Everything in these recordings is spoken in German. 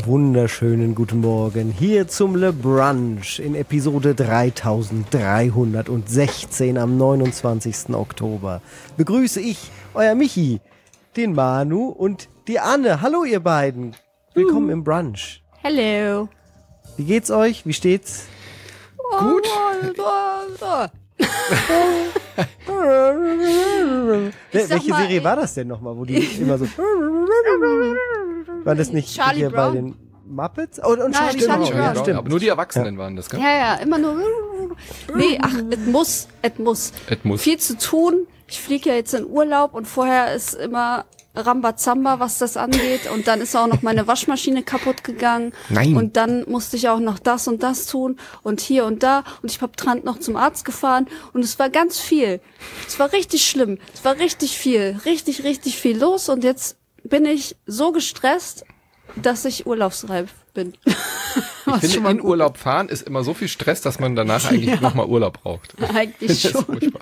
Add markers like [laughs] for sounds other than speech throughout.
Einen wunderschönen guten Morgen hier zum Le Brunch in Episode 3316 am 29. Oktober. Begrüße ich, euer Michi, den Manu und die Anne. Hallo ihr beiden. Willkommen im Brunch. Hello. Wie geht's euch? Wie steht's? Gut. Welche mal, Serie war das denn nochmal, wo die immer so... War das nicht Charlie hier bei Brown? den Muppets? Oh, und Nein, Charlie, Charlie Brown, Brown. ja, stimmt. aber nur die Erwachsenen waren das, gell? Ja, ja, immer nur. Nee, ach, es muss, es muss. Et muss. Viel zu tun. Ich fliege ja jetzt in Urlaub und vorher ist immer Rambazamba, was das angeht. Und dann ist auch noch meine Waschmaschine kaputt gegangen. Nein. Und dann musste ich auch noch das und das tun und hier und da. Und ich hab Trant noch zum Arzt gefahren. Und es war ganz viel. Es war richtig schlimm. Es war richtig viel. Richtig, richtig viel los. Und jetzt bin ich so gestresst, dass ich urlaubsreif bin. [laughs] Ich finde, in Urlaub fahren ist immer so viel Stress, dass man danach eigentlich nochmal Urlaub braucht. eigentlich [laughs] schon.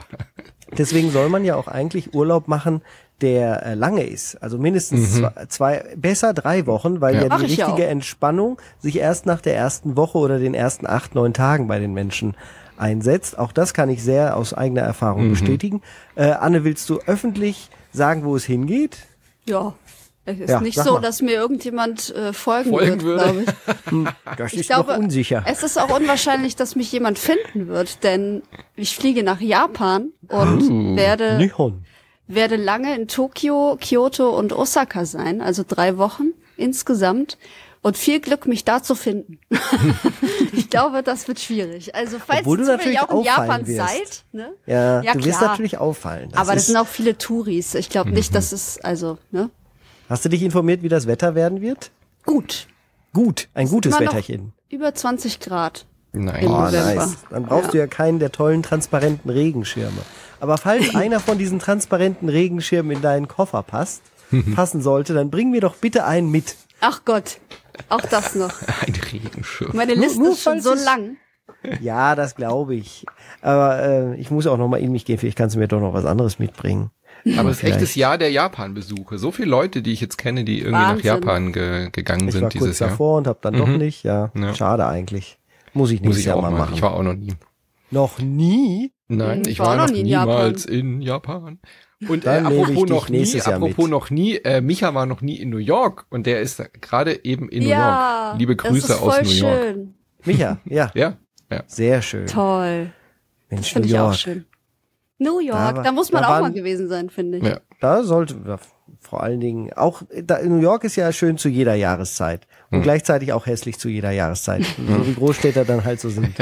Deswegen soll man ja auch eigentlich Urlaub machen, der äh, lange ist. Also mindestens zwei, zwei, besser drei Wochen, weil Ja. ja, die ich ja richtige auch. Entspannung sich erst nach der ersten Woche oder den ersten acht, neun Tagen bei den Menschen einsetzt. Auch das kann ich sehr aus eigener Erfahrung bestätigen. Äh, Anne, willst du öffentlich sagen, wo es hingeht? Ja. Es ist Ja, nicht so, mal. dass mir irgendjemand äh, folgen, Folgen wird, würde. glaube ich. [laughs] Das Ich ist glaube, noch unsicher. es ist auch unwahrscheinlich, dass mich jemand finden wird, denn ich fliege nach Japan und werde, Nihon. Werde lange in Tokio, Kyoto und Osaka sein, also drei Wochen insgesamt. Und viel Glück, mich da zu finden. [laughs] ich glaube, das wird schwierig. Also falls Obwohl du natürlich auch in Japan wirst. seid, ne? Ja, Ja, du wirst klar. natürlich auffallen. Das Aber das sind auch viele Touris. Ich glaube nicht, dass es, also, ne? hast du dich informiert, wie das Wetter werden wird? Gut. Gut, ein gutes Wetterchen. Über 20 Grad. Nein. Im Oh, November. nice. Dann brauchst du ja keinen der tollen transparenten Regenschirme. Aber falls [laughs] einer von diesen transparenten Regenschirmen in deinen Koffer passt, [laughs] passen sollte, dann bring mir doch bitte einen mit. Ach Gott, auch das noch. [laughs] Ein Regenschirm. Meine Nur- Liste nur ist schon so lang. Ja, das glaube ich. Aber äh, ich muss auch noch mal in mich gehen. Vielleicht kannst du mir doch noch was anderes mitbringen. Aber es ist echtes Jahr der Japan-Besuche. So viele Leute, die ich jetzt kenne, die irgendwie nach Wahnsinn. Japan ge gegangen Ich sind war dieses kurz Jahr. davor und habe dann doch nicht. Ja, Ja. schade eigentlich. Muss ich Muss Jahr auch mal machen. Ich war auch noch nie. noch nie? Nein, Ich ich war war noch noch nie in niemals in Japan. Und äh, apropos dich noch nie, apropos mit. noch nie, äh, Micha war noch nie in New York und der ist gerade eben in New ja, York. Liebe das Grüße aus New York. schön. Micha, ja, Ja, ja. sehr schön. Toll. Mensch, New Finde ich auch York. schön. New York, Da da, muss man da auch waren- mal gewesen sein, finde ich. ja. Da sollte vor allen Dingen auch da, New York ist ja schön zu jeder Jahreszeit Hm. und gleichzeitig auch hässlich zu jeder Jahreszeit, [laughs] so wie Großstädter dann halt so sind.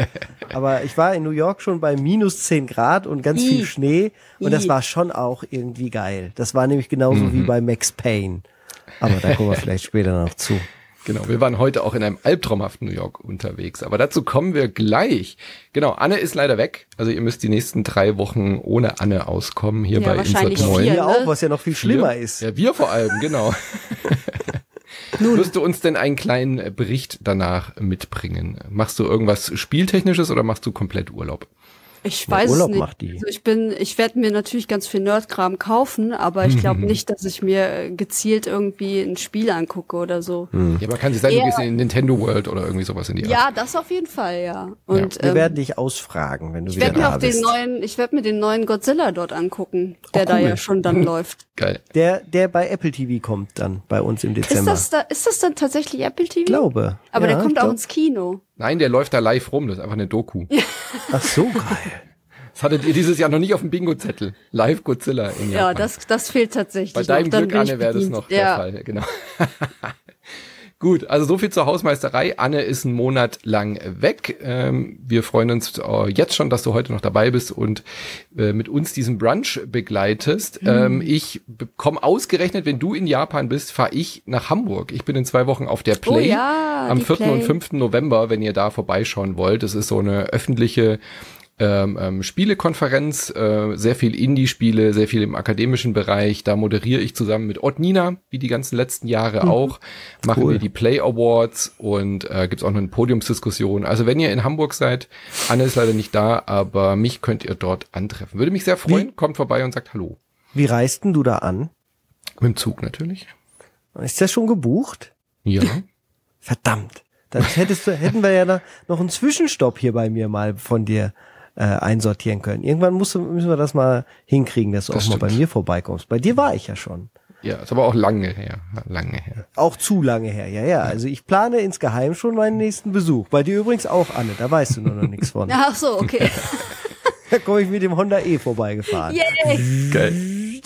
Aber ich war in New York schon bei minus 10 Grad und ganz I. viel Schnee und das I. war schon auch irgendwie geil. Das war nämlich genauso Mhm. wie bei Max Payne. Aber da kommen wir vielleicht später noch zu. Genau, wir waren heute auch in einem albtraumhaften New York unterwegs, aber dazu kommen wir gleich. Genau, Anne ist leider weg, also ihr müsst die nächsten drei Wochen ohne Anne auskommen hier Ja, bei wahrscheinlich Insert Moin. vier. Hier ne? auch, was ja noch viel schlimmer ist. Ja, wir vor allem, genau. [laughs] Wirst du uns denn einen kleinen äh, Bericht danach mitbringen? Machst du irgendwas Spieltechnisches oder machst du komplett Urlaub? Ich weiß Urlaub es nicht. macht die. Also ich bin, ich werde mir natürlich ganz viel Nerdkram kaufen, aber ich glaube [laughs] nicht, dass ich mir äh, gezielt irgendwie ein Spiel angucke oder so. Ja, man kann sich sagen, du Eher- gehst in Nintendo World oder irgendwie sowas in die Art. Ja, das auf jeden Fall, ja. Und Wir ähm, werden dich ausfragen, wenn du ich wieder werde mir da auch den bist. neuen, ich werde mir den neuen Godzilla dort angucken, der Oh, da cool. ja schon dann läuft. Geil. Der, der bei Apple TV kommt dann bei uns im Ist Dezember. das da, ist das dann tatsächlich Apple TV? Ich glaube. Aber ja, der kommt auch ins Kino. Nein, der läuft da live rum, das ist einfach eine Doku. Ach so, geil. Das hattet ihr dieses Jahr noch nicht auf dem Bingo-Zettel. Live Godzilla in Ja, Japan. das, das fehlt tatsächlich. Bei deinem noch. Glück, Anne, wäre das noch der ja. Fall. Genau. [laughs] Gut, also so viel zur Hausmeisterei. Anne ist einen Monat lang weg. Ähm, wir freuen uns äh, jetzt schon, dass du heute noch dabei bist und äh, mit uns diesen Brunch begleitest. Mhm. Ähm, ich komme ausgerechnet, wenn du in Japan bist, fahre ich nach Hamburg. Ich bin in zwei Wochen auf der Play Oh ja, am die 4. und Play. 5. November, wenn ihr da vorbeischauen wollt. Das ist so eine öffentliche ähm, ähm, Spielekonferenz, äh, sehr viel Indie-Spiele, sehr viel im akademischen Bereich. Da moderiere ich zusammen mit Ott Nina, wie die ganzen letzten Jahre auch. Machen Cool. wir die Play Awards und äh, gibt's auch noch eine Podiumsdiskussion. Also wenn ihr in Hamburg seid, Anne ist leider nicht da, aber mich könnt ihr dort antreffen. Würde mich sehr freuen. Kommt vorbei und sagt Hallo. Wie reist denn du da an? Mit dem Zug natürlich. Ist das schon gebucht? Ja. Verdammt. Dann hättest du, hätten wir ja noch einen Zwischenstopp hier bei mir mal von dir äh, einsortieren können. Irgendwann musst du, müssen wir das mal hinkriegen, dass du Das auch mal stimmt. bei mir vorbeikommst. Bei dir war ich ja schon. Ja, ist aber auch lange her. Lange her. Auch zu lange her, ja, ja. Also ich plane insgeheim schon meinen nächsten Besuch. Bei dir übrigens auch, Anne, da weißt du nur noch nichts von. [laughs] Ach so, okay. [laughs] [laughs] Da komme ich mit dem Honda E vorbeigefahren. Yay. Geil.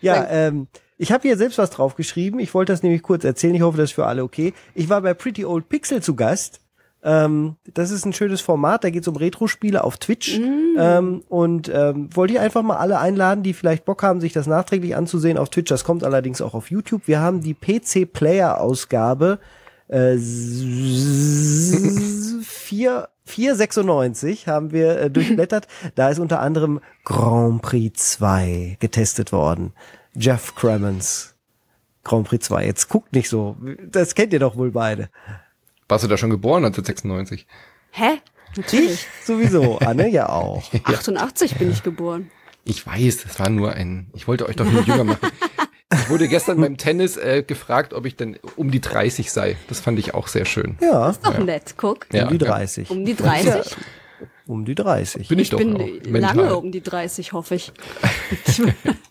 Ja, ähm, ich habe hier selbst was draufgeschrieben. Ich wollte das nämlich kurz erzählen. Ich hoffe, das ist für alle okay. Ich war bei Pretty Old Pixel zu Gast. Ähm, das ist ein schönes Format. Da geht es um Retro-Spiele auf Twitch. Ähm, und ähm, wollte ich einfach mal alle einladen, die vielleicht Bock haben, sich das nachträglich anzusehen auf Twitch. Das kommt allerdings auch auf YouTube. Wir haben die PC-Player-Ausgabe äh, 4 496 haben wir äh, durchblättert. [laughs] Da ist unter anderem Grand Prix 2 getestet worden. Jeff Cremens. Grand Prix 2. Jetzt guckt nicht so. Das kennt ihr doch wohl beide. Warst du da schon geboren 1996? Hä? Natürlich. Ich sowieso. Anne ja auch. [laughs] 88 bin ich geboren. Ich weiß, das war nur ein, ich wollte euch doch nicht jünger machen. Ich wurde gestern beim Tennis äh, gefragt, ob ich denn um die 30 sei. Das fand ich auch sehr schön. Ja, Doch nett, guck. Ja, um die ja. 30. Um die 30? Um die 30. Bin ich, Ich doch bin auch, mental. lange um die 30, hoffe ich. [laughs] [laughs]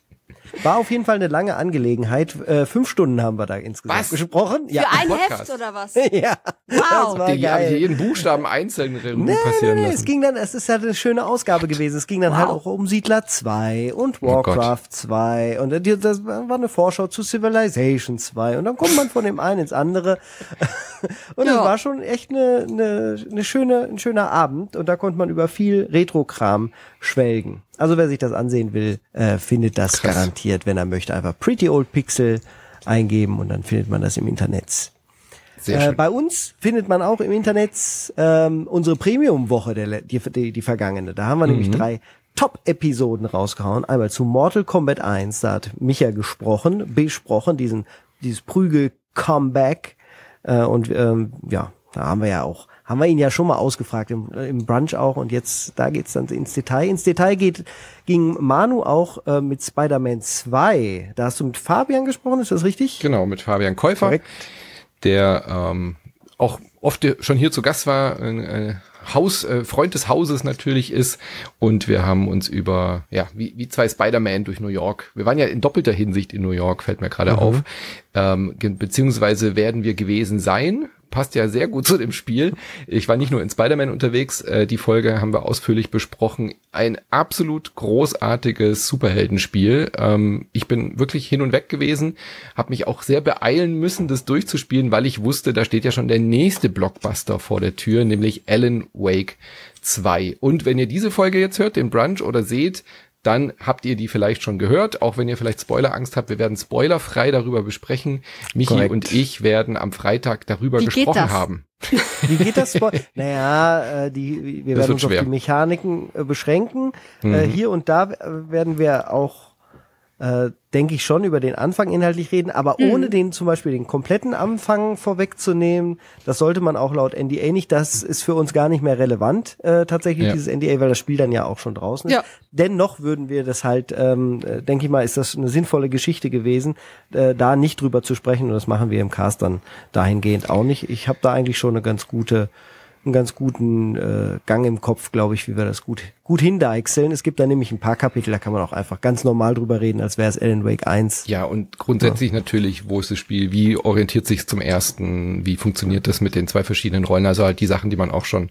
War auf jeden Fall eine lange Angelegenheit. Äh, fünf Stunden haben wir da insgesamt Was? gesprochen. Ja. Für ein Podcast. Heft oder was? [laughs] ja. Das Wow. war ihr habt ihr geil. jeden Buchstaben einzeln Nee, passieren nee, nee, lassen? es ging dann, es ist ja eine schöne Ausgabe gewesen. Es ging dann halt auch um Siedler 2 und Warcraft 2 und die- das war eine Vorschau zu Civilization 2 und dann kommt man von dem einen ins andere [laughs] und es Ja. war schon echt eine, eine, eine schöne, ein schöner Abend und da konnte man über viel Retro-Kram schwelgen. Also wer sich das ansehen will, äh, findet das Krass. garantiert, wenn er möchte, einfach Pretty Old Pixel eingeben und dann findet man das im Internet. Sehr Äh, bei uns findet man auch im Internet ähm, unsere Premium-Woche, der, die, die, die vergangene. Da haben wir Mhm. nämlich drei Top-Episoden rausgehauen. Einmal zu Mortal Kombat 1, da hat Micha gesprochen, besprochen, diesen, dieses Prügel-Comeback. Äh, und ähm, ja, da haben wir ja auch, haben wir ihn ja schon mal ausgefragt, im, äh, im Brunch auch. Und jetzt, da geht's dann ins Detail. Ins Detail geht, ging Manu auch äh, mit Spider-Man 2. Da hast du mit Fabian gesprochen, ist das richtig? Genau, mit Fabian Käufer, Korrekt. der ähm, auch oft schon hier zu Gast war, äh, Haus, äh, Freund des Hauses natürlich ist. Und wir haben uns über, ja, wie, wie zwei Spider-Man durch New York. Wir waren ja in doppelter Hinsicht in New York, fällt mir gerade auf. Ähm, beziehungsweise werden wir gewesen sein. Passt ja sehr gut zu dem Spiel. Ich war nicht nur in Spider-Man unterwegs. Äh, die Folge haben wir ausführlich besprochen. Ein absolut großartiges Superheldenspiel. Ähm, ich bin wirklich hin und weg gewesen, habe mich auch sehr beeilen müssen, das durchzuspielen, weil ich wusste, da steht ja schon der nächste Blockbuster vor der Tür, nämlich Alan Wake 2. Und wenn ihr diese Folge jetzt hört, den Brunch oder seht, dann habt ihr die vielleicht schon gehört, auch wenn ihr vielleicht Spoilerangst habt. Wir werden spoilerfrei darüber besprechen. Michi Korrekt. und ich werden am Freitag darüber Wie gesprochen haben. [laughs] Wie geht das? Naja, äh, die, wir Das werden uns auf schwer. die Mechaniken äh, beschränken. Äh, Mhm. hier und da werden wir auch, äh, denke ich, schon über den Anfang inhaltlich reden, aber Mhm. ohne den zum Beispiel den kompletten Anfang vorwegzunehmen. Das sollte man auch laut NDA nicht. Das ist für uns gar nicht mehr relevant, äh, tatsächlich, Ja. dieses NDA, weil das Spiel dann ja auch schon draußen ist. Ja. Dennoch würden wir das halt, ähm, äh, denke ich mal, ist das eine sinnvolle Geschichte gewesen, äh, da nicht drüber zu sprechen und das machen wir im Cast dann dahingehend auch nicht. Ich habe da eigentlich schon eine ganz gute, einen ganz guten äh, Gang im Kopf, glaube ich, wie wir das gut, gut hindeichseln. Es gibt da nämlich ein paar Kapitel, da kann man auch einfach ganz normal drüber reden, als wäre es Alan Wake 1. Ja, und grundsätzlich natürlich, wo ist das Spiel, wie orientiert sich zum ersten, wie funktioniert das mit den zwei verschiedenen Rollen, also halt die Sachen, die man auch schon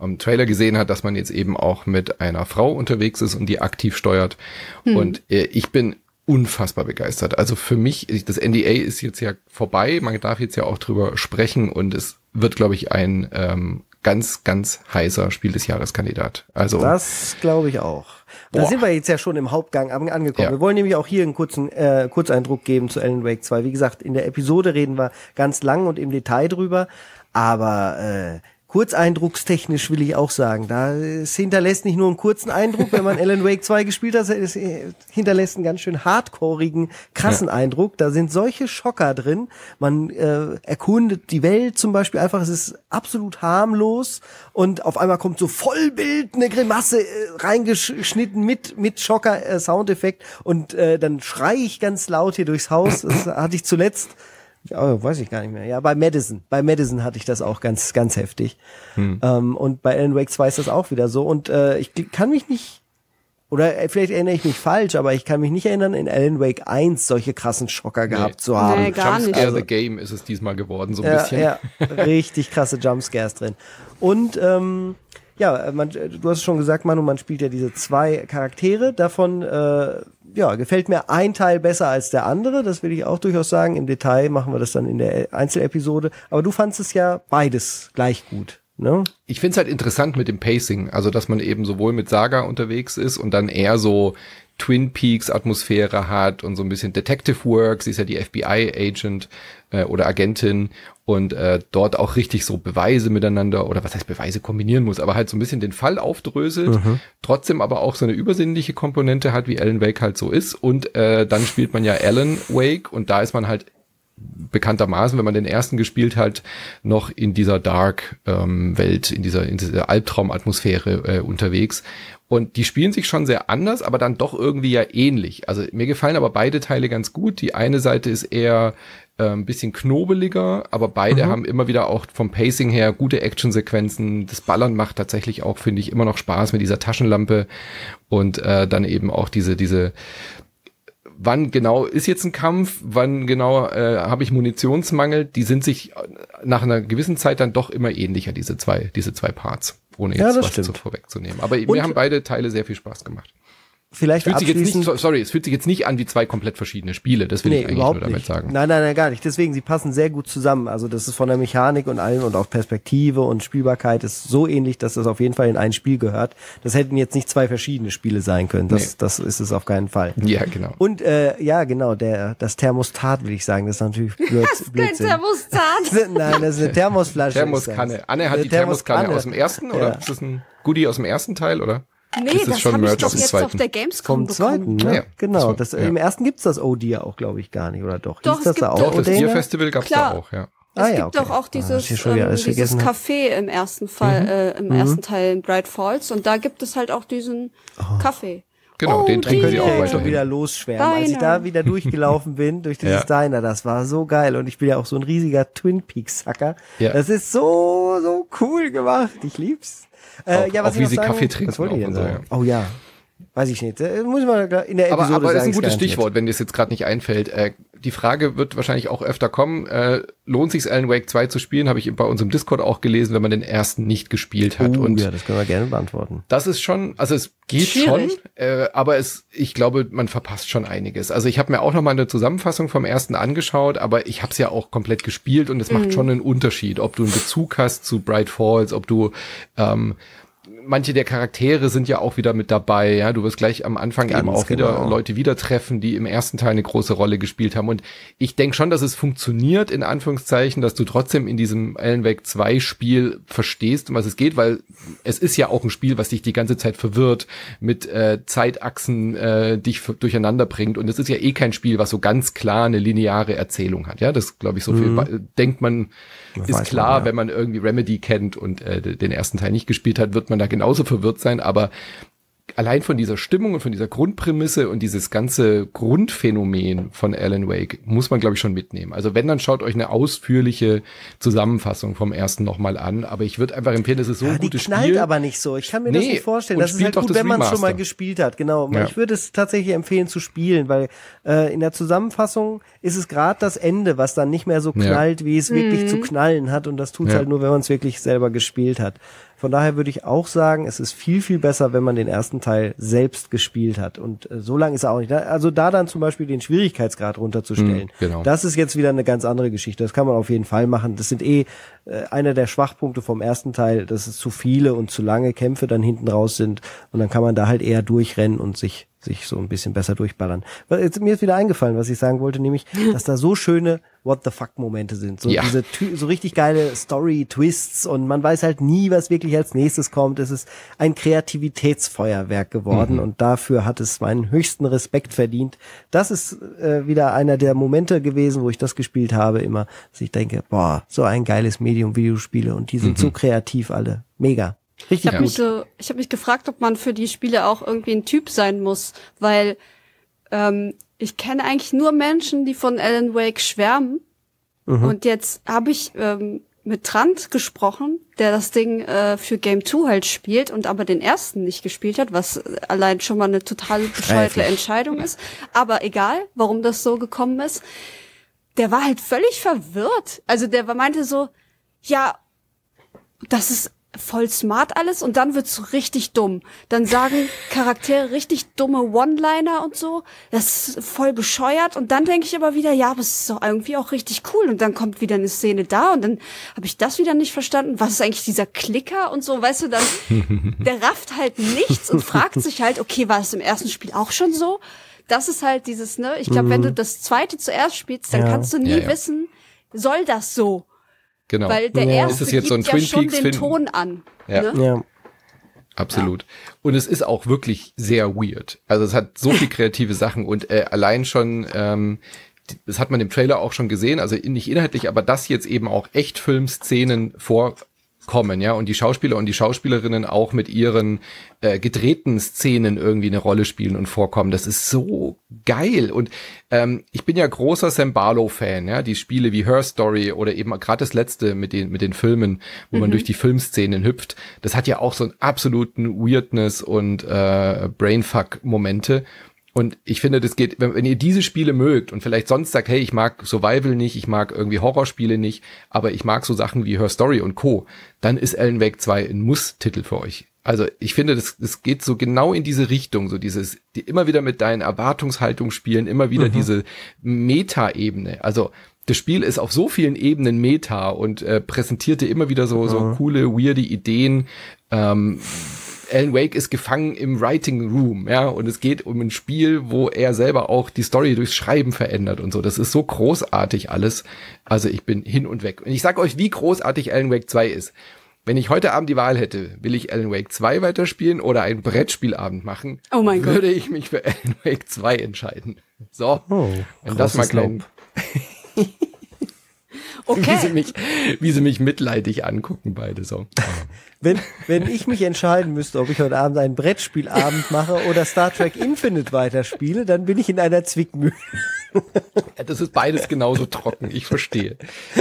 im Trailer gesehen hat, dass man jetzt eben auch mit einer Frau unterwegs ist und die aktiv steuert. Und äh, ich bin unfassbar begeistert. Also für mich, ich- das NDA ist jetzt ja vorbei, man darf jetzt ja auch drüber sprechen und es wird, glaube ich, ein ähm, ganz, ganz heißer Spiel des Jahreskandidat. Also Das glaube ich auch. Da Boah. sind wir jetzt ja schon im Hauptgang an- angekommen. Ja. Wir wollen nämlich auch hier einen kurzen äh, Kurzeindruck geben zu Alan Wake 2. Wie gesagt, in der Episode reden wir ganz lang und im Detail drüber, aber äh, kurzeindruckstechnisch will ich auch sagen, da es hinterlässt nicht nur einen kurzen Eindruck, wenn man [laughs] Alan Wake 2 gespielt hat, es hinterlässt einen ganz schön hardcoreigen, krassen Eindruck. Da sind solche Schocker drin. Man äh, erkundet die Welt zum Beispiel einfach, es ist absolut harmlos und auf einmal kommt so Vollbild eine Grimasse äh, reingeschnitten mit mit Schocker äh, Soundeffekt und äh, dann schrei ich ganz laut hier durchs Haus. Das hatte ich zuletzt Oh, weiß ich gar nicht mehr. Ja, bei Madison. Bei Madison hatte ich das auch ganz, ganz heftig. Hm. Ähm, und bei Alan Wake 2 ist das auch wieder so. Und äh, ich kann mich nicht, oder äh, vielleicht erinnere ich mich falsch, aber ich kann mich nicht erinnern, in Alan Wake 1 solche krassen Schocker gehabt zu haben. Nee, gar nicht. Jumpscare Also- the Game ist es diesmal geworden, so ein ja, bisschen. ja, [laughs] richtig krasse Jumpscares drin. Und ähm, ja, man, du hast es schon gesagt, Manu, man spielt ja diese zwei Charaktere. Davon äh, ja, gefällt mir ein Teil besser als der andere. Das will ich auch durchaus sagen. Im Detail machen wir das dann in der Einzelepisode. Aber du fandst es ja beides gleich gut. Ne? Ich finde es halt interessant mit dem Pacing, also dass man eben sowohl mit Saga unterwegs ist und dann eher so Twin Peaks Atmosphäre hat und so ein bisschen Detective Work. Sie ist ja die FBI Agent äh, oder Agentin und äh, dort auch richtig so Beweise miteinander oder was heißt Beweise kombinieren muss, aber halt so ein bisschen den Fall aufdröselt, trotzdem aber auch so eine übersinnliche Komponente hat, wie Alan Wake halt so ist und äh, dann spielt man ja Alan Wake und da ist man halt bekanntermaßen, wenn man den ersten gespielt hat, noch in dieser Dark-Welt, in dieser, in dieser Albtraumatmosphäre äh, unterwegs. Und die spielen sich schon sehr anders, aber dann doch irgendwie ja ähnlich. Also mir gefallen aber beide Teile ganz gut. Die eine Seite ist eher ein bisschen knobeliger, aber beide haben immer wieder auch vom Pacing her gute Actionsequenzen. Das Ballern macht tatsächlich auch, finde ich, immer noch Spaß mit dieser Taschenlampe und äh, dann eben auch diese, diese wann genau ist jetzt ein Kampf, wann genau äh, habe ich Munitionsmangel, die sind sich äh, nach einer gewissen Zeit dann doch immer ähnlicher, diese zwei, diese zwei Parts, ohne Ja, jetzt das was stimmt. zu vorwegzunehmen. Aber Und- mir haben beide Teile sehr viel Spaß gemacht. Vielleicht Fühlt sich jetzt nicht, sorry, es fühlt sich jetzt nicht an wie zwei komplett verschiedene Spiele, das will Nee, ich eigentlich überhaupt nur damit nicht. sagen. Nein, nein, nein, gar nicht. Deswegen, sie passen sehr gut zusammen. Also das ist von der Mechanik und allem und auch Perspektive und Spielbarkeit ist so ähnlich, dass das auf jeden Fall in ein Spiel gehört. Das hätten jetzt nicht zwei verschiedene Spiele sein können. Das, Nee. das ist es auf keinen Fall. Ja, genau. Und äh, ja, genau, der das Thermostat will ich sagen, das ist natürlich [laughs] Blöd, Kein Blödsinn. Thermostat. [laughs] Nein, das ist eine Thermosflasche. ist [laughs] Thermoskanne. das. Anne hat Eine die Thermoskanne Thermoskanne. aus dem ersten, oder? Ja. Ist das ein Goodie aus dem ersten Teil, oder? Nee, Ist das das schon habe ich doch jetzt auf zweiten? der Gamescom Vom zweiten, bekommen. ne? Ja, genau. das ja. Im ersten gibt's das OD ja auch, glaube ich, gar nicht, oder doch? Doch, Hieß das es da gibt auch Doch, das Odena? Bierfestival gab's Klar. da auch, ja. Es Ah, gibt ja, okay. doch auch Ah, hab dieses, wieder ähm, dieses. Café im ersten Fall, äh, im ersten Teil in Bright Falls und da gibt es halt auch diesen Kaffee. Genau, Oh, den trinken die- sie Ich auch weiterhin. schon wieder losschwärmen. Als ich Diner. da wieder durchgelaufen bin, durch [laughs] dieses Ja. Diner, das war so geil. Und ich bin ja auch so ein riesiger Twin Peaks-Hacker. Ja. Das ist so, so cool gemacht. Ich lieb's. Äh, Auch- ja, was auch wie sie Kaffee trinken Was wollte ich denn sagen? Oh ja. Weiß ich nicht. Muss man in der Aber, Episode aber das ist ein gutes. Stichwort, wenn dir es jetzt gerade nicht einfällt. Äh, die Frage wird wahrscheinlich auch öfter kommen. Äh, lohnt sich Alan Wake 2 zu spielen? Habe ich bei uns im Discord auch gelesen, wenn man den ersten nicht gespielt hat. Uh, und ja, das können wir gerne beantworten. das ist schon, also es geht Schwierig. schon, äh, aber es, ich glaube, man verpasst schon einiges. Also ich habe mir auch noch mal eine Zusammenfassung vom ersten angeschaut, aber ich habe es ja auch komplett gespielt und es macht schon einen Unterschied, ob du einen Bezug hast zu Bright Falls, ob du ähm, manche der Charaktere sind ja auch wieder mit dabei, ja, du wirst gleich am Anfang Ganz eben auch wieder genau. Leute wieder treffen, die im ersten Teil eine große Rolle gespielt haben. Und ich denke schon, dass es funktioniert in Anführungszeichen, dass du trotzdem in diesem Alan Wake 2 Spiel verstehst, um was es geht, weil es ist ja auch ein Spiel, was dich die ganze Zeit verwirrt, mit äh, Zeitachsen äh, dich durcheinander bringt. Und es ist ja eh kein Spiel, was so ganz klar eine lineare Erzählung hat, ja, das glaube ich so viel äh, denkt man ist weiß man, klar, ja. wenn man irgendwie Remedy kennt und äh, den ersten Teil nicht gespielt hat, wird man da genauso verwirrt sein, aber allein von dieser Stimmung und von dieser Grundprämisse und dieses ganze Grundphänomen von Alan Wake muss man, glaube ich, schon mitnehmen. Also wenn, dann schaut euch eine ausführliche Zusammenfassung vom ersten nochmal an. Aber ich würde einfach empfehlen, es ist so Ja, ein die gutes knallt Spiel. aber nicht so. Ich kann mir das Nee, nicht vorstellen. Das ist spielt halt gut, das wenn man es schon mal gespielt hat. Genau. Ja. Ich würde es tatsächlich empfehlen zu spielen, weil äh, in der Zusammenfassung ist es gerade das Ende, was dann nicht mehr so Ja. knallt, wie es wirklich zu knallen hat. Und das tut es Ja. halt nur, wenn man es wirklich selber gespielt hat. Von daher würde ich auch sagen, es ist viel, viel besser, wenn man den ersten Teil selbst gespielt hat. Und äh, so lang ist er auch nicht. Also da dann zum Beispiel den Schwierigkeitsgrad runterzustellen. Mm, genau. Das ist jetzt wieder eine ganz andere Geschichte. Das kann man auf jeden Fall machen. Das sind eh äh, einer der Schwachpunkte vom ersten Teil, dass es zu viele und zu lange Kämpfe dann hinten raus sind. Und dann kann man da halt eher durchrennen und sich sich so ein bisschen besser durchballern. Weil Jetzt, mir ist wieder eingefallen, was ich sagen wollte, nämlich, [laughs] dass da so schöne What the fuck Momente sind. So Ja. diese so richtig geile Story-Twists und man weiß halt nie, was wirklich als nächstes kommt. Es ist ein Kreativitätsfeuerwerk geworden Mhm. und dafür hat es meinen höchsten Respekt verdient. Das ist äh, wieder einer der Momente gewesen, wo ich das gespielt habe, immer, dass ich denke, boah, so ein geiles Medium Videospiele und die sind Mhm. so kreativ alle. Mega. Ich Richtig habe gut. mich so, ich habe mich gefragt, ob man für die Spiele auch irgendwie ein Typ sein muss, weil ähm, ich kenne eigentlich nur Menschen, die von Alan Wake schwärmen Und jetzt habe ich ähm, mit Trant gesprochen, der das Ding äh, für Game 2 halt spielt und aber den ersten nicht gespielt hat, was allein schon mal eine total bescheuerte. Entscheidung ist. Aber egal, warum das so gekommen ist. Der war halt völlig verwirrt. Also der meinte so, ja, das ist voll smart alles und dann wird's so richtig dumm. Dann sagen [laughs] Charaktere richtig dumme One-Liner und so. Das ist voll bescheuert und dann denke ich aber wieder, ja, aber es ist doch irgendwie auch richtig cool und dann kommt wieder eine Szene da und dann habe ich das wieder nicht verstanden. Was ist eigentlich dieser Klicker und so, weißt du, dann [laughs] der rafft halt nichts und fragt sich halt, okay, war es im ersten Spiel auch schon so? Das ist halt dieses, ne, ich glaube, wenn du das zweite zuerst spielst, dann Ja. kannst du nie Ja, ja. wissen, soll das so? Genau. Weil der Ja. erste Ist es jetzt so ein gibt Twin ja schon Peaks den? Ton an. Ja. Ne? Ja. Absolut. Und es ist auch wirklich sehr weird. Also es hat so viel kreative Sachen und äh, allein schon, ähm, das hat man im Trailer auch schon gesehen, also nicht inhaltlich, aber dass jetzt eben auch Echtfilmszenen vorkommen, ja, und die Schauspieler und die Schauspielerinnen auch mit ihren äh, gedrehten Szenen irgendwie eine Rolle spielen und vorkommen. Das ist so geil. Und ähm, ich bin ja großer Sam Barlow-Fan, ja, die Spiele wie Her Story oder eben gerade das letzte mit den, mit den Filmen, wo man durch die Filmszenen hüpft. Das hat ja auch so einen absoluten Weirdness und äh, Brainfuck-Momente. Und ich finde, das geht, wenn, wenn ihr diese Spiele mögt und vielleicht sonst sagt, hey, ich mag Survival nicht, ich mag irgendwie Horrorspiele nicht, aber ich mag so Sachen wie Her Story und Co., dann ist Alan Wake 2 ein Muss-Titel für euch. Also ich finde, das, das geht so genau in diese Richtung, so dieses, die immer wieder mit deinen Erwartungshaltungen spielen, immer wieder diese Meta-Ebene. Also das Spiel ist auf so vielen Ebenen Meta und äh, präsentierte immer wieder so, so coole, weirde Ideen. Ähm, Alan Wake ist gefangen im Writing Room, ja, und es geht um ein Spiel, wo er selber auch die Story durchs Schreiben verändert und so. Das ist so großartig alles. Also ich bin hin und weg. Und ich sag euch, wie großartig Alan Wake 2 ist. Wenn ich heute Abend die Wahl hätte, will ich Alan Wake 2 weiterspielen oder einen Brettspielabend machen, Oh mein Gott. würde ich mich für [laughs] Alan Wake 2 entscheiden. So, Oh, wenn das mal großes [laughs] Lob. wie sie Okay. mich, wie sie mich mitleidig angucken beide so. [laughs] Wenn, wenn ich mich entscheiden müsste, ob ich heute Abend einen Brettspielabend mache oder Star Trek Infinite weiterspiele, dann bin ich in einer Zwickmühle. [laughs] Ja, Das ist beides genauso trocken, ich verstehe.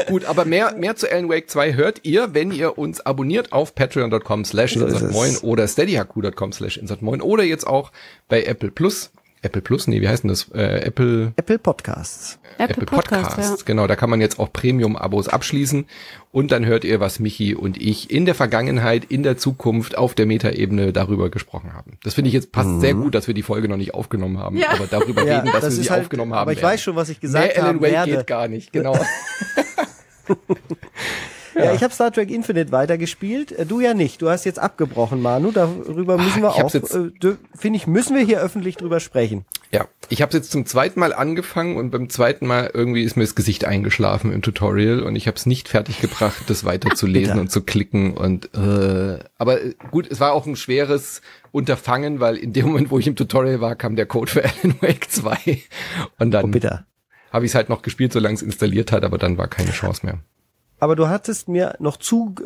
Gut, aber mehr, mehr zu Alan Wake 2 hört ihr, wenn ihr uns abonniert auf patreon.com slash So ist insert9 es. oder steadyhaku.com slash insert9 oder jetzt auch bei Apple Plus. Apple Plus? Nee, wie heißt denn das? Äh, Apple, Apple Podcasts. Apple, Podcast, Genau, da kann man jetzt auch Premium-Abos abschließen und dann hört ihr, was Michi und ich in der Vergangenheit, in der Zukunft auf der Metaebene darüber gesprochen haben. Das finde ich jetzt passt sehr gut, dass wir die Folge noch nicht aufgenommen haben, Ja. aber darüber Ja, reden, dass das wir ist sie halt- aufgenommen haben. aber ich werden. weiß schon, was ich gesagt nee, Alan Wake werde. geht gar nicht, genau. [laughs] [laughs] Ja, ich habe Star Trek Infinite weitergespielt. Äh, Du ja nicht. Du hast jetzt abgebrochen, Manu. Darüber müssen wir ich hab's auch, äh, finde ich, müssen wir hier öffentlich drüber sprechen. Ja, ich habe jetzt zum zweiten Mal angefangen und beim zweiten Mal irgendwie ist mir das Gesicht eingeschlafen im Tutorial und ich habe es nicht fertig gebracht, das weiter zu lesen Bitter. und zu klicken und äh, aber äh, gut, es war auch ein schweres Unterfangen, weil in dem Moment, wo ich im Tutorial war, kam der Code für [laughs] Alan Wake 2 und Oh, dann bitter. habe ich es halt noch gespielt, solange es installiert hat, aber dann war keine Chance mehr. Aber du hattest mir noch zu, äh,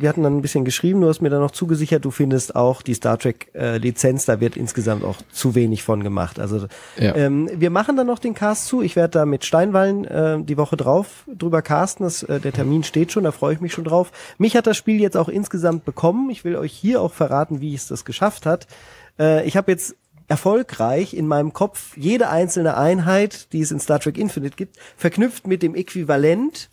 wir hatten dann ein bisschen geschrieben, du hast mir dann noch zugesichert, du findest auch die Star Trek äh, Lizenz, da wird insgesamt auch zu wenig von gemacht. Also Ja. ähm, wir machen dann noch den Cast zu. Ich werde da mit Steinwallen äh, die Woche drauf drüber casten. Das, äh, der Termin steht schon, da freue ich mich schon drauf. Mich hat das Spiel jetzt auch insgesamt bekommen. Ich will euch hier auch verraten, wie es das geschafft hat. Äh, ich habe jetzt erfolgreich in meinem Kopf jede einzelne Einheit, die es in Star Trek Infinite gibt, verknüpft mit dem Äquivalent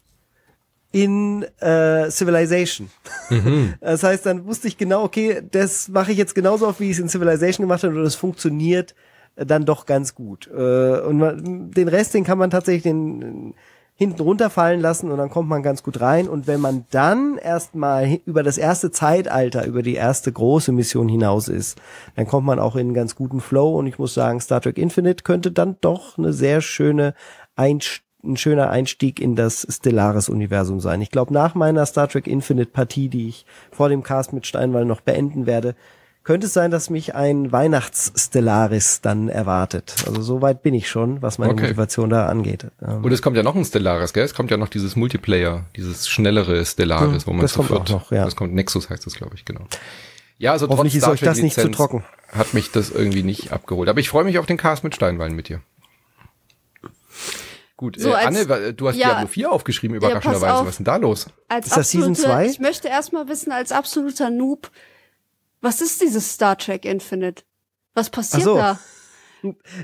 in äh, Civilization. [laughs] Das heißt, dann wusste ich genau, okay, das mache ich jetzt genauso oft, wie ich es in Civilization gemacht habe, und das funktioniert äh, dann doch ganz gut. Äh, und man, den Rest, den kann man tatsächlich den, hinten runterfallen lassen und dann kommt man ganz gut rein. Und wenn man dann erstmal über das erste Zeitalter, über die erste große Mission hinaus ist, dann kommt man auch in einen ganz guten Flow. Und ich muss sagen, Star Trek Infinite könnte dann doch eine sehr schöne Einstellung ein schöner Einstieg in das Stellaris-Universum sein. Ich glaube, nach meiner Star Trek Infinite-Partie, die ich vor dem Cast mit Steinwall noch beenden werde, könnte es sein, dass mich ein Weihnachts-Stellaris dann erwartet. Also so weit bin ich schon, was meine Okay. Motivation da angeht. Ähm, Und es kommt ja noch ein Stellaris, gell? Es kommt ja noch dieses Multiplayer, dieses schnellere Stellaris, wo man das zu kommt noch, ja. Das kommt Nexus heißt das, glaube ich, genau. Ja, also Hoffentlich trotz ist euch das nicht zu trocken. Hat mich das irgendwie nicht abgeholt. Aber ich freue mich auf den Cast mit Steinwallen mit dir. Gut, So äh, als- Anne, wa- du hast ja. Diablo 4 aufgeschrieben, überraschenderweise. auf. Was ist denn da los? Als Ist das Season absolute- zwei? Ich möchte erstmal wissen, als absoluter Noob, was ist dieses Star Trek Infinite? Was passiert so. da?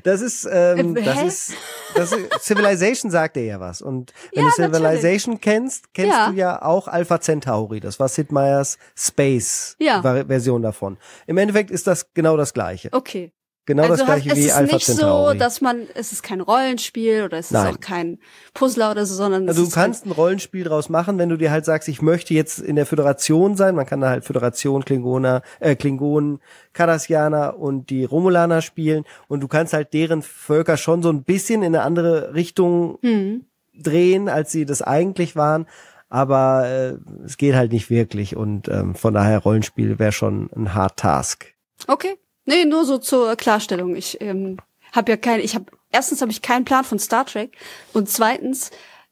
Das ist, ähm, Äh, das ist, das ist, Civilization sagt dir ja was. Und wenn Ja, du Civilization kennst, kennst Ja. du ja auch Alpha Centauri. Das war Sid Meier's Space Ja. Version davon. Im Endeffekt ist das genau das Gleiche. Okay. Genau also das Gleiche es wie ist Alpha nicht Centauri. so, dass man, es ist kein Rollenspiel oder es ist Nein. auch kein Puzzler oder so, sondern Also es du ist halt kannst ein Rollenspiel draus machen, wenn du dir halt sagst, ich möchte jetzt in der Föderation sein. Man kann da halt Föderation, Klingoner, äh, Klingonen, Cardassianer und die Romulaner spielen. Und du kannst halt deren Völker schon so ein bisschen in eine andere Richtung Hm. drehen, als sie das eigentlich waren. Aber äh, es geht halt nicht wirklich. Und ähm, von daher Rollenspiel wäre schon ein Hard Task. Okay. Nee, nur so zur Klarstellung. Ich ähm, habe ja kein, ich habe erstens habe ich keinen Plan von Star Trek und zweitens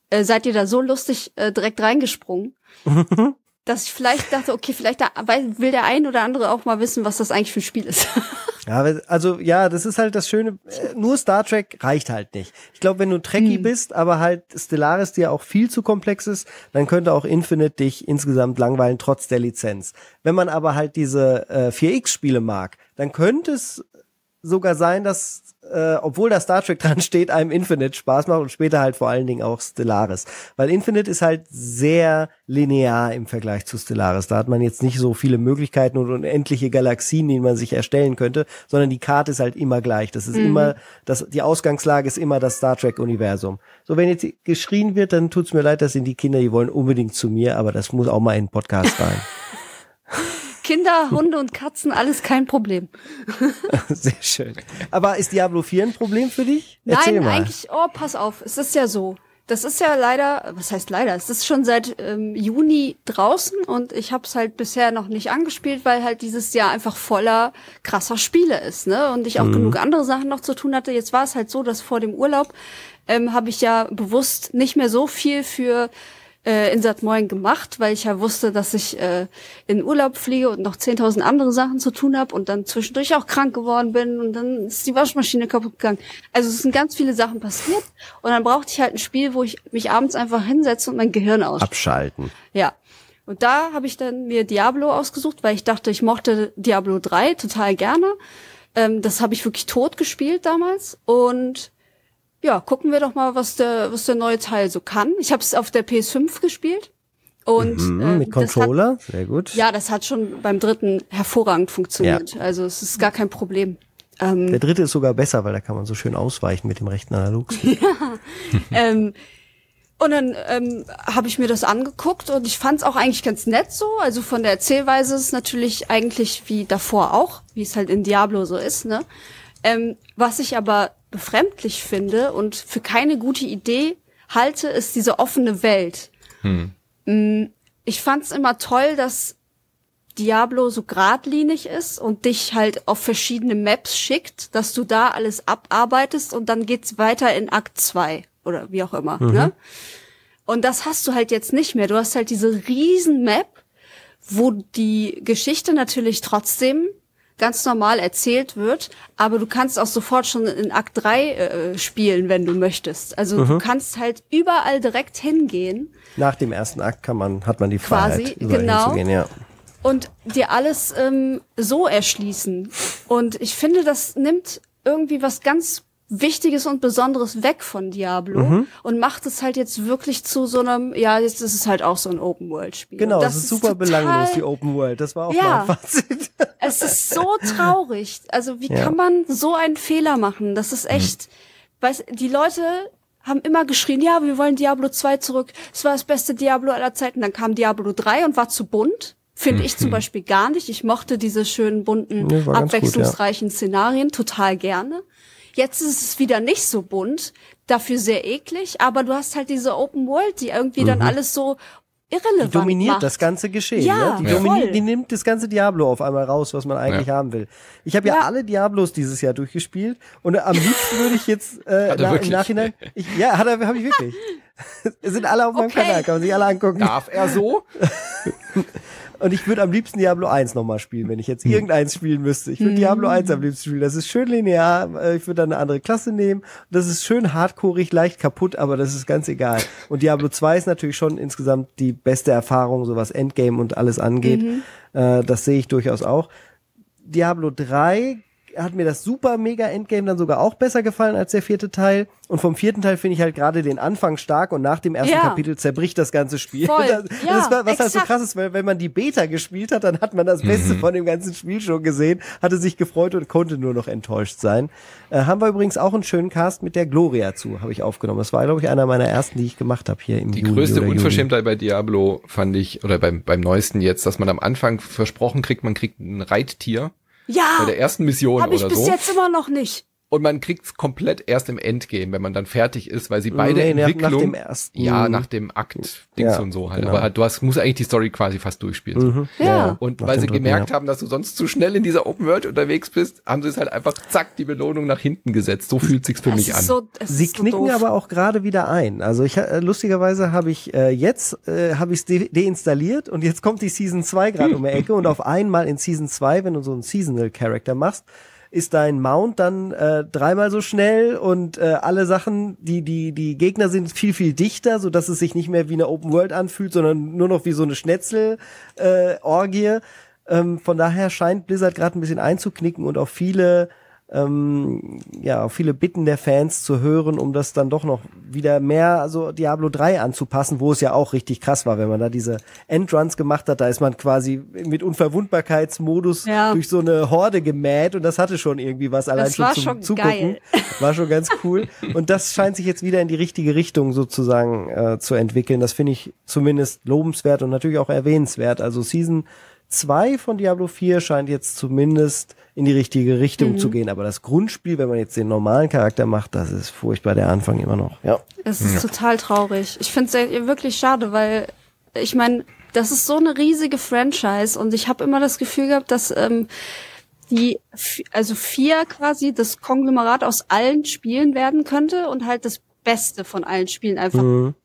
äh, seid ihr da so lustig äh, direkt reingesprungen, [laughs] dass ich vielleicht dachte, okay, vielleicht da, will der ein oder andere auch mal wissen, was das eigentlich für ein Spiel ist. [laughs] Ja, also ja, das ist halt das Schöne. äh, Nur Star Trek reicht halt nicht. Ich glaube, wenn du Trekkie bist, aber halt Stellaris dir auch viel zu komplex ist, dann könnte auch Infinite dich insgesamt langweilen, trotz der Lizenz. Wenn man aber halt diese äh, 4X-Spiele mag, dann könnte es sogar sein, dass, äh, obwohl da Star Trek [laughs] dran steht, einem Infinite Spaß macht und später halt vor allen Dingen auch Stellaris. Weil Infinite ist halt sehr linear im Vergleich zu Stellaris. Da hat man jetzt nicht so viele Möglichkeiten und unendliche Galaxien, die man sich erstellen könnte, sondern die Karte ist halt immer gleich. Das ist immer, das, die Ausgangslage ist immer das Star Trek Universum. So, wenn jetzt geschrien wird, dann tut's mir leid, das sind die Kinder, die wollen unbedingt zu mir, aber das muss auch mal in den Podcast rein. [laughs] Kinder, Hunde und Katzen, alles kein Problem. [laughs] Sehr schön. Aber ist Diablo 4 ein Problem für dich? Erzähl Nein, mal. eigentlich, oh, pass auf, es ist ja so. Das ist ja leider, was heißt leider? Es ist schon seit ähm, Juni draußen und ich habe es halt bisher noch nicht angespielt, weil halt dieses Jahr einfach voller krasser Spiele ist, ne? Und ich auch genug andere Sachen noch zu tun hatte. Jetzt war es halt so, dass vor dem Urlaub ähm, habe ich ja bewusst nicht mehr so viel für äh, Insat Moin gemacht, weil ich ja wusste, dass ich äh, in Urlaub fliege und noch 10.000 andere Sachen zu tun habe und dann zwischendurch auch krank geworden bin und dann ist die Waschmaschine kaputt gegangen. Also es sind ganz viele Sachen passiert und dann brauchte ich halt ein Spiel, wo ich mich abends einfach hinsetze und mein Gehirn aus. Abschalten. Ja. Und da habe ich dann mir Diablo ausgesucht, weil ich dachte, ich mochte Diablo 3 total gerne. Ähm, das habe ich wirklich tot gespielt damals. Und ja, gucken wir doch mal, was der, was der neue Teil so kann. Ich habe es auf der PS5 gespielt. Und Mhm, äh, mit das hat, Controller, sehr gut. ja, das hat schon beim dritten hervorragend funktioniert. Also es ist gar kein Problem. Ähm, Der dritte ist sogar besser, weil da kann man so schön ausweichen mit dem rechten Analogstick. [laughs] ähm, und dann ähm, habe ich mir das angeguckt und ich fand es auch eigentlich ganz nett so. Also von der Erzählweise ist es natürlich eigentlich wie davor auch, wie es halt in Diablo so ist. Ne? Ähm, was ich aber befremdlich finde und für keine gute Idee halte, ist diese offene Welt. Mm, Ich fand es immer toll, dass Diablo so geradlinig ist und dich halt auf verschiedene Maps schickt, dass du da alles abarbeitest und dann geht's weiter in Akt 2 oder wie auch immer, ne? Und das hast du halt jetzt nicht mehr. Du hast halt diese riesen Map, wo die Geschichte natürlich trotzdem ganz normal erzählt wird, aber du kannst auch sofort schon in Akt 3 äh, spielen, wenn du möchtest. Also du kannst halt überall direkt hingehen Nach dem ersten Akt kann man, hat man die Quasi, Freiheit, überall genau. hinzugehen, ja. und dir alles ähm, so erschließen. Und ich finde, das nimmt irgendwie was ganz Wichtiges und Besonderes weg von Diablo Mhm. und macht es halt jetzt wirklich zu so einem, ja, jetzt ist es halt auch so ein Open-World-Spiel. Genau, das, ist super belanglos, die Open World. Das war auch Ja. mein Fazit. [laughs] Es ist so traurig. Also wie Ja. Mhm. kann man so einen Fehler machen? Das ist echt, weiß, die Leute haben immer geschrien, ja, wir wollen Diablo 2 zurück. Es war das beste Diablo aller Zeiten. Dann kam Diablo 3 und war zu bunt. Finde ich zum Beispiel gar nicht. Ich mochte diese schönen bunten, ganz gut, abwechslungsreichen Szenarien total gerne. Jetzt ist es wieder nicht so bunt, dafür sehr eklig, aber du hast halt diese Open World, die irgendwie dann alles so irrelevant Mhm. Die dominiert macht. das ganze Geschehen. Ja, ne? die, ja. dominiert, die nimmt das ganze Diablo auf einmal raus, was man eigentlich Ja. haben will. Ich habe ja. Ja. alle Diablos dieses Jahr durchgespielt und am liebsten würde ich jetzt äh, Hat er na, im? Nachhinein. Ich, ja, hat er, habe ich wirklich. Es [laughs] sind alle auf meinem Okay. Kanal, kann man sich alle angucken. Darf er so? [laughs] Und ich würde am liebsten Diablo 1 nochmal spielen, wenn ich jetzt irgendeins spielen müsste. Ich würde Diablo 1 am liebsten spielen. Das ist schön linear. äh, Ich würde dann eine andere Klasse nehmen. Das ist schön hardcoreig, leicht kaputt, aber das ist ganz egal. Und Diablo 2 ist natürlich schon insgesamt die beste Erfahrung, so was Endgame und alles angeht. Äh, das sehe ich durchaus auch. Diablo 3 hat mir das super mega Endgame dann sogar auch besser gefallen als der vierte Teil. Und vom vierten Teil finde ich halt gerade den Anfang stark und nach dem ersten Ja. Kapitel zerbricht das ganze Spiel. Voll. [laughs] Das, Ja, das war, was halt so exakt. krass ist, weil wenn man die Beta gespielt hat, dann hat man das Beste von dem ganzen Spiel schon gesehen, hatte sich gefreut und konnte nur noch enttäuscht sein. Äh, haben wir übrigens auch einen schönen Cast mit der Gloria zu, habe ich aufgenommen. Das war, glaube ich, einer meiner ersten, die ich gemacht habe hier im Die Juni größte. Unverschämtheit bei Diablo fand ich, oder beim, beim neuesten jetzt, dass man am Anfang versprochen kriegt, man kriegt ein Reittier bei Ja, der ersten Mission habe ich oder bis so. jetzt immer noch nicht. Und man kriegt's komplett erst im Endgame, wenn man dann fertig ist, weil sie beide Nee, nach- nach Entwicklung, dem ersten- ja, nach dem Akt, Dings Ja, und so halt. genau. Aber halt, du hast, musst eigentlich die Story quasi fast durchspielen. so. Mhm. Ja. Und Nach weil sie dritten, gemerkt ja. haben, dass du sonst zu schnell in dieser Open World unterwegs bist, haben sie es halt einfach zack die Belohnung nach hinten gesetzt. So fühlt sich's für Es mich ist an. so, es Sie ist so knicken doof. aber auch gerade wieder ein. Also ich äh, lustigerweise habe ich äh, jetzt äh, habe ich es de deinstalliert und jetzt kommt die Season 2 gerade [laughs] um die Ecke und auf einmal in Season 2, wenn du so einen Seasonal Character machst, ist dein Mount dann äh, dreimal so schnell und äh, alle Sachen, die die die Gegner sind viel viel dichter, so dass es sich nicht mehr wie eine Open World anfühlt, sondern nur noch wie so eine Schnetzel äh, Orgie. Ähm, von daher scheint Blizzard gerade ein bisschen einzuknicken und auf viele ähm, ja, viele Bitten der Fans zu hören, um das dann doch noch wieder mehr, also Diablo 3 anzupassen, wo es ja auch richtig krass war, wenn man da diese Endruns gemacht hat, da ist man quasi mit Unverwundbarkeitsmodus Ja. durch so eine Horde gemäht und das hatte schon irgendwie was allein Das schon war zum schon Zugucken. geil. [laughs] War schon ganz cool. Und das scheint sich jetzt wieder in die richtige Richtung sozusagen äh, zu entwickeln. Das finde ich zumindest lobenswert und natürlich auch erwähnenswert. Also Season 2 von Diablo 4 scheint jetzt zumindest in die richtige Richtung Mhm. zu gehen. Aber das Grundspiel, wenn man jetzt den normalen Charakter macht, das ist furchtbar der Anfang immer noch. Ja. Es ist total traurig. Ich finde es wirklich schade, weil ich meine, das ist so eine riesige Franchise und ich habe immer das Gefühl gehabt, dass ähm, die, also vier quasi das Konglomerat aus allen Spielen werden könnte und halt das Beste von allen Spielen einfach. Mhm.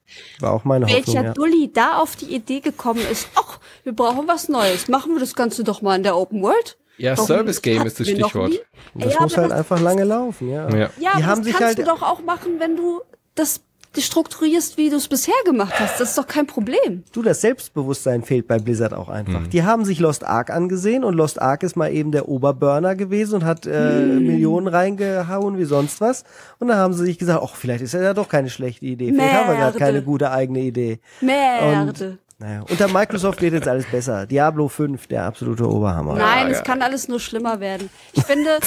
War auch meine Hoffnung. Welcher Ja. Dulli da auf die Idee gekommen ist, ach, wir brauchen was Neues. Machen wir das Ganze doch mal in der Open World. Ja, Warum Service Game ist das Stichwort. Das Ja, muss halt das- einfach lange laufen, ja. Ja. Ja, Die aber haben das sich kannst halt du doch auch machen, wenn du das strukturierst, wie du es bisher gemacht hast. Das ist doch kein Problem. Du, das Selbstbewusstsein fehlt bei Blizzard auch einfach. Mhm. Die haben sich Lost Ark angesehen und Lost Ark ist mal eben der Oberburner gewesen und hat äh, Hm. Millionen reingehauen wie sonst was. Und dann haben sie sich gesagt, ach, vielleicht ist das ja doch keine schlechte Idee. Vielleicht haben wir gerade Merde. keine gute eigene Idee. Merde. Naja, unter Microsoft wird jetzt alles besser. Diablo 5, der absolute Oberhammer. Nein, Ja, es ja. kann alles nur schlimmer werden. Ich finde,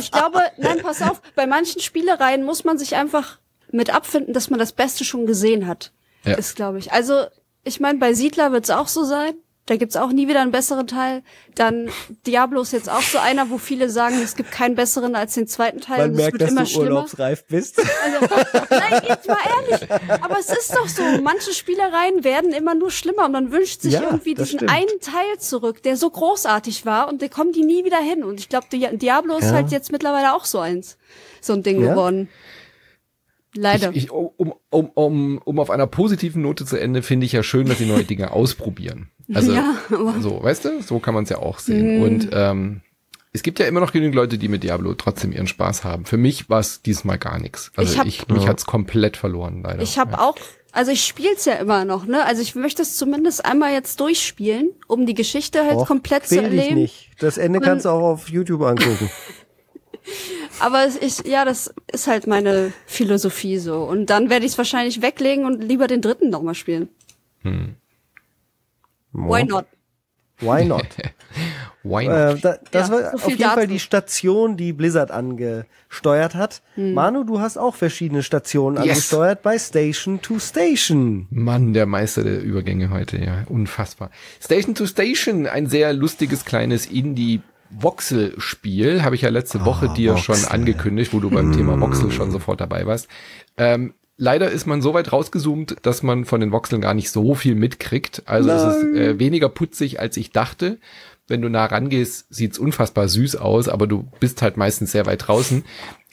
ich glaube, nein, pass auf, bei manchen Spielereien muss man sich einfach mit abfinden, dass man das Beste schon gesehen hat. Ja. Ist, glaube ich. Also, ich meine, bei Siedler wird es auch so sein. Da gibt's auch nie wieder einen besseren Teil. Dann Diablo ist jetzt auch so einer, wo viele sagen, es gibt keinen besseren als den zweiten Teil. Man merkt, wird dass immer du schlimmer. urlaubsreif bist. Also, nein, jetzt mal ehrlich. Aber es ist doch so. Manche Spielereien werden immer nur schlimmer und man wünscht sich Ja, irgendwie diesen stimmt. einen Teil zurück, der so großartig war und da kommen die nie wieder hin. Und ich glaube, Diablo ist Ja. halt jetzt mittlerweile auch so eins. So ein Ding Ja. geworden. Leider. Ich, ich, um, um, um, um auf einer positiven Note zu Ende, finde ich ja schön, dass sie neue Dinge [laughs] ausprobieren. Also, Ja, aber- so, weißt du, so kann man es ja auch sehen. Mhm. Und ähm, es gibt ja immer noch genügend Leute, die mit Diablo trotzdem ihren Spaß haben. Für mich war es diesmal gar nichts. Also Ich hab- ich, mich hat's komplett verloren, leider. Ich habe ja. auch, also ich spiel's ja immer noch, ne? Also ich möchte es zumindest einmal jetzt durchspielen, um die Geschichte halt Och, komplett zu erleben. nicht. Das Ende Und- kannst du auch auf YouTube angucken. [laughs] Aber es- ich, ja, das ist halt meine Philosophie so. Und dann werde ich es wahrscheinlich weglegen und lieber den dritten nochmal spielen. Why not? Why not? [laughs] Why not? Äh, da, das Ja, war so auf jeden Fall dazu. die Station, die Blizzard angesteuert hat. Hm. Manu, du hast auch verschiedene Stationen Yes. angesteuert bei Station to Station. Mann, der Meister der Übergänge heute, ja, unfassbar. Station to Station, ein sehr lustiges kleines Indie Voxel-Spiel, habe ich ja letzte Woche dir schon Voxel. angekündigt, wo du beim Thema Voxel schon sofort dabei warst. Ähm, leider ist man so weit rausgezoomt, dass man von den Voxeln gar nicht so viel mitkriegt. Also es ist äh, weniger putzig, als ich dachte. Wenn du nah rangehst, sieht's unfassbar süß aus, aber du bist halt meistens sehr weit draußen.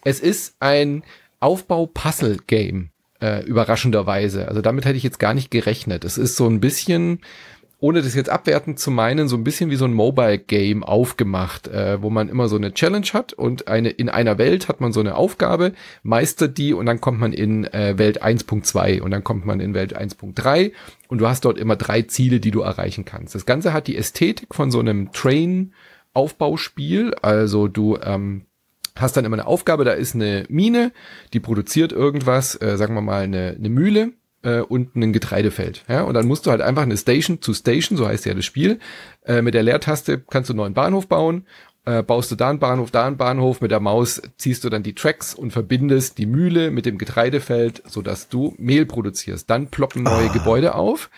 Es ist ein Aufbau-Puzzle-Game, äh, überraschenderweise. Also damit hätte ich jetzt gar nicht gerechnet. Es ist so ein bisschen ohne das jetzt abwertend zu meinen, so ein bisschen wie so ein Mobile-Game aufgemacht, äh, wo man immer so eine Challenge hat und eine in einer Welt hat man so eine Aufgabe, meistert die und dann kommt man in äh, Welt 1.2 und dann kommt man in Welt 1.3 und du hast dort immer drei Ziele, die du erreichen kannst. Das Ganze hat die Ästhetik von so einem Train-Aufbauspiel, also du ähm, hast dann immer eine Aufgabe, da ist eine Mine, die produziert irgendwas, äh, sagen wir mal eine, eine Mühle äh, und ein Getreidefeld. Ja? Und dann musst du halt einfach eine Station zu Station, so heißt ja das Spiel, äh, mit der Leertaste kannst du einen neuen Bahnhof bauen, äh, baust du da einen Bahnhof, da einen Bahnhof, mit der Maus ziehst du dann die Tracks und verbindest die Mühle mit dem Getreidefeld, sodass du Mehl produzierst. Dann ploppen neue oh. Gebäude auf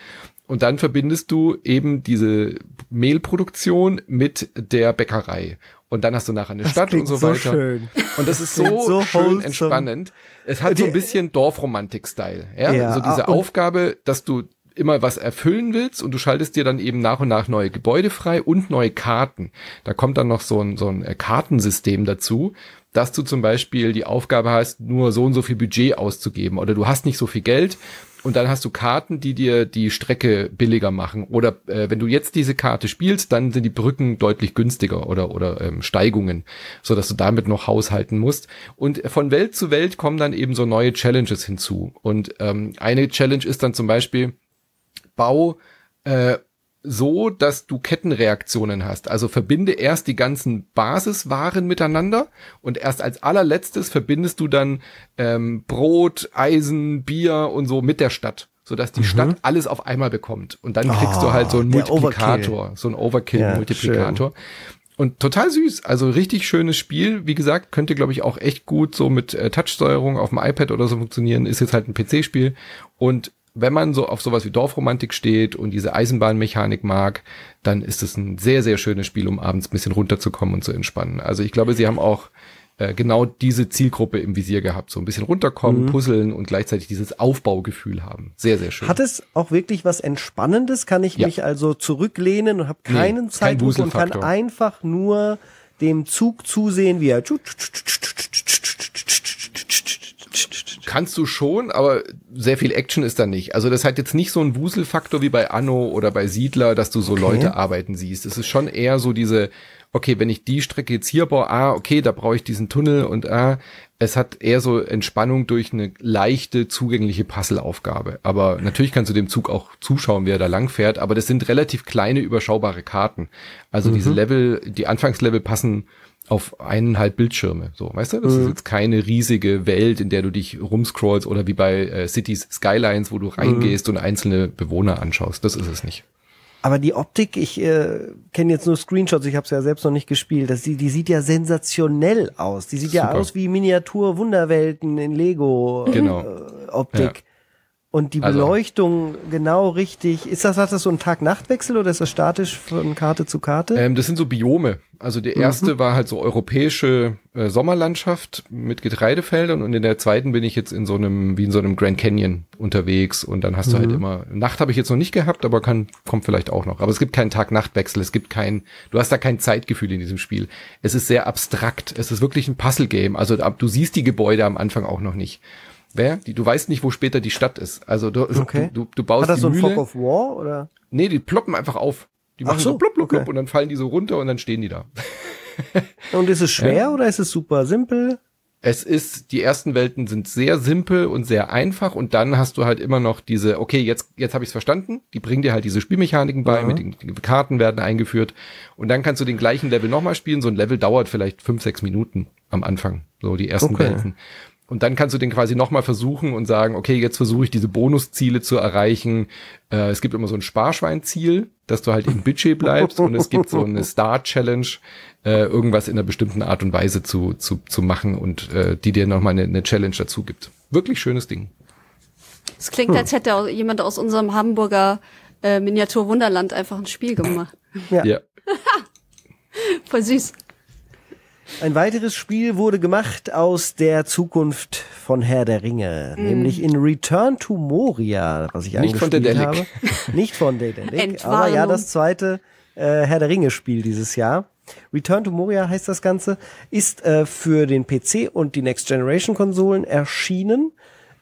und dann verbindest du eben diese Mehlproduktion mit der Bäckerei. Und dann hast du nachher eine das Stadt und so, so weiter. Schön. Und das ist so, so schön entspannend. Es hat so ein bisschen Dorfromantik-Style. Ja? ja, so diese Aufgabe, dass du immer was erfüllen willst und du schaltest dir dann eben nach und nach neue Gebäude frei und neue Karten. Da kommt dann noch so ein, so ein äh, Kartensystem dazu, dass du zum Beispiel die Aufgabe hast, nur so und so viel Budget auszugeben oder du hast nicht so viel Geld und dann hast du Karten, die dir die Strecke billiger machen. Oder äh, wenn du jetzt diese Karte spielst, dann sind die Brücken deutlich günstiger oder oder ähm, Steigungen, so dass du damit noch haushalten musst. Und von Welt zu Welt kommen dann eben so neue Challenges hinzu. Und ähm, eine Challenge ist dann zum Beispiel Bau äh, so, dass du Kettenreaktionen hast. Also verbinde erst die ganzen Basiswaren miteinander und erst als allerletztes verbindest du dann ähm, Brot, Eisen, Bier und so mit der Stadt sodass die mhm. Stadt alles auf einmal bekommt. Und dann kriegst oh, du halt so einen Multiplikator, so einen Overkill-Multiplikator. Ja, und total süß, also richtig schönes Spiel. Wie gesagt, könnte glaube ich auch echt gut so mit äh, Touchsteuerung auf dem iPad oder so funktionieren. Ist jetzt halt ein PC-Spiel und wenn man so auf sowas wie Dorfromantik steht und diese Eisenbahnmechanik mag, dann ist es ein sehr, sehr schönes Spiel, um abends ein bisschen runterzukommen und zu entspannen. Also ich glaube, sie haben auch äh, genau diese Zielgruppe im Visier gehabt. So ein bisschen runterkommen, mhm. puzzeln und gleichzeitig dieses Aufbaugefühl haben. Sehr, sehr schön. Hat es auch wirklich was Entspannendes? Kann ich ja. mich also zurücklehnen und habe keinen nee, Zeitdruck kein und kann einfach nur dem Zug zusehen, wie er Kannst du schon, aber sehr viel Action ist da nicht. Also das hat jetzt nicht so einen Wuselfaktor wie bei Anno oder bei Siedler, dass du so okay. Leute arbeiten siehst. Es ist schon eher so diese, okay, wenn ich die Strecke jetzt hier baue, ah, okay, da brauche ich diesen Tunnel und ah, es hat eher so Entspannung durch eine leichte, zugängliche Puzzleaufgabe. Aber natürlich kannst du dem Zug auch zuschauen, wie er da lang fährt, aber das sind relativ kleine, überschaubare Karten. Also mhm. diese Level, die Anfangslevel passen auf eineinhalb Bildschirme. So, weißt du? Das mhm. ist jetzt keine riesige Welt, in der du dich rumscrollst oder wie bei äh, Cities Skylines, wo du reingehst mhm. und einzelne Bewohner anschaust. Das ist es nicht. Aber die Optik, ich äh, kenne jetzt nur Screenshots, ich habe es ja selbst noch nicht gespielt. Das, die, die sieht ja sensationell aus. Die sieht Super. ja aus wie Miniatur-Wunderwelten in Lego genau. äh, Optik. Ja. Und die also Beleuchtung genau richtig. Ist das, hat das so ein Tag-Nacht-Wechsel oder ist das statisch von Karte zu Karte? Ähm, das sind so Biome. Also der erste mhm. war halt so europäische äh, Sommerlandschaft mit Getreidefeldern und in der zweiten bin ich jetzt in so einem, wie in so einem Grand Canyon unterwegs und dann hast mhm. du halt mhm. immer, Nacht habe ich jetzt noch nicht gehabt, aber kann, kommt vielleicht auch noch. Aber es gibt keinen Tag-Nacht-Wechsel, es gibt kein, du hast da kein Zeitgefühl in diesem Spiel. Es ist sehr abstrakt, es ist wirklich ein Puzzle-Game. Also du siehst die Gebäude am Anfang auch noch nicht. Wer? Die, du weißt nicht, wo später die Stadt ist. Also du, okay. du, du baust Hat das die so ein Mühle. Fog of War oder? Nee, die ploppen einfach auf. Die machen so, so plupp, plupp, okay. plupp und dann fallen die so runter und dann stehen die da. [laughs] und ist es schwer ja. oder ist es super simpel? Es ist, die ersten Welten sind sehr simpel und sehr einfach und dann hast du halt immer noch diese, okay, jetzt, jetzt habe ich es verstanden, die bringen dir halt diese Spielmechaniken bei, ja. mit den, den, Karten werden eingeführt und dann kannst du den gleichen Level nochmal spielen. So ein Level dauert vielleicht fünf, sechs Minuten am Anfang, so die ersten okay. Welten. Und dann kannst du den quasi nochmal versuchen und sagen, okay, jetzt versuche ich diese Bonusziele zu erreichen. Äh, es gibt immer so ein Sparschweinziel, dass du halt im [laughs] Budget bleibst und es gibt so eine Star-Challenge, äh, irgendwas in einer bestimmten Art und Weise zu, zu, zu machen und äh, die dir nochmal eine, eine Challenge dazu gibt. Wirklich schönes Ding. Es klingt, hm. als hätte jemand aus unserem Hamburger äh, Miniatur Wunderland einfach ein Spiel gemacht. Ja. ja. [laughs] Voll süß. Ein weiteres Spiel wurde gemacht aus der Zukunft von Herr der Ringe, mm. nämlich in Return to Moria, was ich Nicht von Dedelic. habe. Nicht von Dedelic, [laughs] aber ja das zweite äh, Herr der Ringe Spiel dieses Jahr. Return to Moria heißt das Ganze, ist äh, für den PC und die Next Generation Konsolen erschienen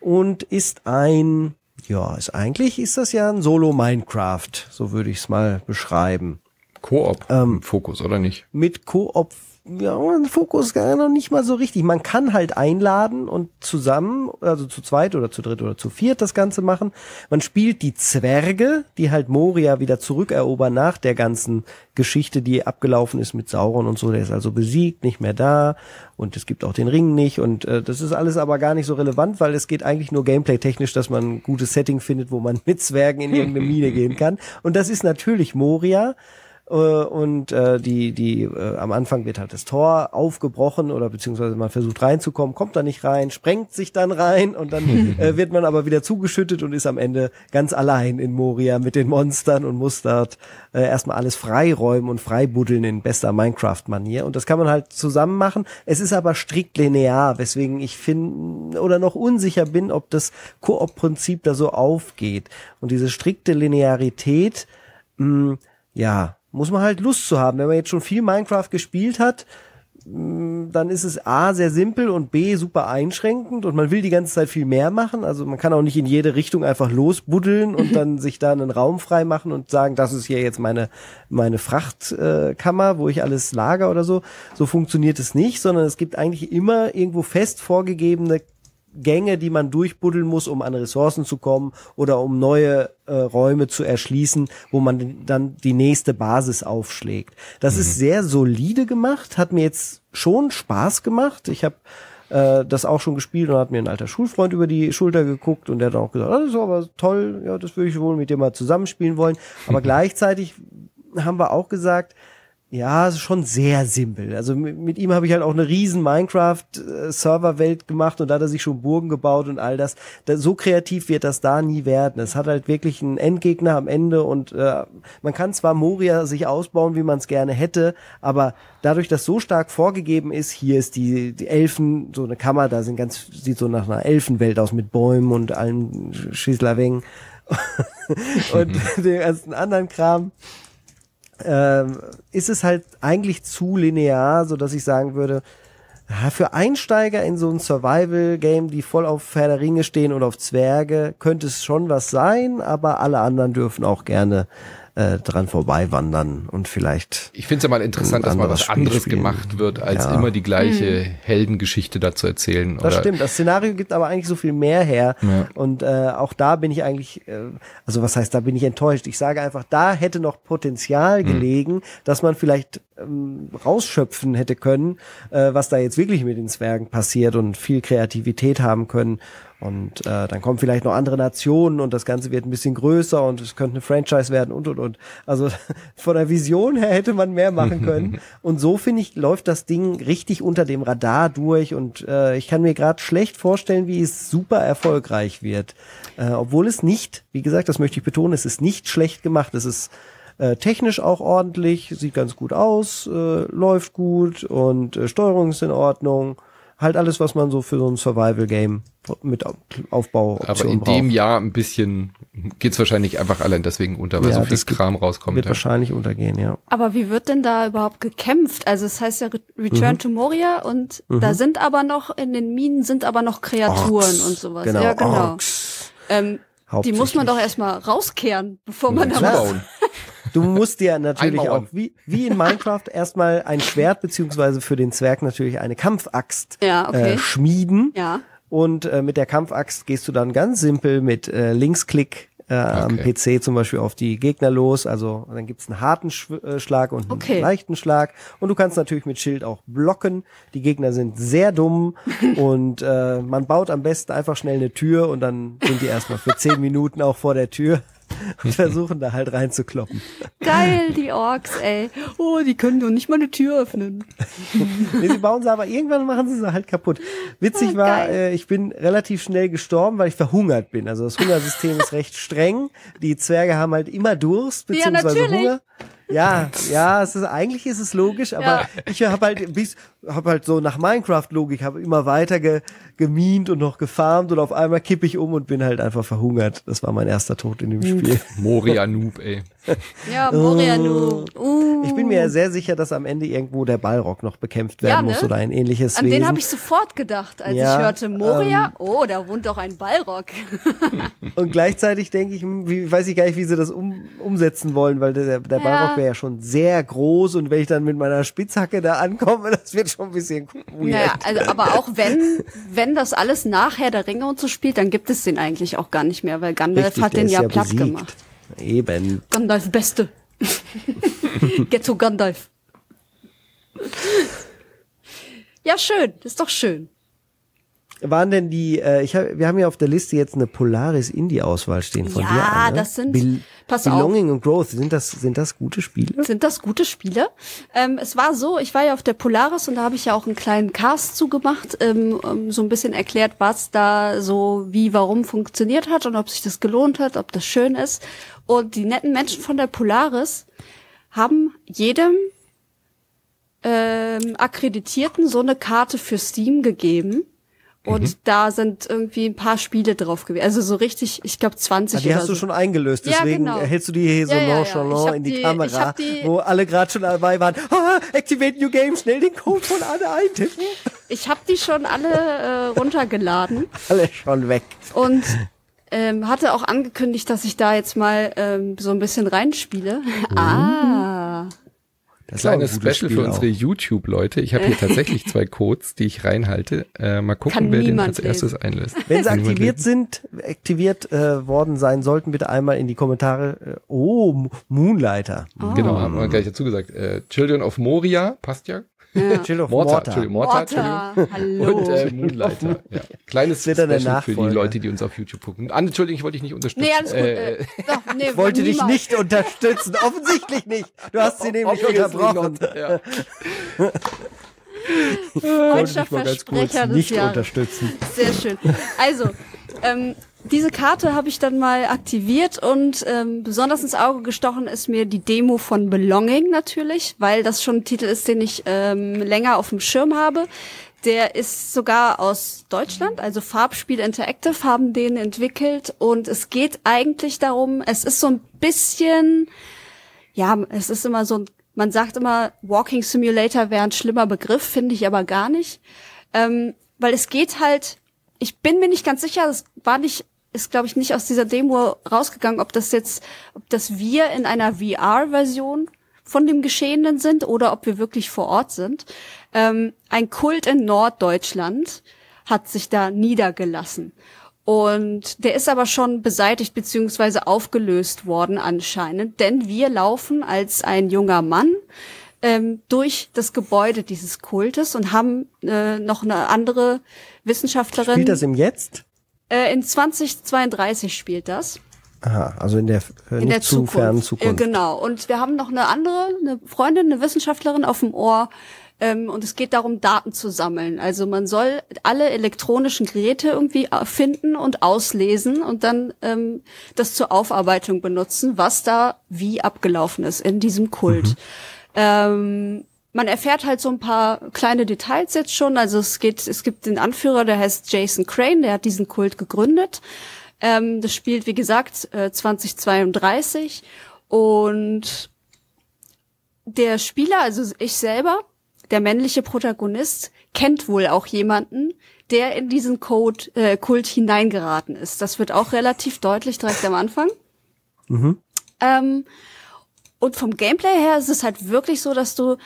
und ist ein Ja, ist eigentlich ist das ja ein Solo-Minecraft, so würde ich es mal beschreiben. Koop ähm, Fokus, oder nicht? Mit Koop ja, Fokus gar noch nicht mal so richtig. Man kann halt einladen und zusammen, also zu zweit oder zu dritt oder zu viert das Ganze machen. Man spielt die Zwerge, die halt Moria wieder zurückerobern nach der ganzen Geschichte, die abgelaufen ist mit Sauron und so. Der ist also besiegt, nicht mehr da und es gibt auch den Ring nicht und äh, das ist alles aber gar nicht so relevant, weil es geht eigentlich nur gameplay-technisch, dass man ein gutes Setting findet, wo man [laughs] mit Zwergen in irgendeine Mine gehen kann. Und das ist natürlich Moria. Äh, und äh, die die äh, am Anfang wird halt das Tor aufgebrochen oder beziehungsweise man versucht reinzukommen, kommt da nicht rein, sprengt sich dann rein und dann [laughs] äh, wird man aber wieder zugeschüttet und ist am Ende ganz allein in Moria mit den Monstern und muss dort äh, erstmal alles freiräumen und freibuddeln in bester Minecraft-Manier und das kann man halt zusammen machen. Es ist aber strikt linear, weswegen ich finde oder noch unsicher bin, ob das Koop-Prinzip da so aufgeht und diese strikte Linearität mh, ja, muss man halt Lust zu haben. Wenn man jetzt schon viel Minecraft gespielt hat, mm, dann ist es A sehr simpel und B super einschränkend und man will die ganze Zeit viel mehr machen. Also man kann auch nicht in jede Richtung einfach losbuddeln und [laughs] dann sich da einen Raum frei machen und sagen, das ist hier jetzt meine, meine Frachtkammer, äh, wo ich alles lager oder so. So funktioniert es nicht, sondern es gibt eigentlich immer irgendwo fest vorgegebene Gänge, die man durchbuddeln muss, um an Ressourcen zu kommen oder um neue äh, Räume zu erschließen, wo man dann die nächste Basis aufschlägt. Das mhm. ist sehr solide gemacht, hat mir jetzt schon Spaß gemacht. Ich habe äh, das auch schon gespielt und hat mir ein alter Schulfreund über die Schulter geguckt und der hat auch gesagt, ah, das ist aber toll, ja, das würde ich wohl mit dir mal zusammenspielen wollen. Aber [laughs] gleichzeitig haben wir auch gesagt, ja, ist schon sehr simpel. Also mit, mit ihm habe ich halt auch eine riesen Minecraft-Serverwelt gemacht und da hat er sich schon Burgen gebaut und all das. Da, so kreativ wird das da nie werden. Es hat halt wirklich einen Endgegner am Ende und äh, man kann zwar Moria sich ausbauen, wie man es gerne hätte, aber dadurch, dass so stark vorgegeben ist, hier ist die, die Elfen, so eine Kammer, da sind ganz, sieht so nach einer Elfenwelt aus mit Bäumen und allem Schießlerweng [laughs] und [laughs] den ganzen anderen Kram ähm, ist es halt eigentlich zu linear, so dass ich sagen würde, für Einsteiger in so ein Survival-Game, die voll auf Herr Ringe stehen und auf Zwerge, könnte es schon was sein, aber alle anderen dürfen auch gerne äh, dran vorbeiwandern und vielleicht. Ich finde es ja mal interessant, dass mal was Spiel anderes spielen. gemacht wird, als ja. immer die gleiche mhm. Heldengeschichte dazu erzählen. Das oder? stimmt. Das Szenario gibt aber eigentlich so viel mehr her. Ja. Und äh, auch da bin ich eigentlich, äh, also was heißt, da bin ich enttäuscht. Ich sage einfach, da hätte noch Potenzial mhm. gelegen, dass man vielleicht ähm, rausschöpfen hätte können, äh, was da jetzt wirklich mit den Zwergen passiert und viel Kreativität haben können. Und äh, dann kommen vielleicht noch andere Nationen und das Ganze wird ein bisschen größer und es könnte eine Franchise werden und und und. Also [laughs] von der Vision her hätte man mehr machen [laughs] können. und so finde ich, läuft das Ding richtig unter dem Radar durch und äh, ich kann mir gerade schlecht vorstellen, wie es super erfolgreich wird. Äh, obwohl es nicht, wie gesagt, das möchte ich betonen, es ist nicht schlecht gemacht. Es ist äh, technisch auch ordentlich, sieht ganz gut aus, äh, läuft gut und äh, Steuerung ist in Ordnung halt alles, was man so für so ein Survival-Game mit Aufbau Aber in braucht. dem Jahr ein bisschen geht's wahrscheinlich einfach allein deswegen unter, weil ja, so viel Kram rauskommt. Wird ja. wahrscheinlich untergehen, ja. Aber wie wird denn da überhaupt gekämpft? Also es heißt ja Return mhm. to Moria und mhm. da sind aber noch, in den Minen sind aber noch Kreaturen Orks. und sowas. Genau, ja, genau. Ähm, die muss man doch erstmal rauskehren, bevor man da was... Du musst dir natürlich auch, wie, wie in Minecraft, [laughs] erstmal ein Schwert beziehungsweise für den Zwerg natürlich eine Kampfaxt ja, okay. äh, schmieden. Ja. Und äh, mit der Kampfaxt gehst du dann ganz simpel mit äh, Linksklick äh, okay. am PC zum Beispiel auf die Gegner los. Also dann gibt's einen harten Sch äh, Schlag und einen okay. leichten Schlag. Und du kannst natürlich mit Schild auch blocken. Die Gegner sind sehr dumm [laughs] und äh, man baut am besten einfach schnell eine Tür und dann sind die erstmal für zehn Minuten auch vor der Tür. [laughs] und versuchen da halt reinzukloppen. Geil, die Orks, ey. Oh, die können doch nicht mal eine Tür öffnen. nee, sie bauen sie aber irgendwann machen sie sie halt kaputt. Witzig oh, war, äh, ich bin relativ schnell gestorben, weil ich verhungert bin. Also das Hungersystem ist recht streng. Die Zwerge haben halt immer Durst beziehungsweise ja, Hunger. Ja, ja, es ist eigentlich ist es logisch, aber ja. ich habe halt bis hab halt so nach Minecraft Logik habe immer weiter ge, gemint und noch gefarmt und auf einmal kippe ich um und bin halt einfach verhungert. Das war mein erster Tod in dem Spiel. Moria Noob, ey. Ja, Moria Noob. Uh. Ich bin mir ja sehr sicher, dass am Ende irgendwo der Ballrock noch bekämpft werden Ja, ne? muss oder ein ähnliches An Wesen. den habe ich sofort gedacht, als Ja, ich hörte Moria. ähm, oh, da wohnt doch ein Ballrock. [laughs] Und gleichzeitig denke ich, wie, weiß ich gar nicht, wie sie das um, umsetzen wollen, weil der, der Ja. Ballrock wäre ja schon sehr groß und wenn ich dann mit meiner Spitzhacke da ankomme, [laughs] das wird schon ein bisschen weird. Naja, also, aber auch wenn, wenn das alles nachher der Ringe und so spielt, dann gibt es den eigentlich auch gar nicht mehr, weil Gandalf Richtig, hat den ja platt besiegt. gemacht. Eben. Gandalf Beste. [laughs] Ghetto Gandalf. Ja, schön. Das ist doch schön. Waren denn die, äh, ich hab, wir haben ja auf der Liste jetzt eine Polaris Indie-Auswahl stehen von Ja, dir. Anne. das sind- Bel pass auf. Belonging und Growth, sind das, sind das gute Spiele? Sind das gute Spiele? Ähm, es war so, ich war ja auf der Polaris und da habe ich ja auch einen kleinen Cast zugemacht, ähm, ähm, so ein bisschen erklärt, was da so wie, warum funktioniert hat und ob sich das gelohnt hat, ob das schön ist. Und die netten Menschen von der Polaris haben jedem ähm, Akkreditierten so eine Karte für Steam gegeben. Und Mhm. da sind irgendwie ein paar Spiele drauf gewesen. Also so richtig, ich glaube 20 Ah, die hast so. du schon eingelöst, Ja, deswegen genau. hältst du die hier so Ja, ja, ja. nonchalant in die, die- Kamera, die- wo alle gerade schon dabei waren. Ah, Activate New Game, schnell den Code von Anne eintippen. Ich habe die schon alle äh, runtergeladen. Alle schon weg. und ähm, hatte auch angekündigt, dass ich da jetzt mal ähm, so ein bisschen reinspiele. Ah, Das ist auch ein Kleines Special Spiel für unsere. YouTube-Leute. Ich habe hier [laughs] tatsächlich zwei Codes, die ich reinhalte. Äh, mal gucken, Kann wer den als erstes einlöst. Wenn sie aktiviert lesen. sind, aktiviert äh, worden sein sollten, bitte einmal in die Kommentare. Äh, oh, Moonlighter. Genau, haben wir gleich dazu gesagt. Äh, Children of Moria, passt ja. [laughs] Chill of Morta, Mortar. Entschuldigung, Morta, Morta, Entschuldigung. hallo. Und äh, Moonlighter. [laughs] Ja. Kleines Special für die. Leute, die uns auf YouTube gucken. Anne, Entschuldigung, ich wollte dich nicht unterstützen. nee, alles gut. Äh, Äh, doch, nee, [laughs] Ich wollte dich niemals. nicht unterstützen. Offensichtlich nicht. Du hast sie nämlich unterbrochen. not. Ja. Freundschaftsversprecher des nicht Jahres. unterstützen. Sehr schön. Also, ähm, diese Karte habe ich dann mal aktiviert und ähm, besonders ins Auge gestochen ist mir die Demo von Belonging natürlich, weil das schon ein Titel ist, den ich ähm, länger auf dem Schirm habe. Der ist sogar aus Deutschland, also Farbspiel Interactive haben den entwickelt und es geht eigentlich darum, es ist so ein bisschen, ja, es ist immer so ein, man sagt immer, Walking Simulator wäre ein schlimmer Begriff, finde ich aber gar nicht. Ähm, weil es geht halt, ich bin mir nicht ganz sicher, das war nicht, ist glaube ich nicht aus dieser Demo rausgegangen, ob das jetzt, ob das wir in einer VR-Version von dem Geschehenen sind oder ob wir wirklich vor Ort sind. Ähm, ein Kult in Norddeutschland hat sich da niedergelassen. Und der ist aber schon beseitigt beziehungsweise aufgelöst worden anscheinend, denn wir laufen als ein junger Mann ähm, durch das Gebäude dieses Kultes und haben äh, noch eine andere Wissenschaftlerin. Spielt das im Jetzt? Äh, in 2032 spielt das. Aha, also in der, äh, In der zu Zukunft. Zukunft. Genau. Und wir haben noch eine andere, eine Freundin, eine Wissenschaftlerin auf dem Ohr. Ähm, und es geht darum, Daten zu sammeln. Also man soll alle elektronischen Geräte irgendwie äh, finden und auslesen und dann ähm, das zur Aufarbeitung benutzen, was da wie abgelaufen ist in diesem Kult. Ähm, man erfährt halt so ein paar kleine Details jetzt schon. Also es geht, es gibt den Anführer, der heißt Jason Crane, der hat diesen Kult gegründet. Ähm, das spielt, wie gesagt, äh, 2032 und der Spieler, also ich selber, der männliche Protagonist, kennt wohl auch jemanden, der in diesen Code, äh, Kult hineingeraten ist. Das wird auch relativ deutlich direkt am Anfang. Ähm, und vom Gameplay her ist es halt wirklich so, dass du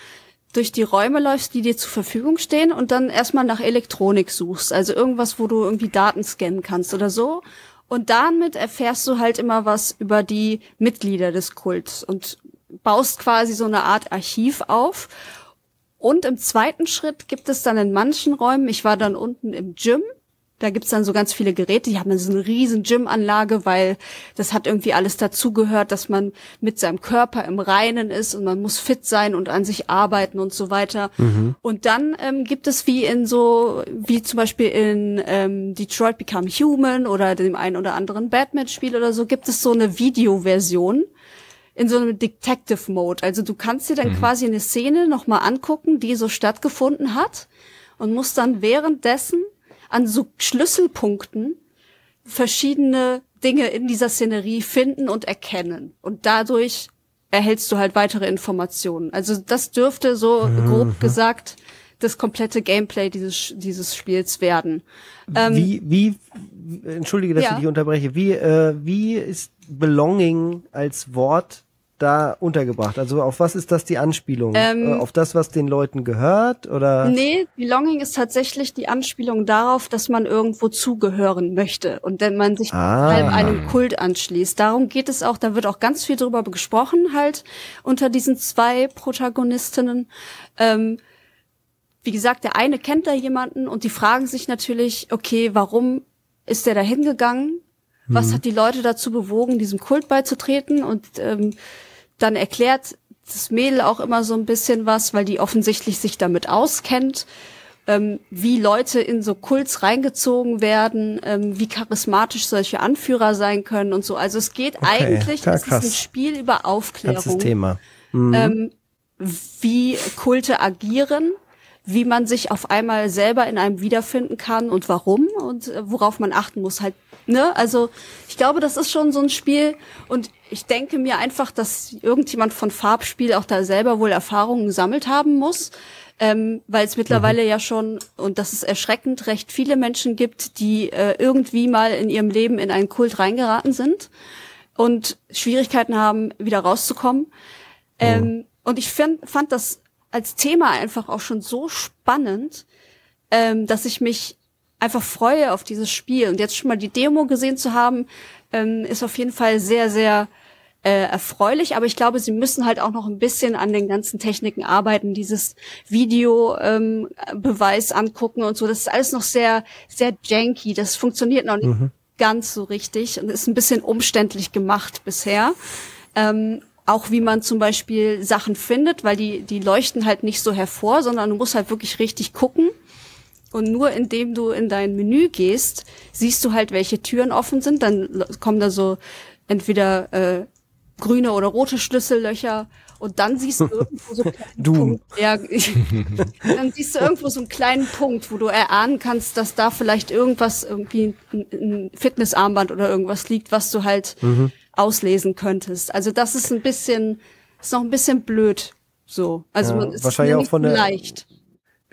durch die Räume läufst, die dir zur Verfügung stehen und dann erstmal nach Elektronik suchst. Also irgendwas, wo du irgendwie Daten scannen kannst oder so. Und damit erfährst du halt immer was über die Mitglieder des Kults und baust quasi so eine Art Archiv auf. Und im zweiten Schritt gibt es dann in manchen Räumen, ich war dann unten im Gym, da gibt's dann so ganz viele Geräte, die haben dann so eine riesen Gym-Anlage, weil das hat irgendwie alles dazugehört, dass man mit seinem Körper im Reinen ist und man muss fit sein und an sich arbeiten und so weiter. Und dann ähm, gibt es wie in so, wie zum Beispiel in ähm, Detroit Become Human oder dem einen oder anderen Batman-Spiel oder so, gibt es so eine Videoversion in so einem Detective Mode. Also du kannst dir dann quasi eine Szene nochmal angucken, die so stattgefunden hat und musst dann währenddessen an so Schlüsselpunkten verschiedene Dinge in dieser Szenerie finden und erkennen. Und dadurch erhältst du halt weitere Informationen. Also das dürfte so Mhm. grob gesagt das komplette Gameplay dieses, dieses Spiels werden. Ähm, wie, wie, entschuldige, dass Ja. ich dich unterbreche, wie, äh, wie ist Belonging als Wort da untergebracht? Also auf was ist das die Anspielung? Ähm, äh, auf das, was den Leuten gehört? Oder? Nee, Belonging ist tatsächlich die Anspielung darauf, dass man irgendwo zugehören möchte und wenn man sich Ah. einem Kult anschließt. Darum geht es auch, da wird auch ganz viel drüber gesprochen, halt unter diesen zwei Protagonistinnen. Ähm, wie gesagt, der eine kennt da jemanden und die fragen sich natürlich, okay, warum ist der da hingegangen? Was hat die Leute dazu bewogen, diesem Kult beizutreten? Und ähm, dann erklärt das Mädel auch immer so ein bisschen was, weil die offensichtlich sich damit auskennt, ähm, wie Leute in so Kults reingezogen werden, ähm, wie charismatisch solche Anführer sein können und so. Also es geht Okay, eigentlich, es ist ein Spiel über Ganzes Aufklärung Thema. ähm, wie Kulte agieren, wie man sich auf einmal selber in einem wiederfinden kann und warum und äh, worauf man achten muss halt. Ne? Also ich glaube, das ist schon so ein Spiel und ich denke mir einfach, dass irgendjemand von Farbspiel auch da selber wohl Erfahrungen gesammelt haben muss. Ähm, weil es mittlerweile ja schon, und das ist erschreckend, recht viele Menschen gibt, die äh, irgendwie mal in ihrem Leben in einen Kult reingeraten sind und Schwierigkeiten haben, wieder rauszukommen. Ähm, und ich find, fand das als Thema einfach auch schon so spannend, ähm, dass ich mich einfach freue auf dieses Spiel. Und jetzt schon mal die Demo gesehen zu haben, ähm, ist auf jeden Fall sehr, sehr äh, erfreulich. Aber ich glaube, sie müssen halt auch noch ein bisschen an den ganzen Techniken arbeiten, dieses Video ähm, angucken und so. Das ist alles noch sehr, sehr janky. Das funktioniert noch nicht ganz so richtig und ist ein bisschen umständlich gemacht bisher. Ähm, auch wie man zum Beispiel Sachen findet, weil die, die leuchten halt nicht so hervor, sondern du musst halt wirklich richtig gucken. Und nur indem du in dein Menü gehst, siehst du halt, welche Türen offen sind. Dann kommen da so entweder äh, grüne oder rote Schlüssellöcher und dann siehst du [laughs] irgendwo so einen. Punkt. Ja, [laughs] dann siehst du irgendwo so einen kleinen Punkt, wo du erahnen kannst, dass da vielleicht irgendwas, irgendwie ein, ein Fitnessarmband oder irgendwas liegt, was du halt Mhm. Auslesen könntest. Also das ist ein bisschen, ist noch ein bisschen blöd. So. Also Ja, man ist wahrscheinlich auch von der- leicht.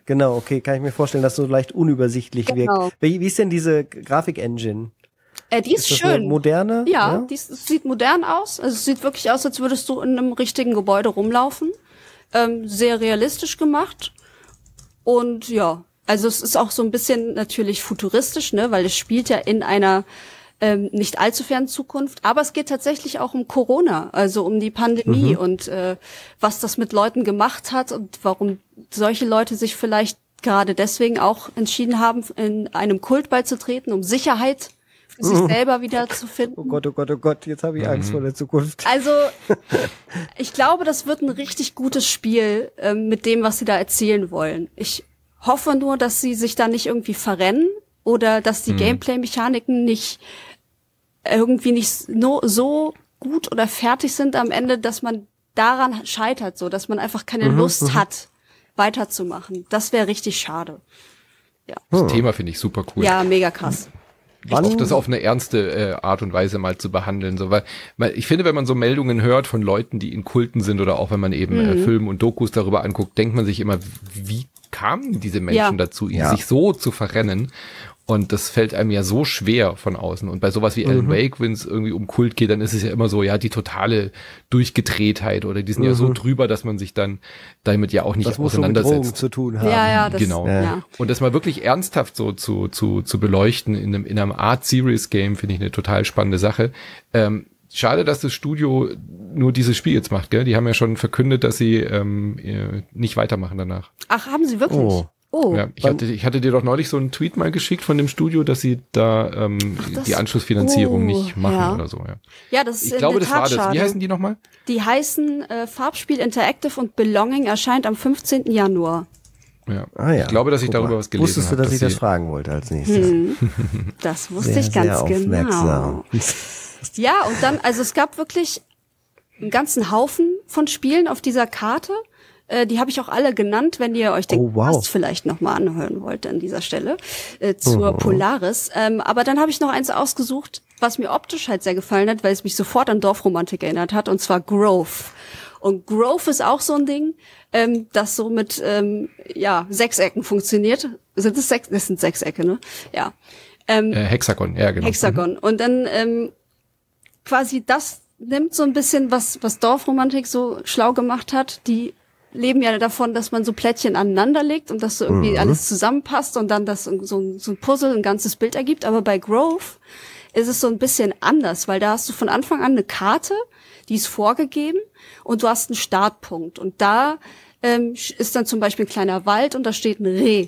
Genau, okay, kann ich mir vorstellen, dass so leicht unübersichtlich Genau. wirkt. Wie, wie ist denn diese Grafik-Engine? Äh, die ist, Ist schön. moderne? Ja, Die, ist- es sieht modern aus. Also es sieht wirklich aus, als würdest du in einem richtigen Gebäude rumlaufen. Ähm, sehr realistisch gemacht. Und ja, also es ist auch so ein bisschen natürlich futuristisch, ne, weil es spielt ja in einer ähm, nicht allzu fernen Zukunft. Aber es geht tatsächlich auch um Corona, also um die Pandemie und äh, was das mit Leuten gemacht hat und warum solche Leute sich vielleicht gerade deswegen auch entschieden haben, in einem Kult beizutreten, um Sicherheit für sich selber wieder zu finden. Oh Gott, oh Gott, oh Gott, jetzt habe ich Angst vor der Zukunft. Also, [laughs] ich glaube, das wird ein richtig gutes Spiel ähm, mit dem, was sie da erzählen wollen. Ich hoffe nur, dass sie sich da nicht irgendwie verrennen oder dass die Gameplay-Mechaniken nicht irgendwie nicht no, so gut oder fertig sind am Ende, dass man daran scheitert, so dass man einfach keine Lust hat, weiterzumachen. Das wäre richtig schade. Das Thema finde ich super cool. Ja, mega krass. Wann- auch das auf eine ernste äh, Art und Weise mal zu behandeln. So, weil, weil ich finde, wenn man so Meldungen hört von Leuten, die in Kulten sind oder auch wenn man eben äh, Filme und Dokus darüber anguckt, denkt man sich immer, wie kamen diese Menschen Ja. dazu, Ja. sich so zu verrennen? Und das fällt einem ja so schwer von außen. Und bei sowas wie Alan Wake, wenn es irgendwie um Kult geht, dann ist es ja immer so, ja, die totale Durchgedrehtheit oder die sind ja so drüber, dass man sich dann damit ja auch nicht Das muss schon mit Drogen auseinandersetzt. zu tun haben. Ja, ja, das, Genau. ja. Und das mal wirklich ernsthaft so zu, zu, zu beleuchten in einem, in einem Art Series Game finde ich eine total spannende Sache. Ähm, schade, dass das Studio nur dieses Spiel jetzt macht, gell? Die haben ja schon verkündet, dass sie ähm, äh, nicht weitermachen danach. Ach, haben sie wirklich? Oh. Oh. Ja, ich, hatte, ich hatte dir doch neulich so einen Tweet mal geschickt von dem Studio, dass sie da ähm, das- die Anschlussfinanzierung oh, nicht machen ja. oder so. Ja. Ja, das ist Ich in glaube, der das Tat war das. Wie heißen die nochmal? Die heißen äh, Farbspiel Interactive und Belonging erscheint am 15. Januar. Ja. Ah, ja. Ich glaube, dass ich Guck darüber mal. was gelesen Wusstest du, habe. dass ich das fragen wollte als nächstes? [laughs] Das wusste Sehr, ich ganz sehr genau. aufmerksam. Ja, und dann, also es gab wirklich einen ganzen Haufen von Spielen auf dieser Karte. Äh, die habe ich auch alle genannt, wenn ihr euch den Oh, wow. Cast vielleicht nochmal anhören wollt an dieser Stelle äh, zur Polaris. Ähm, aber dann habe ich noch eins ausgesucht, was mir optisch halt sehr gefallen hat, weil es mich sofort an Dorfromantik erinnert hat, und zwar Grove. Und Grove ist auch so ein Ding, ähm, das so mit ähm, ja Sechsecken funktioniert. Sind es sechs? Das sind Sechsecke, ne? Ja. Ähm, Äh, Hexagon, ja genau. Hexagon. Und dann ähm, quasi das nimmt so ein bisschen, was, was Dorfromantik so schlau gemacht hat. Die leben ja davon, dass man so Plättchen aneinander legt und dass so irgendwie alles zusammenpasst und dann das so, ein- so ein Puzzle, ein ganzes Bild ergibt. Aber bei Grove ist es so ein bisschen anders, weil da hast du von Anfang an eine Karte, die ist vorgegeben und du hast einen Startpunkt. Und da ähm, ist dann zum Beispiel ein kleiner Wald und da steht ein Reh.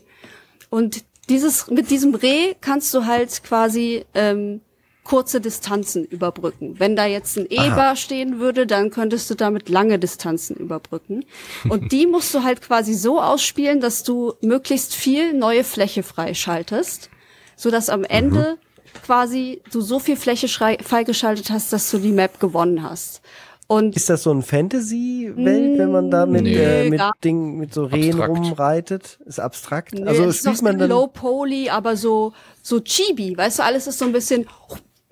Und dieses, mit diesem Reh kannst du halt quasi ähm, kurze Distanzen überbrücken. Wenn da jetzt ein Eber stehen würde, dann könntest du damit lange Distanzen überbrücken. Und [laughs] die musst du halt quasi so ausspielen, dass du möglichst viel neue Fläche freischaltest, sodass am Ende quasi du so viel Fläche freigeschaltet hast, dass du die Map gewonnen hast. Und Ist das so ein Fantasy-Welt, wenn man da mit, Nee. äh, mit Ding, mit so Rehen Abstrakt. rumreitet? Ist abstrakt? Nö, also es ist spielt man dann. low poly, aber so so chibi, weißt du, alles ist so ein bisschen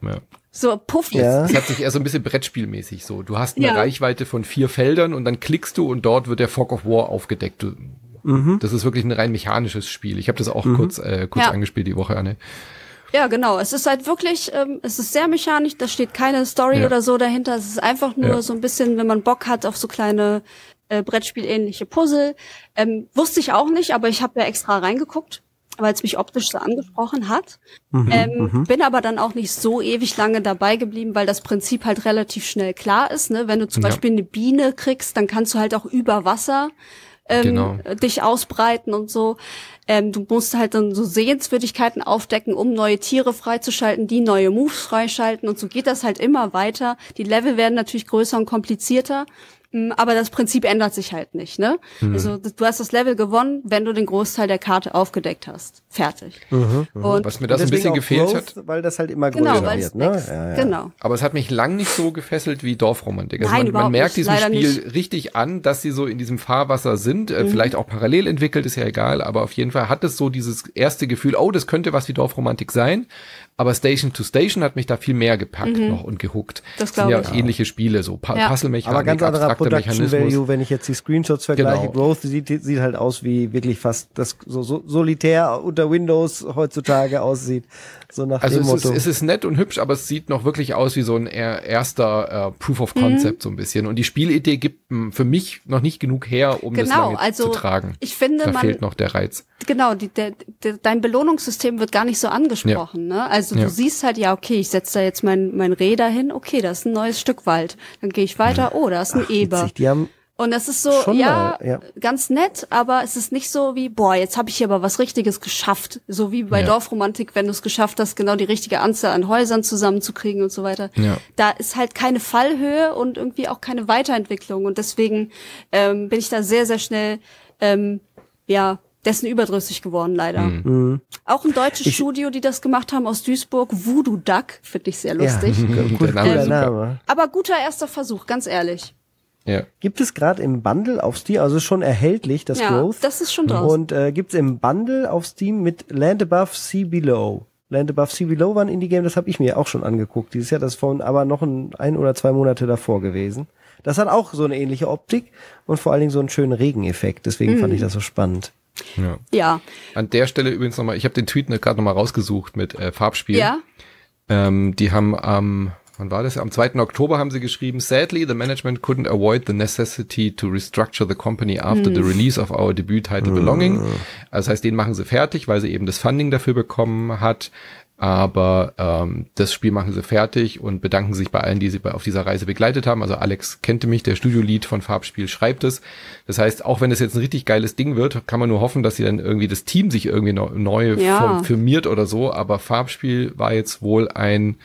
Ja. so puffy. Ja. Es hat sich eher so ein bisschen Brettspielmäßig so. Du hast eine Ja. Reichweite von vier Feldern und dann klickst du und dort wird der Fog of War aufgedeckt. Du, Das ist wirklich ein rein mechanisches Spiel. Ich habe das auch kurz, äh, kurz Ja. angespielt die Woche, Anne. Ja, genau. Es ist halt wirklich, ähm, es ist sehr mechanisch, da steht keine Story Ja. oder so dahinter. Es ist einfach nur Ja. so ein bisschen, wenn man Bock hat auf so kleine äh, Brettspielähnliche Puzzle. Ähm, wusste ich auch nicht, aber ich habe ja extra reingeguckt, weil es mich optisch so angesprochen hat. ähm, Bin aber dann auch nicht so ewig lange dabei geblieben, weil das Prinzip halt relativ schnell klar ist. Ne? Wenn du zum Ja. Beispiel eine Biene kriegst, dann kannst du halt auch über Wasser ähm, Genau. dich ausbreiten und so. Ähm, du musst halt dann so Sehenswürdigkeiten aufdecken, um neue Tiere freizuschalten, die neue Moves freischalten und so geht das halt immer weiter. Die Level werden natürlich größer und komplizierter. Mm, Aber das Prinzip ändert sich halt nicht, ne? Mhm. Also du hast das Level gewonnen, wenn du den Großteil der Karte aufgedeckt hast. Fertig. Und Was mir das ein bisschen gefehlt Growth, hat, Weil das halt immer genau, größer es wird, ne? Ja, ja. Genau. aber es hat mich lang nicht so gefesselt wie Dorfromantik. Also Nein, man, man merkt nicht, diesem Spiel nicht. richtig an, dass sie so in diesem Fahrwasser sind, Mhm. äh, vielleicht auch parallel entwickelt, ist ja egal, aber auf jeden Fall hat es so dieses erste Gefühl, oh, das könnte was wie Dorfromantik sein, aber Station to Station hat mich da viel mehr gepackt noch und gehuckt. Mhm. Das sind glaub ja ich. ähnliche Spiele, so pa Ja. Puzzle-Mechanik, Aber ganz anderer abstrakter Production Mechanismus. Value, wenn ich jetzt die Screenshots vergleiche. Genau. Growth sieht, sieht halt aus wie wirklich fast das so, so solitär unter Windows heutzutage aussieht. So nach Also dem es ist, Motto. es ist nett und hübsch, aber es sieht noch wirklich aus wie so ein er- erster äh, Proof of Concept so ein bisschen. Und die Spielidee gibt m, für mich noch nicht genug her, um das Genau, lange also zu tragen. ich finde, da man- fehlt noch der Reiz. Genau, die, der, der, dein Belohnungssystem wird gar nicht so angesprochen. Ne? Also Ja. du siehst halt, ja, okay, ich setze da jetzt mein, mein Reh dahin, okay, das ist ein neues Stück Wald. Dann gehe ich weiter, oh, da ist ein Eber. Witzig, die haben Und das ist so, Schon ja, mal, ja. ganz nett, aber es ist nicht so wie, boah, jetzt habe ich hier aber was Richtiges geschafft. So wie bei Ja. Dorfromantik, wenn du es geschafft hast, genau die richtige Anzahl an Häusern zusammenzukriegen und so weiter. Ja. Da ist halt keine Fallhöhe und irgendwie auch keine Weiterentwicklung. Und deswegen ähm, bin ich da sehr, sehr schnell, ähm, ja, dessen überdrüssig geworden, leider. Mhm. Auch ein deutsches Studio, die das gemacht haben aus Duisburg, Voodoo Duck, finde ich sehr lustig. [laughs] Ja, gut. Name. Aber guter erster Versuch, ganz ehrlich. Ja. Gibt es gerade im Bundle auf Steam, also schon erhältlich, das Ja, Growth. das ist schon draußen. Und äh, gibt's im Bundle auf Steam mit Land Above Sea Below. Land Above Sea Below war ein Indie-Game, das habe ich mir auch schon angeguckt. Dieses Jahr, das ist von aber noch ein, ein oder zwei Monate davor gewesen. Das hat auch so eine ähnliche Optik und vor allen Dingen so einen schönen Regeneffekt. Deswegen fand Mhm. ich das so spannend. ja. Ja, An der Stelle übrigens nochmal, ich habe den Tweet gerade nochmal rausgesucht mit äh, Farbspiel. ja. Ähm, die haben am, wann war das? Am 2. Oktober haben sie geschrieben, sadly, the management couldn't avoid the necessity to restructure the company after Hm. the release of our debut title Belonging. Also das heißt, den machen sie fertig, weil sie eben das Funding dafür bekommen hat. Aber ähm, das Spiel machen sie fertig und bedanken sich bei allen, die sie bei, auf dieser Reise begleitet haben. Also Alex kennte mich, der Studiolied von Farbspiel schreibt es. Das heißt, auch wenn es jetzt ein richtig geiles Ding wird, kann man nur hoffen, dass sie dann irgendwie das Team sich irgendwie neu, neu Ja. form- firmiert oder so. Aber Farbspiel war jetzt wohl ein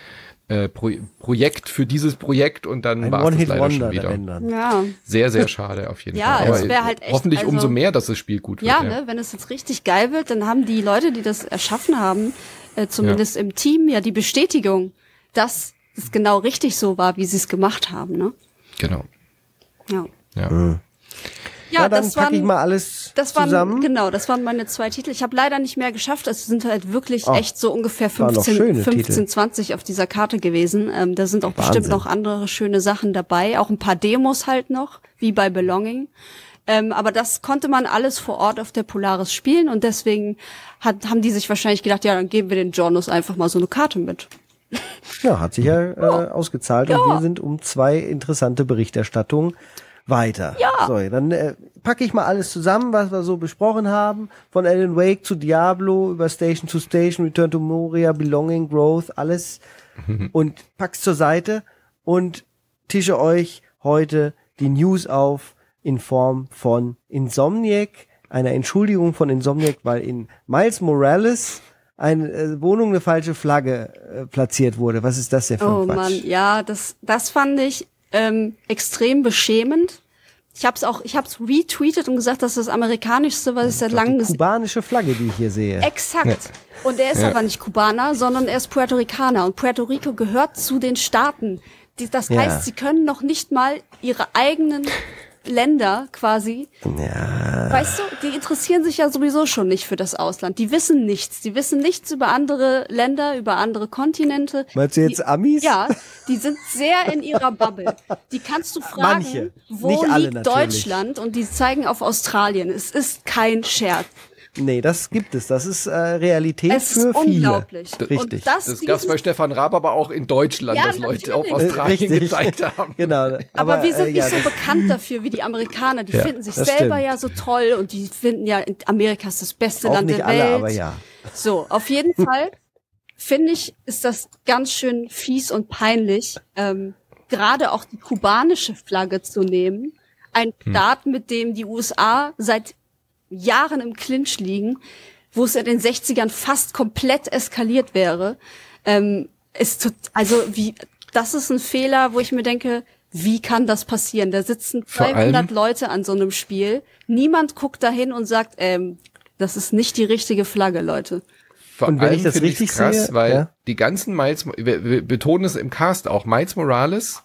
äh, Pro Projekt für dieses Projekt und dann war es das leider schon wieder. Ja, Sehr, sehr schade auf jeden [laughs] Ja, Fall. es wär halt echt, hoffentlich also- umso mehr, dass das Spiel gut wird. ja, ne, wenn es jetzt richtig geil wird, dann haben die Leute, die das erschaffen haben, äh, zumindest im Team, ja die Bestätigung, dass es genau richtig so war, wie sie es gemacht haben. Ne? Genau. Ja. Ja. Ja, Na, dann das packe ich waren- mal alles Das waren, zusammen. genau, das waren meine zwei Titel. Ich habe leider nicht mehr geschafft. Es sind halt wirklich Oh, echt so ungefähr waren noch 15, schöne 15 Titel. 20 auf dieser Karte gewesen. Ähm, da sind auch Wahnsinn. bestimmt noch andere schöne Sachen dabei. Auch ein paar Demos halt noch, wie bei Belonging. Ähm, aber das konnte man alles vor Ort auf der Polaris spielen und deswegen hat, haben die sich wahrscheinlich gedacht, ja, dann geben wir den Journus einfach mal so eine Karte mit. Ja, hat sich ja äh, ausgezahlt und wir sind um zwei interessante Berichterstattungen weiter. Ja. So, dann äh, packe ich mal alles zusammen, was wir so besprochen haben. Von Alan Wake zu Diablo, über Station to Station, Return to Moria, Belonging, Growth, alles. [laughs] und pack's zur Seite und tische euch heute die News auf in Form von Insomniac, einer Entschuldigung von Insomniac, weil in Miles Morales eine äh, Wohnung eine falsche Flagge äh, platziert wurde. Was ist das denn für ein Oh Quatsch? Mann, ja, das, das fand ich ähm, extrem beschämend. Ich habe es auch, ich habe es retweetet und gesagt, das ist das amerikanischste, was ich seit langem Die gesehen kubanische Flagge, die ich hier sehe. Exakt. Und er ist aber nicht Kubaner, sondern er ist Puerto Ricaner. Und Puerto Rico gehört zu den Staaten. Die- Das Ja. heißt, sie können noch nicht mal ihre eigenen Länder quasi. Ja. Weißt du, die interessieren sich ja sowieso schon nicht für das Ausland. Die wissen nichts. Die wissen nichts über andere Länder, über andere Kontinente. Meinst du jetzt die, Amis? Ja, die sind sehr in ihrer Bubble. Die kannst du fragen, Manche. wo liegt natürlich. Deutschland? Und die zeigen auf Australien. Es ist kein Scherz. Nee, das gibt es. Das ist äh, Realität Es für ist viele. unglaublich. Richtig. Und das, Das dieses- gab's bei Stefan Raab aber auch in Deutschland, Ja, dass Leute auf natürlich. Australien Richtig. gezeigt haben. [laughs] Genau. aber, wir sind äh, nicht ja, so bekannt dafür wie die Amerikaner. Die Ja, finden sich selber stimmt. ja so toll und die finden ja, Amerika ist das beste Auch Land nicht der alle, Welt. aber ja. So, auf jeden [laughs] Fall finde ich, ist das ganz schön fies und peinlich, ähm, gerade auch die kubanische Flagge zu nehmen. Ein Hm. Staat, mit dem die USA seit Jahren im Clinch liegen, wo es in den 60ern fast komplett eskaliert wäre. Ähm, ist tot, also wie, das ist ein Fehler, wo ich mir denke, wie kann das passieren? Da sitzen Vor 200 allem- Leute an so einem Spiel. Niemand guckt dahin und sagt, ähm, das ist nicht die richtige Flagge, Leute. Vor Und wenn allem ich das richtig krass, sehe, weil ja. die ganzen Miles, wir, wir betonen es im Cast auch, Miles Morales,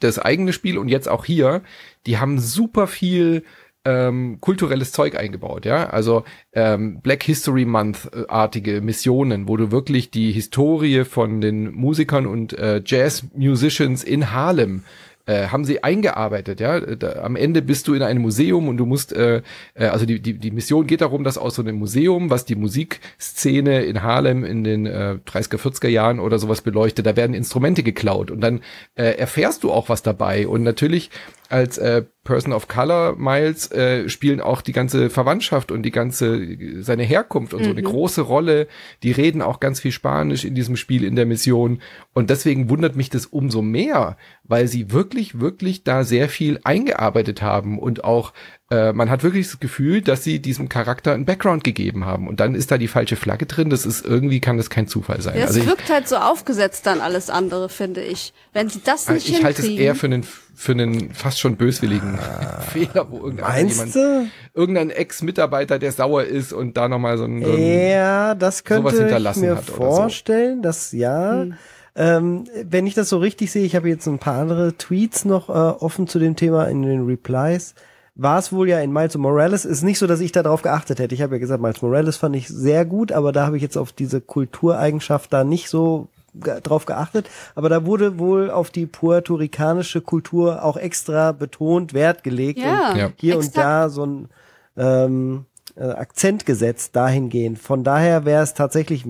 das eigene Spiel und jetzt auch hier, die haben super viel ähm, kulturelles Zeug eingebaut, ja. Also ähm, Black History Month-artige Missionen, wo du wirklich die Historie von den Musikern und äh, Jazz-Musicians in Harlem äh, haben sie eingearbeitet, ja. Da, am Ende bist du in einem Museum und du musst, äh, äh, also die, die, die Mission geht darum, dass aus so einem Museum, was die Musikszene in Harlem in den äh, 30er, 40er Jahren oder sowas beleuchtet, da werden Instrumente geklaut und dann äh, erfährst du auch was dabei. Und natürlich als äh, Person of Color Miles äh, spielen auch die ganze Verwandtschaft und die ganze seine Herkunft und so eine große Rolle. Die reden auch ganz viel Spanisch in diesem Spiel in der Mission und deswegen wundert mich das umso mehr, weil sie wirklich wirklich da sehr viel eingearbeitet haben und auch äh, man hat wirklich das Gefühl, dass sie diesem Charakter einen Background gegeben haben und dann ist da die falsche Flagge drin. Das ist irgendwie kann das kein Zufall sein. Ja, es also ich, wirkt halt so aufgesetzt dann alles andere, finde ich. Wenn sie das nicht ich halte es eher für einen für einen fast schon böswilligen [laughs] Fehler, wo irgendeiner Meinst jemand irgendein Ex-Mitarbeiter, der sauer ist und da nochmal so ein, Ja, das sowas könnte ich mir hat oder so. vorstellen, dass ja. Ähm, wenn ich das so richtig sehe, ich habe jetzt ein paar andere Tweets noch äh, offen zu dem Thema in den Replies. War es wohl ja in Miles Morales, ist nicht so, dass ich da drauf geachtet hätte. Ich habe ja gesagt, Miles Morales fand ich sehr gut, aber da habe ich jetzt auf diese Kultureigenschaft da nicht so drauf geachtet. Aber da wurde wohl auf die puerto-ricanische Kultur auch extra betont Wert gelegt. Ja, und Ja. hier exakt. und da so ein ähm, äh, Akzent gesetzt dahingehend. Von daher wäre es tatsächlich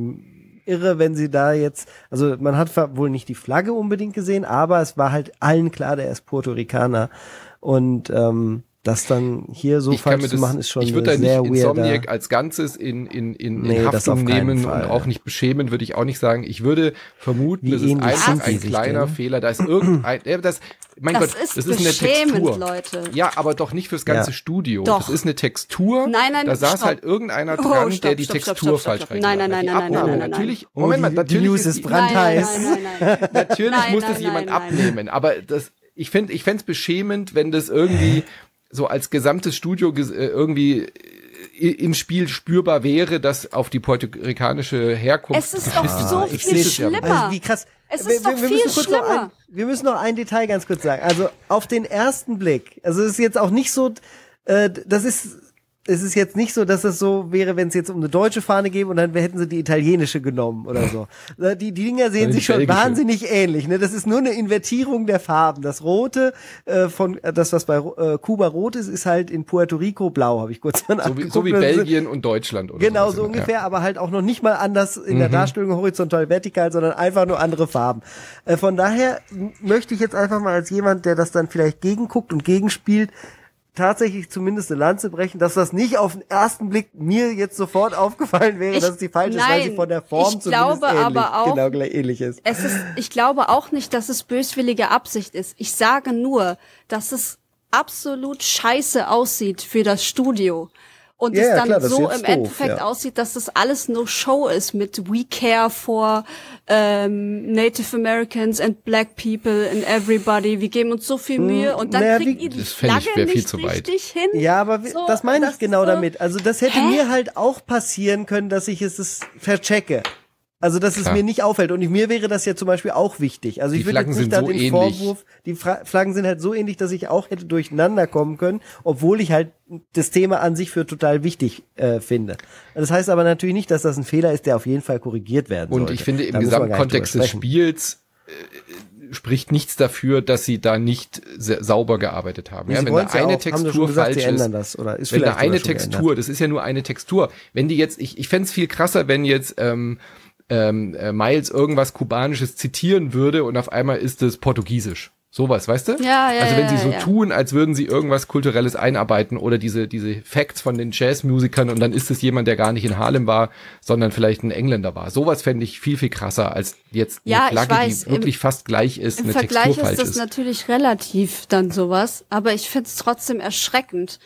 irre, wenn sie da jetzt, also man hat wohl nicht die Flagge unbedingt gesehen, aber es war halt allen klar, der ist Puerto Ricaner. Und ähm, das dann hier so falsch zu machen, ist schon ich würde da sehr nicht weirder. Insomniac als Ganzes in, in, in, Nee, in auf Haftung nehmen Fall. und auch nicht beschämen, würde ich auch nicht sagen. Ich würde vermuten, Wie das ist einfach die ein kleiner denn? Fehler. Da ist irgendein, [clears throat] äh, das, mein Das Gott, ist das ist eine beschämend, Textur. Leute. Ja, aber doch nicht fürs ganze Ja. Studio. Doch. Das ist eine Textur. Nein, nein, Da saß stopp. halt irgendeiner Oh, dran, stopp, der die stopp, stopp, Textur stopp, stopp, falsch stopp. Nein, nein, nein, Die nein, nein, nein, nein, natürlich. Oh, Moment die- mal, die natürlich News ist die- brandheiß. Nein, nein, nein, nein. [laughs] Natürlich Nein, muss nein, das jemand nein, nein. abnehmen, aber das, ich fände, ich fände es beschämend, wenn das irgendwie [laughs] so als gesamtes Studio ges- äh, irgendwie äh, im Spiel spürbar wäre, dass auf die puerto-ricanische Herkunft. Es ist doch so viel Ich sehe das ja. schlimmer. Also wie krass. Es Wir- ist doch wir, wir viel müssen kurz noch schlimmer. ein, Wir müssen noch ein Detail ganz kurz sagen. Also auf den ersten Blick, also es ist jetzt auch nicht so, äh, das ist es ist jetzt nicht so, dass es so wäre, wenn es jetzt um eine deutsche Fahne geht und dann hätten sie die italienische genommen oder so. Äh, [laughs] die, die Dinger sehen sich schon belgische. wahnsinnig ähnlich. Ne? Das ist nur eine Invertierung der Farben. Das Rote äh, von äh, das, was bei äh, Kuba rot ist, ist halt in Puerto Rico blau. Habe ich kurz mal So wie, so wie Belgien und Deutschland oder Genau, so ungefähr, aber halt auch noch nicht mal anders in der Darstellung horizontal, vertikal, sondern einfach nur andere Farben. Äh, von daher möchte ich jetzt einfach mal als jemand, der das dann vielleicht gegenguckt und gegenspielt, tatsächlich zumindest eine Lanze brechen, dass das nicht auf den ersten Blick mir jetzt sofort aufgefallen wäre, Ich- dass es die falsche ist, weil sie nein, von der Form ich zumindest glaube ähnlich, aber auch- genau gleich ähnlich ist. Es ist, ich glaube auch nicht, dass es böswillige Absicht ist. Ich sage nur, dass es absolut scheiße aussieht für das Studio. Und Ja, es dann klar, so im doof, Endeffekt ja. aussieht, dass das alles nur Show ist mit We Care for ähm, Native Americans and Black People and everybody. Wir geben uns so viel Mühe und dann naja, kriegt ihr die ich, Flagge nicht zu weit. richtig hin. Ja, aber wie- So, das meine ich das genau so- damit. Also das hätte Hä? mir halt auch passieren können, dass ich es es verchecke. Also dass es Klar. mir nicht auffällt. Und mir wäre das ja zum Beispiel auch wichtig. Also Die ich würde jetzt nicht sind da so den ähnlich. Vorwurf, die Fra Flaggen sind halt so ähnlich, dass ich auch hätte durcheinander kommen können, obwohl ich halt das Thema an sich für total wichtig äh, finde. Das heißt aber natürlich nicht, dass das ein Fehler ist, der auf jeden Fall korrigiert werden Und sollte. ich finde, im Gesamtkontext des. Spiels äh, spricht nichts dafür, dass sie da nicht sauber gearbeitet haben. Ja, wenn da eine auch, Textur gesagt, falsch ist, das, oder ist wenn da eine Textur, geändert. das ist ja nur eine Textur. Wenn die jetzt, ich, ich fänd's viel krasser, wenn jetzt ähm, ähm, äh, Miles irgendwas Kubanisches zitieren würde und auf einmal ist es Portugiesisch. Sowas, weißt du? Ja, ja, Also wenn sie ja, so ja. tun, als würden sie irgendwas Kulturelles einarbeiten oder diese, diese Facts von den Jazzmusikern und dann ist es jemand, der gar nicht in Harlem war, sondern vielleicht ein Engländer war. Sowas fände ich viel, viel krasser als jetzt eine Ja, ich Flagge, weiß, die wirklich fast gleich ist, Im eine Vergleich Textur ist falsch das ist. natürlich relativ dann sowas, aber ich find's trotzdem erschreckend,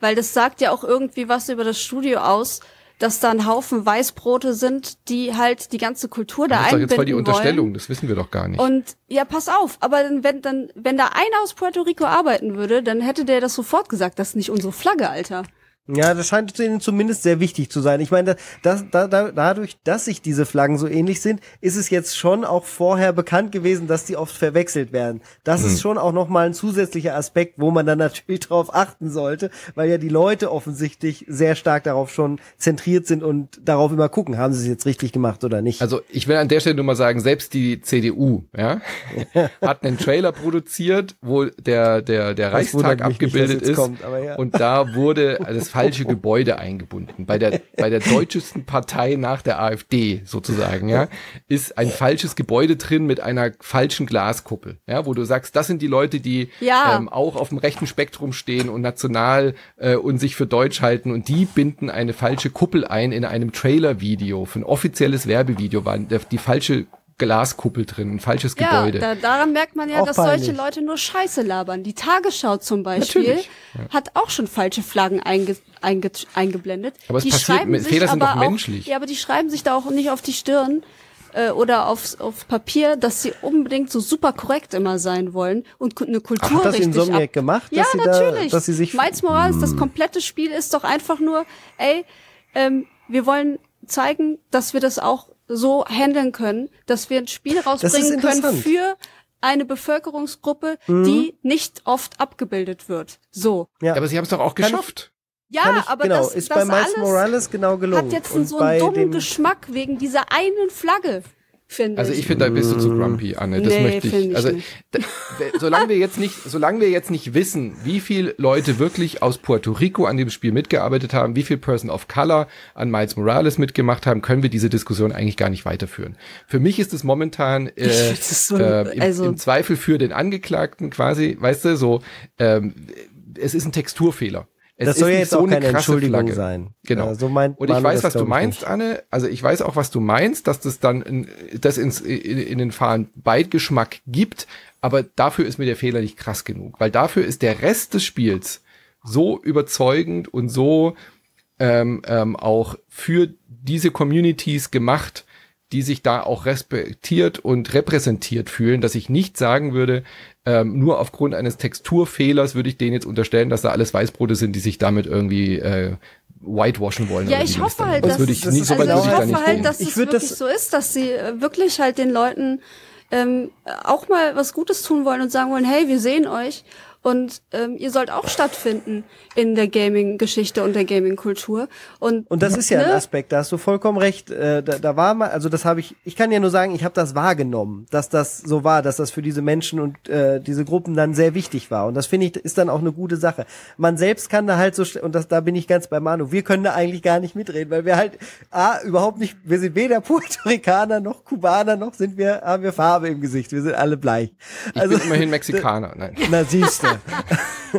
weil das sagt ja auch irgendwie was über das Studio aus, dass da ein Haufen Weißbrote sind, die halt die ganze Kultur da Das ist doch jetzt voll die einbinden Unterstellung, wollen. das wissen wir doch gar nicht. Und ja, pass auf, aber dann, wenn dann, wenn da einer aus Puerto Rico arbeiten würde, dann hätte der das sofort gesagt, das ist nicht unsere Flagge, Alter. Ja, das scheint ihnen zumindest sehr wichtig zu sein. Ich meine, das, da, da, dadurch, dass sich diese Flaggen so ähnlich sind, ist es jetzt schon auch vorher bekannt gewesen, dass die oft verwechselt werden. Das Hm. ist schon auch nochmal ein zusätzlicher Aspekt, wo man dann natürlich [laughs] drauf achten sollte, weil ja die Leute offensichtlich sehr stark darauf schon zentriert sind und darauf immer gucken, haben sie es jetzt richtig gemacht oder nicht. Also ich will an der Stelle nur mal sagen, selbst die CDU ja, [laughs] hat einen Trailer produziert, wo der, der, der Das Reichstag nicht, abgebildet jetzt ist. kommt, ja. Und da wurde das falsche [laughs] Gebäude eingebunden. Bei der, bei der deutschesten Partei nach der AfD sozusagen, ja, ist ein falsches Gebäude drin mit einer falschen Glaskuppel. Ja, wo du sagst, das sind die Leute, die Ja. ähm, auch auf dem rechten Spektrum stehen und national äh, und sich für deutsch halten und die binden eine falsche Kuppel ein in einem Trailer-Video, für ein offizielles Werbevideo war die falsche Glaskuppel drin, ein falsches Ja, Gebäude. da, daran merkt man ja, Auch dass peinlich. solche Leute nur Scheiße labern. Die Tagesschau zum Beispiel Natürlich, hat auch schon falsche Flaggen einge, einge, eingeblendet. Aber es die passiert, schreiben sich Fehler sind aber doch auch, menschlich. Ja, aber die schreiben sich da auch nicht auf die Stirn äh, oder aufs, auf Papier, dass sie unbedingt so super korrekt immer sein wollen und eine Kultur Ach, hat das richtig Insomniac ab gemacht, ja, dass sie da- natürlich. dass sie sich- Miles Morales, das komplette Spiel ist doch einfach nur, ey, ähm, wir wollen zeigen, dass wir das auch so handeln können, dass wir ein Spiel rausbringen können für eine Bevölkerungsgruppe, Mhm. die nicht oft abgebildet wird. So. ja. aber sie haben es doch auch Kann geschafft. Ja, Kann ich, aber genau, das, ist das bei Miles alles Morales genau gelungen. hat jetzt Und so bei einen dummen dem- Geschmack wegen dieser einen Flagge, finde Also ich finde, da bist du zu grumpy, Anne. Das Nee, möchte find ich. ich Also nicht. da, solange wir jetzt nicht, solange wir jetzt nicht wissen, wie viele Leute wirklich aus Puerto Rico an dem Spiel mitgearbeitet haben, wie viel Person of Color an Miles Morales mitgemacht haben, können wir diese Diskussion eigentlich gar nicht weiterführen. Für mich ist es momentan [laughs] äh, Das ist so- äh, im, also- im Zweifel für den Angeklagten quasi, weißt du, so ähm, es ist ein Texturfehler. Es Das soll jetzt so auch eine keine krasse Entschuldigung Flagge. sein. Genau. Ja, so meint Und ich weiß, was du meinst, nicht. Anne. Also ich weiß auch, was du meinst, dass das dann in, das ins, in, in den Fahnen Beidgeschmack gibt. Aber dafür ist mir der Fehler nicht krass genug. Weil dafür ist der Rest des Spiels so überzeugend und so ähm, ähm, auch für diese Communities gemacht, die sich da auch respektiert und repräsentiert fühlen, dass ich nicht sagen würde, ähm, nur aufgrund eines Texturfehlers würde ich denen jetzt unterstellen, dass da alles Weißbrote sind, die sich damit irgendwie äh, whitewashen wollen. Ja, ich hoffe halt, dass das ich das nie, so also würde ich ich da hoffe halt, dass es wirklich das- so ist, dass sie äh, wirklich halt den Leuten ähm, auch mal was Gutes tun wollen und sagen wollen, hey, wir sehen euch und ähm, ihr sollt auch stattfinden in der Gaming-Geschichte und der Gaming-Kultur. Und, Und das ist ja ein ne? Aspekt, da hast du vollkommen recht. Äh, da, da war mal, also das habe ich, ich kann ja nur sagen, ich habe das wahrgenommen, dass das so war, dass das für diese Menschen und äh, diese Gruppen dann sehr wichtig war. Und das finde ich ist dann auch eine gute Sache. Man selbst kann da halt so, und das, da bin ich ganz bei Manu, wir können da eigentlich gar nicht mitreden, weil wir halt, A, überhaupt nicht, wir sind weder [laughs] Puerto Ricaner noch Kubaner, noch sind wir, haben wir Farbe im Gesicht, wir sind alle bleich. Ich bin immerhin [laughs] Mexikaner. Nein. Na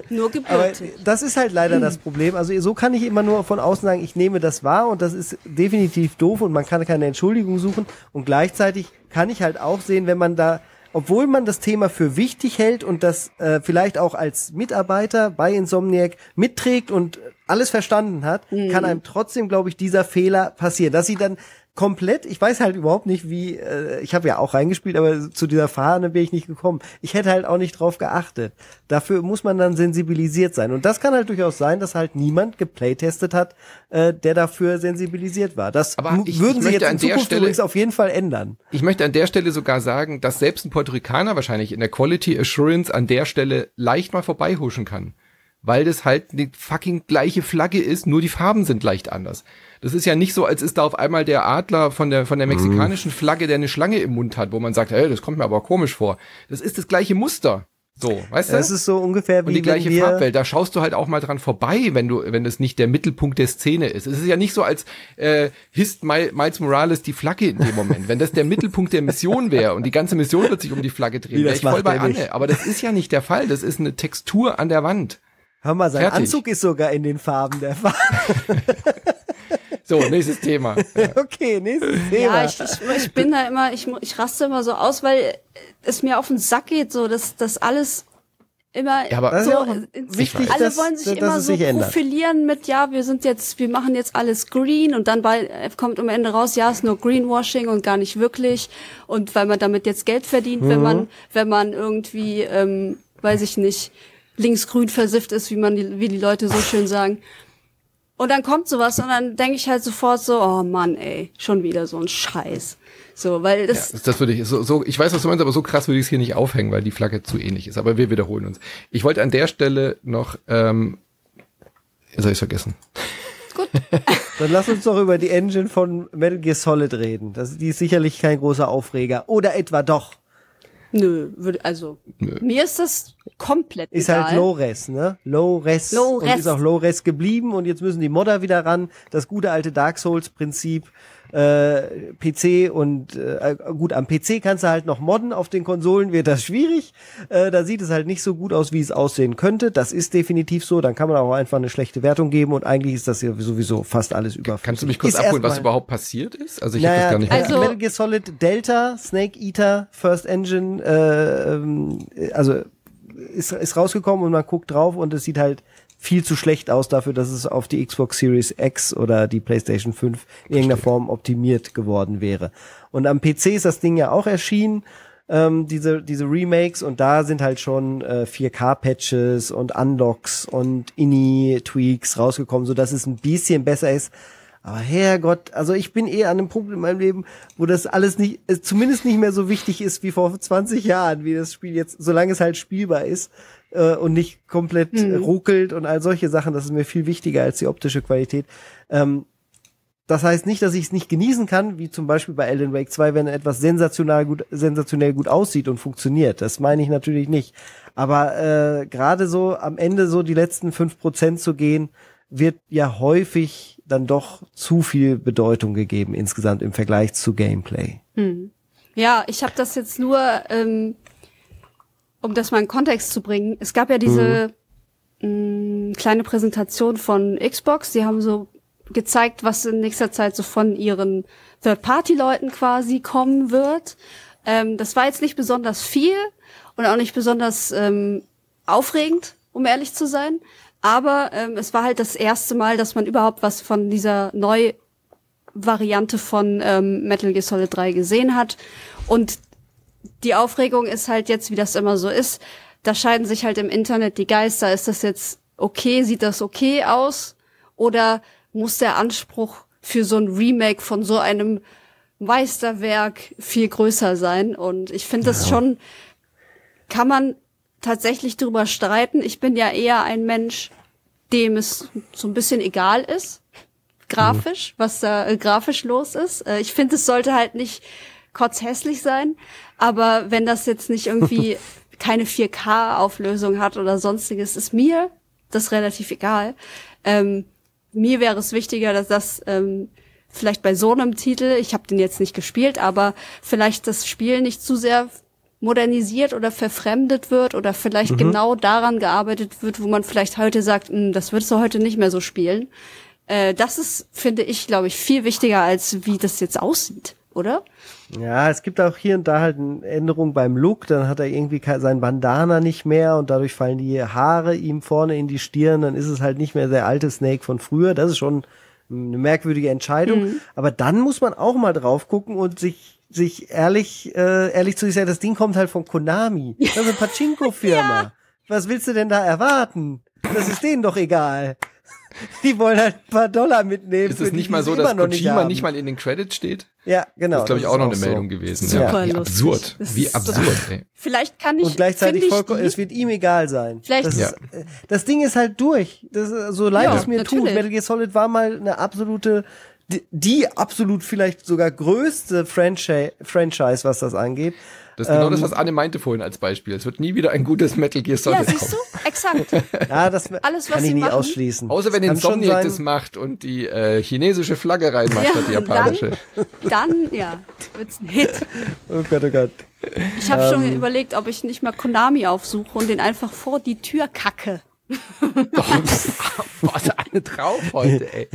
nur [laughs] Aber gebürtig. das ist halt leider das Problem. Also so kann ich immer nur von außen sagen, ich nehme das wahr und das ist definitiv doof und man kann keine Entschuldigung suchen. Und gleichzeitig kann ich halt auch sehen, wenn man da, obwohl man das Thema für wichtig hält und das äh, vielleicht auch als Mitarbeiter bei Insomniac mitträgt und alles verstanden hat, kann einem trotzdem, glaube ich, dieser Fehler passieren, dass sie dann komplett, ich weiß halt überhaupt nicht, wie, äh, ich habe ja auch reingespielt, aber zu dieser Fahne bin ich nicht gekommen. Ich hätte halt auch nicht drauf geachtet. Dafür muss man dann sensibilisiert sein. Und das kann halt durchaus sein, dass halt niemand geplaytestet hat, äh, der dafür sensibilisiert war. Das Aber ich- würden ich sie jetzt in Zukunft Stelle- übrigens auf jeden Fall ändern. Ich möchte an der Stelle sogar sagen, dass selbst ein Puerto Ricaner wahrscheinlich in der Quality Assurance an der Stelle leicht mal vorbeihuschen kann. Weil das halt die fucking gleiche Flagge ist, nur die Farben sind leicht anders. Das ist ja nicht so, als ist da auf einmal der Adler von der, von der mexikanischen Flagge, der eine Schlange im Mund hat, wo man sagt, hey, das kommt mir aber komisch vor. Das ist das gleiche Muster. So, weißt du? Das ist so ungefähr wie und die gleiche Farbwelt, da schaust du halt auch mal dran vorbei, wenn du, wenn es nicht der Mittelpunkt der Szene ist. Es ist ja nicht so, als äh, hisst Mi- Miles Morales die Flagge in dem Moment. Wenn das der Mittelpunkt der Mission wäre und die ganze Mission wird sich um die Flagge drehen, wäre das ich voll bei. Anne. Aber das ist ja nicht der Fall. Das ist eine Textur an der Wand. Hör mal, sein Fertig. Anzug ist sogar in den Farben der Farbe. So, nächstes Thema. [laughs] okay, nächstes Thema. Ja, ich, ich, ich bin da immer, ich, ich raste immer so aus, weil es mir auf den Sack geht, so dass das alles immer Ja, aber- so ja wichtig, alle dass- wollen sich dass immer so sich ändert. profilieren mit ja, wir sind jetzt, wir machen jetzt alles green und dann bei, kommt am Ende raus, ja, ist nur Greenwashing und gar nicht wirklich und weil man damit jetzt Geld verdient, wenn Mhm. man wenn man irgendwie ähm, weiß ich nicht linksgrün versifft ist, wie man die, wie die Leute so schön sagen. Und dann kommt sowas und dann denke ich halt sofort so, oh Mann, ey, schon wieder so ein Scheiß. So, weil das, Das, das würde ich, so, so, ich weiß, was du meinst, aber so krass würde ich es hier nicht aufhängen, weil die Flagge zu ähnlich ist. Aber wir wiederholen uns. Ich wollte an der Stelle noch, ähm, jetzt habe ich vergessen. gut. [laughs] Dann lass uns doch über die Engine von Metal Gear Solid reden. Das, die ist sicherlich kein großer Aufreger. Oder etwa doch. Nö, würde, also mir ist das komplett Ist egal. halt Low-Res, ne? Low-Res. Low-Res. Und ist auch Low-Res geblieben und jetzt müssen die Modder wieder ran. Das gute alte Dark Souls-Prinzip. Äh, PC und äh, gut, am PC kannst du halt noch modden, auf den Konsolen wird das schwierig. Äh, da sieht es halt nicht so gut aus, wie es aussehen könnte. Das ist definitiv so. Dann kann man auch einfach eine schlechte Wertung geben und eigentlich ist das ja sowieso fast alles überflüssig. Kannst du mich kurz Ist abholen, was überhaupt passiert ist? Also ich habe naja, das gar nicht äh, Also- Metal Gear Solid Delta, Snake Eater, First Engine, äh, ähm, also ist, ist rausgekommen und man guckt drauf und es sieht halt viel zu schlecht aus dafür, dass es auf die Xbox Series X oder die PlayStation 5 in irgendeiner Form optimiert geworden wäre. Und am PC ist das Ding ja auch erschienen, ähm, diese, diese Remakes und da sind halt schon äh, 4K-Patches und Unlocks und INI-Tweaks rausgekommen, so dass es ein bisschen besser ist. Aber Herrgott, also ich bin eh an einem Punkt in meinem Leben, wo das alles nicht, äh, zumindest nicht mehr so wichtig ist wie vor 20 Jahren, wie das Spiel jetzt, solange es halt spielbar ist äh, und nicht komplett äh, ruckelt und all solche Sachen, das ist mir viel wichtiger als die optische Qualität. Ähm, das heißt nicht, dass ich es nicht genießen kann, wie zum Beispiel bei Elden Wake 2, wenn etwas sensationell gut, sensationell gut aussieht und funktioniert. Das meine ich natürlich nicht. Aber äh, gerade so am Ende so die letzten fünf Prozent zu gehen, wird ja häufig dann doch zu viel Bedeutung gegeben insgesamt im Vergleich zu Gameplay. Ja, ich habe das jetzt nur, ähm, um das mal in Kontext zu bringen. Es gab ja diese mh, kleine Präsentation von Xbox. Die haben so gezeigt, was in nächster Zeit so von ihren Third-Party-Leuten quasi kommen wird. Ähm, das war jetzt nicht besonders viel und auch nicht besonders ähm, aufregend, um ehrlich zu sein. Aber ähm, es war halt das erste Mal, dass man überhaupt was von dieser neu Variante von ähm, Metal Gear Solid 3 gesehen hat. Und die Aufregung ist halt jetzt, wie das immer so ist, da scheiden sich halt im Internet die Geister. Ist das jetzt okay? Sieht das okay aus? Oder muss der Anspruch für so ein Remake von so einem Meisterwerk viel größer sein? Und ich finde das schon, kann man tatsächlich drüber streiten. Ich bin ja eher ein Mensch, dem es so ein bisschen egal ist, grafisch, mhm. was da äh, grafisch los ist. Äh, ich finde, es sollte halt nicht kotzhässlich sein, aber wenn das jetzt nicht irgendwie [laughs] keine 4K-Auflösung hat oder sonstiges, ist mir das relativ egal. Ähm, mir wäre es wichtiger, dass das ähm, vielleicht bei so einem Titel, ich habe den jetzt nicht gespielt, aber vielleicht das Spiel nicht zu sehr modernisiert oder verfremdet wird oder vielleicht mhm. genau daran gearbeitet wird, wo man vielleicht heute sagt, hm, das würdest du heute nicht mehr so spielen. Äh, das ist, finde ich, glaube ich, viel wichtiger, als wie das jetzt aussieht, oder? Ja, es gibt auch hier und da halt eine Änderung beim Look. Dann hat er irgendwie sein Bandana nicht mehr und dadurch fallen die Haare ihm vorne in die Stirn. Dann ist es halt nicht mehr der alte Snake von früher. Das ist schon eine merkwürdige Entscheidung. Mhm. Aber dann muss man auch mal drauf gucken und sich sich ehrlich, äh, ehrlich zu sich sagen, das Ding kommt halt von Konami. Das ist eine [laughs] Pachinko-Firma. ja. Was willst du denn da erwarten? Das ist denen doch egal. [laughs] Die wollen halt ein paar Dollar mitnehmen. Ist es nicht mal so, dass Kojima nicht, nicht, mal in den Credits steht? Ja, genau. Das ist, glaube ich, auch noch eine Meldung so. gewesen. Ja. Wie absurd. Das Wie absurd, ey. Vielleicht kann ich. Und gleichzeitig vollkommen, es wird ihm egal sein. Vielleicht. Das, ja. ist, äh, das Ding ist halt durch. Das, so leid ja, es mir natürlich. tut. Metal Gear Solid war mal eine absolute die, die absolut vielleicht sogar größte Franchise, Franchise, was das angeht. Das ist genau ähm, das, was Anne meinte vorhin als Beispiel. Es wird nie wieder ein gutes Metal Gear Solid. Ja, siehst du? Exakt. [laughs] ja, das Alles, was kann ich nie machen. ausschließen. Außer wenn Insomniac das macht und die äh, chinesische Flagge reinmacht ja, statt die japanische. Dann, dann ja, wird's ein Hit. [laughs] Oh Gott, oh Gott. Ich habe ähm, schon überlegt, ob ich nicht mal Konami aufsuche und den einfach vor die Tür kacke. [laughs] Was [laughs] eine drauf heute, ey.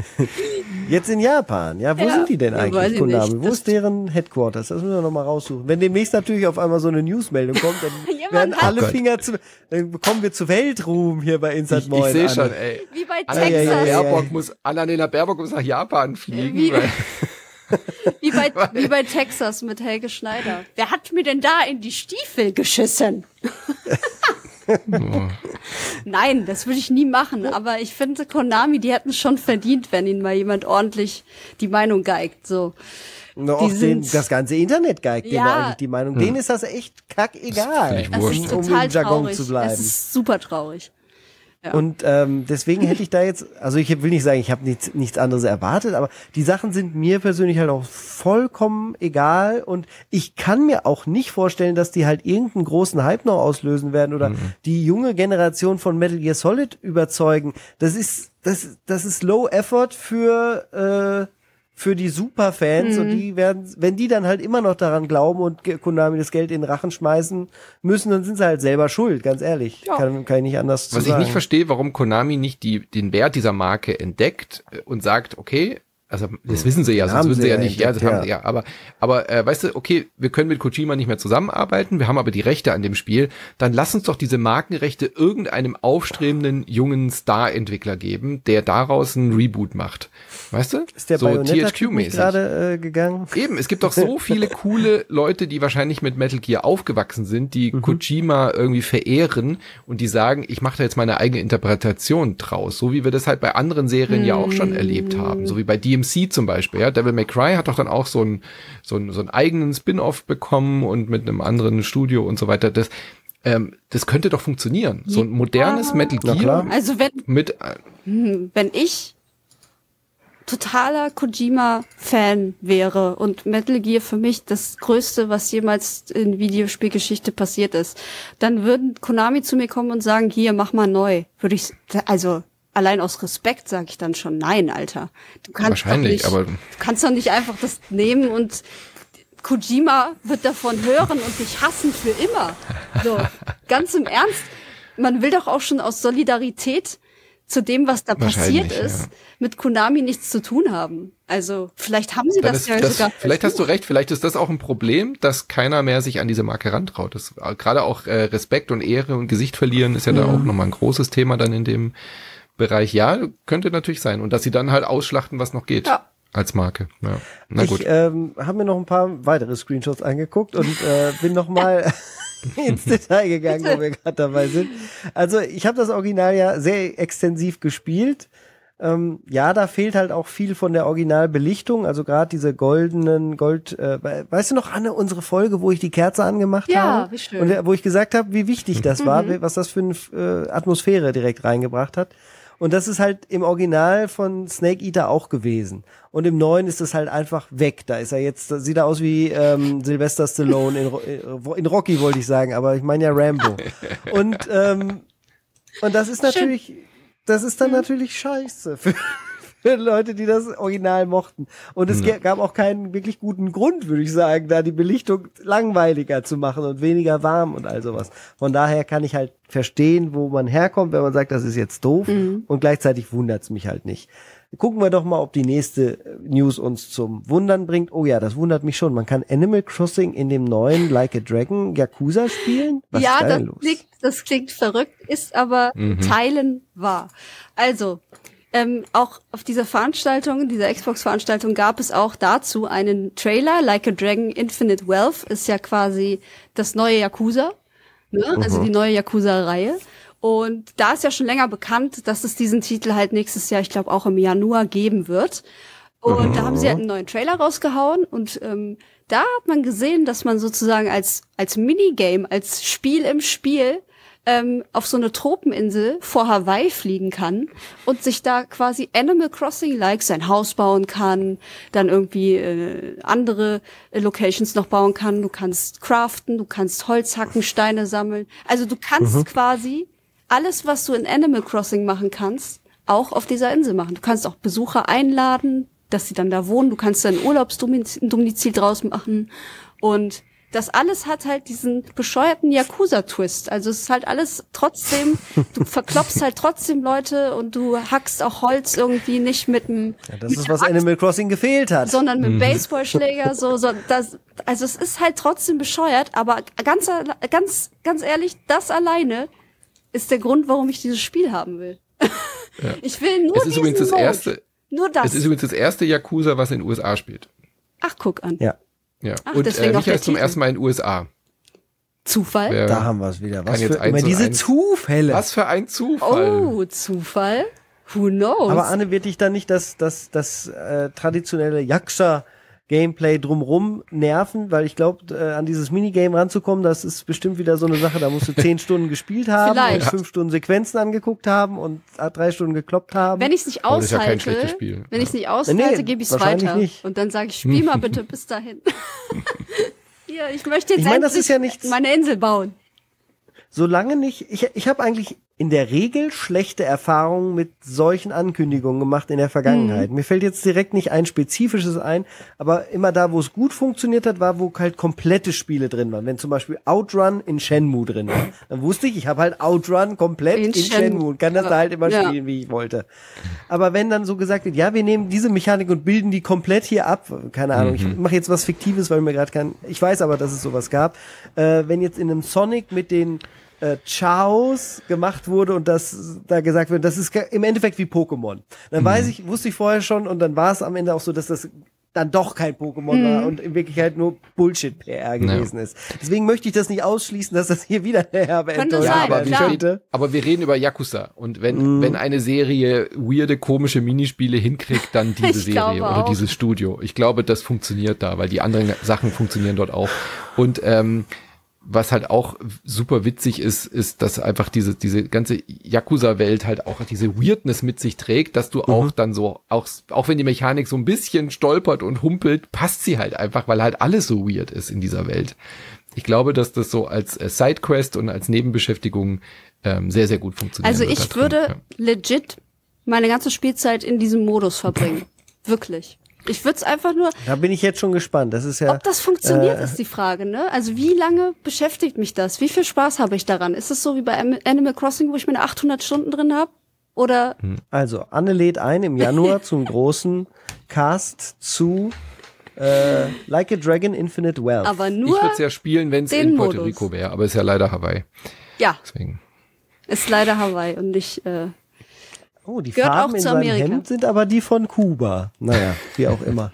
Jetzt in Japan. Ja, wo ja, sind die denn eigentlich, Konami? Wo ist deren Headquarters? Das müssen wir nochmal raussuchen. Wenn demnächst natürlich auf einmal so eine Newsmeldung kommt, dann [laughs] werden alle Finger zu, dann kommen wir zu Weltruhm hier bei Insert Moin. Ich, ich sehe schon, ey. Wie bei Texas. Annalena Baerbock muss, Annalena Baerbock muss nach Japan fliegen. Wie, wie, bei, wie bei Texas mit Helge Schneider. Wer hat mir denn da in die Stiefel geschissen? [laughs] Nein, das würde ich nie machen. Aber ich finde, Konami, die hätten es schon verdient, wenn ihnen mal jemand ordentlich die Meinung geigt. So. No, auch den, das ganze Internet geigt ja. denen eigentlich die Meinung. Hm. Denen ist das echt kackegal, das ist um im Jargon traurig. zu bleiben. Das ist super traurig. Und ähm, deswegen hätte ich da jetzt, also ich will nicht sagen, ich habe nichts, nichts anderes erwartet, aber die Sachen sind mir persönlich halt auch vollkommen egal und ich kann mir auch nicht vorstellen, dass die halt irgendeinen großen Hype noch auslösen werden oder mhm. die junge Generation von Metal Gear Solid überzeugen. Das ist, das, das ist Low Effort für äh, für die Superfans mhm. und die werden, wenn die dann halt immer noch daran glauben und Konami das Geld in den Rachen schmeißen müssen, dann sind sie halt selber schuld, ganz ehrlich. Ja. Kann, kann ich nicht anders Was ich nicht verstehe, warum Konami nicht die, den Wert dieser Marke entdeckt und sagt, okay, also das wissen sie ja, sonst würden sie ja nicht. Ja, das haben sie ja. Aber, aber äh, weißt du, okay, wir können mit Kojima nicht mehr zusammenarbeiten, wir haben aber die Rechte an dem Spiel. Dann lass uns doch diese Markenrechte irgendeinem aufstrebenden jungen Star-Entwickler geben, der daraus einen Reboot macht. Weißt du? Ist der so THQ-mäßig gerade äh, gegangen? Eben, es gibt doch so [laughs] viele coole Leute, die wahrscheinlich mit Metal Gear aufgewachsen sind, die mhm. Kojima irgendwie verehren und die sagen, ich mache da jetzt meine eigene Interpretation draus, so wie wir das halt bei anderen Serien mhm. ja auch schon erlebt haben, so wie bei DMC DMC zum Beispiel, ja, Devil May Cry hat doch dann auch so einen so einen, so einen eigenen Spin-off bekommen und mit einem anderen Studio und so weiter. Das, ähm, das könnte doch funktionieren. So ein modernes ja. Metal Gear. Also wenn, mit, äh, wenn ich totaler Kojima-Fan wäre und Metal Gear für mich das Größte, was jemals in Videospielgeschichte passiert ist, dann würden Konami zu mir kommen und sagen, hier, mach mal neu. Würde ich, also allein aus Respekt sage ich dann schon nein, Alter. Du kannst Wahrscheinlich, nicht, aber du kannst doch nicht einfach das nehmen und Kojima wird davon hören und dich hassen für immer. So, [laughs] ganz im Ernst, man will doch auch schon aus Solidarität zu dem, was da passiert ist, ja. mit Konami nichts zu tun haben. Also vielleicht haben sie Dann das ja das, sogar. Vielleicht hast du recht, vielleicht ist das auch ein Problem, dass keiner mehr sich an diese Marke rantraut. Das, gerade auch äh, Respekt und Ehre und Gesicht verlieren ist ja, ja. da auch nochmal ein großes Thema dann in dem Bereich. Ja, könnte natürlich sein. Und dass sie dann halt ausschlachten, was noch geht. Ja. Als Marke. Ja. Na gut. Ich ähm, habe mir noch ein paar weitere Screenshots angeguckt und äh, bin noch mal [laughs] ins Detail gegangen, wo wir gerade dabei sind. Also ich habe das Original ja sehr extensiv gespielt. Ähm, ja, da fehlt halt auch viel von der Originalbelichtung, also gerade diese goldenen Gold. Äh, weißt du noch, Anne, unsere Folge, wo ich die Kerze angemacht Ja, habe? wie schön. Und äh, wo ich gesagt habe, wie wichtig das war, Mhm. was das für eine äh, Atmosphäre direkt reingebracht hat. Und das ist halt im Original von Snake Eater auch gewesen. Und im neuen ist es halt einfach weg. Da ist er jetzt, da sieht er aus wie ähm, Sylvester Stallone in, äh, in Rocky, wollte ich sagen, aber ich meine ja Rambo. [laughs] Und ähm, und das ist natürlich, das ist dann natürlich scheiße für, Leute, die das Original mochten. Und es ge- gab auch keinen wirklich guten Grund, würde ich sagen, da die Belichtung langweiliger zu machen und weniger warm und all sowas. Von daher kann ich halt verstehen, wo man herkommt, wenn man sagt, das ist jetzt doof. Und gleichzeitig wundert's mich halt nicht. Gucken wir doch mal, ob die nächste News uns zum Wundern bringt. Oh ja, das wundert mich schon. Man kann Animal Crossing in dem neuen Like a Dragon Yakuza spielen? Was ja, ist da das klingt, das klingt verrückt, ist aber Teilen wahr. Also, ähm, auch auf dieser Veranstaltung, dieser Xbox-Veranstaltung gab es auch dazu einen Trailer. Like a Dragon Infinite Wealth ist ja quasi das neue Yakuza, ne? also die neue Yakuza-Reihe. Und da ist ja schon länger bekannt, dass es diesen Titel halt nächstes Jahr, ich glaube auch im Januar geben wird. Und da haben sie halt einen neuen Trailer rausgehauen und ähm, da hat man gesehen, dass man sozusagen als als Minigame, als Spiel im Spiel ähm, auf so eine Tropeninsel vor Hawaii fliegen kann und sich da quasi Animal Crossing-like sein Haus bauen kann, dann irgendwie äh, andere äh, Locations noch bauen kann. Du kannst craften, du kannst Holz hacken, Steine sammeln. Also du kannst quasi alles, was du in Animal Crossing machen kannst, auch auf dieser Insel machen. Du kannst auch Besucher einladen, dass sie dann da wohnen. Du kannst dann Urlaubsdomizil draus machen. Und das alles hat halt diesen bescheuerten Yakuza-Twist. Also es ist halt alles trotzdem, du [laughs] verklopfst halt trotzdem Leute und du hackst auch Holz irgendwie nicht mit einem, Ja, das ist, was Animal Crossing gefehlt hat. sondern mit einem Baseballschläger, so, so, das, also es ist halt trotzdem bescheuert, aber ganz, ganz, ganz ehrlich, das alleine ist der Grund, warum ich dieses Spiel haben will. [laughs] Ich will nur Es ist diesen übrigens das Mode. erste, Nur das. es ist übrigens das erste Yakuza, was in den USA spielt. Ach, guck an. Ja, Ja. Ach, Und deswegen äh, auch Micha der ist zum ersten Mal in den USA. Zufall? Wer- da haben wir es wieder. Was für immer diese eins- Zufälle. Was für ein Zufall. Oh, Zufall? Who knows? Aber Anne, wird dich dann nicht das, das, das äh, traditionelle Yaksha Gameplay drumrum nerven, weil ich glaube, äh, an dieses Minigame ranzukommen, das ist bestimmt wieder so eine Sache, da musst du zehn [laughs] Stunden gespielt haben Vielleicht. und fünf Stunden Sequenzen angeguckt haben und drei Stunden gekloppt haben. wenn ich es nicht ja aushalte, Spiel. wenn ich es nicht aushalte, Nee, gebe ich es weiter. nicht. Und dann sage ich, spiel mal [laughs] bitte bis dahin. [laughs] Hier, ich möchte jetzt Ich meine, das ist ja nichts- meine Insel bauen. Solange nicht, ich, ich habe eigentlich in der Regel schlechte Erfahrungen mit solchen Ankündigungen gemacht in der Vergangenheit. Mhm. Mir fällt jetzt direkt nicht ein spezifisches ein, aber immer da, wo es gut funktioniert hat, war, wo halt komplette Spiele drin waren. Wenn zum Beispiel Outrun in Shenmue drin war, dann wusste ich, ich habe halt Outrun komplett In in, Shenmue. Shenmue und kann das da halt immer Ja. spielen, wie ich wollte. Aber wenn dann so gesagt wird, ja, wir nehmen diese Mechanik und bilden die komplett hier ab, keine Ahnung, ich mache jetzt was Fiktives, weil mir gerade kein, ich weiß aber, dass es sowas gab. Äh, wenn jetzt in einem Sonic mit den äh, Chaos gemacht wurde und das da gesagt wird, das ist im Endeffekt wie Pokémon. Dann weiß ich, wusste ich vorher schon und dann war es am Ende auch so, dass das dann doch kein Pokémon war und in Wirklichkeit nur Bullshit-PR gewesen ist. Deswegen möchte ich das nicht ausschließen, dass das hier wieder eine herbe sein, Ja, aber, werden könnte. aber wir reden über Yakuza. Und wenn, Mhm. wenn eine Serie weirde, komische Minispiele hinkriegt, dann [laughs] diese Ich Serie oder auch. dieses Studio. Ich glaube, das funktioniert da, weil die anderen Sachen funktionieren dort auch. Und ähm, was halt auch super witzig ist, ist, dass einfach diese, diese ganze Yakuza-Welt halt auch diese Weirdness mit sich trägt, dass du auch dann so, auch, auch wenn die Mechanik so ein bisschen stolpert und humpelt, passt sie halt einfach, weil halt alles so weird ist in dieser Welt. Ich glaube, dass das so als äh, Sidequest und als Nebenbeschäftigung ähm, sehr, sehr gut funktioniert. Also ich würde legit meine ganze Spielzeit in diesem Modus verbringen. [clears throat] Wirklich. Ich würde es einfach nur, Da bin ich jetzt schon gespannt. Das ist ja. ob das funktioniert, äh, ist die Frage, ne? Also wie lange beschäftigt mich das? Wie viel Spaß habe ich daran? Ist es so wie bei Animal Crossing, wo ich meine 800 Stunden drin habe? Oder Also, Anne lädt ein im Januar [laughs] zum großen Cast zu äh, Like a Dragon Infinite Wealth. aber Ich nur, würde es ja spielen, wenn es in Puerto Modus. Rico wäre, aber ist ja leider Hawaii. ja, Deswegen. ist leider Hawaii und nicht, äh, oh, die gehört Farben auch in zu seinem Amerika. Hemd sind aber die von Kuba. Naja, wie auch immer.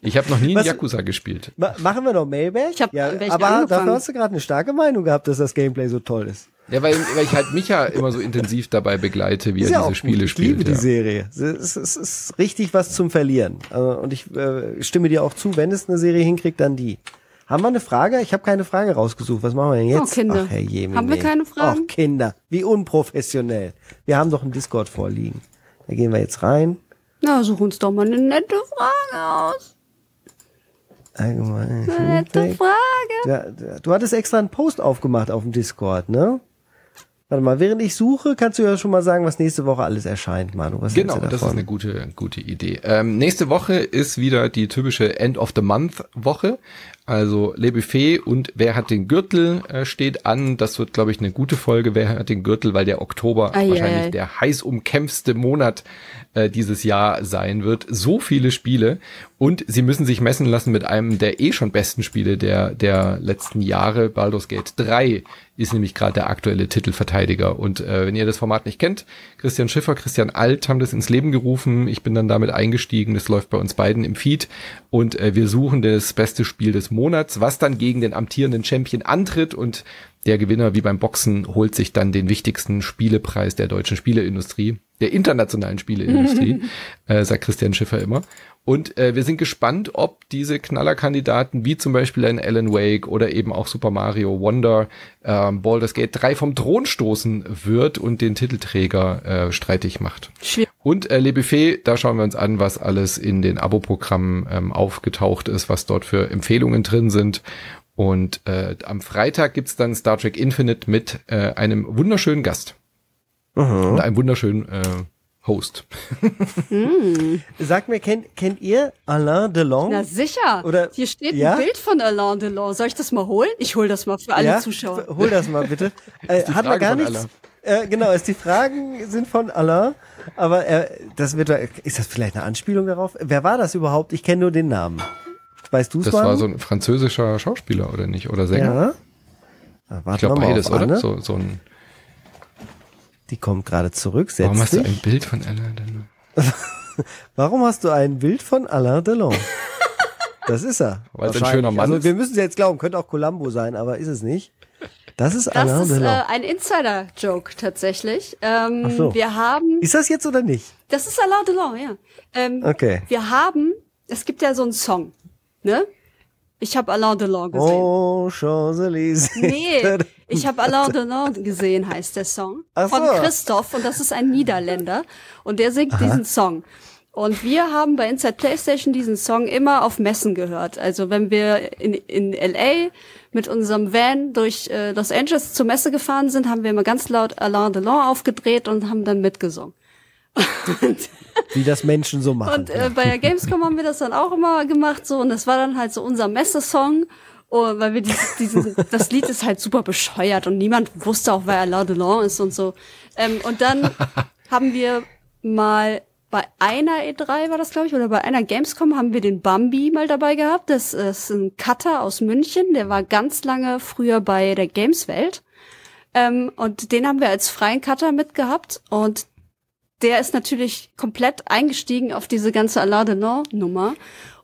Ich habe noch nie in Was- Yakuza gespielt. Ma machen wir noch Mailback? Ich hab ja, aber angefangen. dafür hast du gerade eine starke Meinung gehabt, dass das Gameplay so toll ist. Ja, weil, weil ich halt mich ja immer so intensiv dabei begleite, wie Ist er ja diese auch Spiele gut. Ich spielt. liebe die ja. Serie. Es ist, es ist richtig was zum Verlieren. Äh, Und ich äh, stimme dir auch zu, wenn es eine Serie hinkriegt, dann die. Haben wir eine Frage? Ich habe keine Frage rausgesucht. Was machen wir denn jetzt? Oh, Kinder. Ach, Herr Jemine. Haben wir keine Fragen? Ach, Kinder. Wie unprofessionell. Wir haben doch einen Discord vorliegen. Da gehen wir jetzt rein. Na, such uns doch mal eine nette Frage aus. Allgemein. Eine nette. Frage. Ja, du hattest extra einen Post aufgemacht auf dem Discord, ne? Warte mal, während ich suche, kannst du ja schon mal sagen, was nächste Woche alles erscheint, Manu. Was Genau, das ist eine gute, gute Idee. Ähm, nächste Woche ist wieder die typische End of the Month Woche. Also Le Buffet und Wer hat den Gürtel äh, steht an. Das wird, glaube ich, eine gute Folge. Wer hat den Gürtel, weil der Oktober Ei, wahrscheinlich ei, ei. der heiß umkämpfste Monat äh, dieses Jahr sein wird. So viele Spiele und sie müssen sich messen lassen mit einem der eh schon besten Spiele der der letzten Jahre. Baldur's Gate 3 ist nämlich gerade der aktuelle Titelverteidiger. Und äh, wenn ihr das Format nicht kennt, Christian Schiffer, Christian Alt haben das ins Leben gerufen. Ich bin dann damit eingestiegen. Das läuft bei uns beiden im Feed. Und äh, wir suchen das beste Spiel des Monats, was dann gegen den amtierenden Champion antritt. Und der Gewinner, wie beim Boxen, holt sich dann den wichtigsten Spielepreis der deutschen Spieleindustrie, der internationalen Spieleindustrie, [laughs] äh, sagt Christian Schiffer immer. Und äh, wir sind gespannt, ob diese Knallerkandidaten wie zum Beispiel ein Alan Wake oder eben auch Super Mario Wonder ähm, Baldur's Gate 3 vom Thron stoßen wird und den Titelträger äh, streitig macht. Schwierig. Und äh, Le Buffet, da schauen wir uns an, was alles in den Abo-Programmen ähm, aufgetaucht ist, was dort für Empfehlungen drin sind. Und äh, am Freitag gibt's dann Star Trek Infinite mit äh, einem wunderschönen Gast und einem wunderschönen äh, Host. Sag mir, kennt, kennt ihr Alain Delon? Na sicher. Oder- Hier steht ja? ein Bild von Alain Delon. Soll ich das mal holen? Ich hol das mal für alle ja? Zuschauer. Hol das mal bitte. [laughs] Äh, die hat man gar nichts. Äh, genau, ist die Fragen sind von Alain, aber äh, das wird ist das vielleicht eine Anspielung darauf? Wer war das überhaupt? Ich kenne nur den Namen. Weißt du es Das war so ein französischer Schauspieler, oder nicht? Oder Sänger? ja. Ah, Ich glaube beides, oder? So, so ein, Die kommt gerade zurück. Setz warum hast du dich. ein Bild von Alain Delon? [laughs] Warum hast du ein Bild von Alain Delon? Das ist er. [laughs] Weil es ein schöner Mann Also ist. wir müssen es jetzt glauben, könnte auch Columbo sein, aber ist es nicht. Das ist Alain Das ist äh, Delon. ein Insider-Joke tatsächlich. Ähm, Ach so. Wir haben, ist das jetzt oder nicht? das ist Alain Delon, ja. Ähm, Okay. Wir haben, es gibt ja so einen Song, ne? Ich habe Alain Delon gesehen. Oh, Champs-Élysées. Nee, [laughs] ich habe Alain Delon gesehen, heißt der Song. Ach Von so. Christoph und das ist ein Niederländer und der singt diesen Song. Und wir haben bei Inside PlayStation diesen Song immer auf Messen gehört. Also wenn wir in, in LA mit unserem Van durch äh, Los Angeles zur Messe gefahren sind, haben wir immer ganz laut Alain Delon aufgedreht und haben dann mitgesungen. [laughs] Wie das Menschen so machen. Und äh, bei der Gamescom haben wir das dann auch immer gemacht so und das war dann halt so unser Messesong. Oh, weil wir dieses, diesen, [laughs] das Lied ist halt super bescheuert und niemand wusste auch, wer Alain Delon ist und so. Ähm, und dann [laughs] haben wir mal bei einer E3 war das, glaube ich, oder bei einer Gamescom haben wir den Bambi mal dabei gehabt. Das ist ein Cutter aus München, der war ganz lange früher bei der Gameswelt. Ähm, und den haben wir als freien Cutter mitgehabt und der ist natürlich komplett eingestiegen auf diese ganze Alain Delon Nummer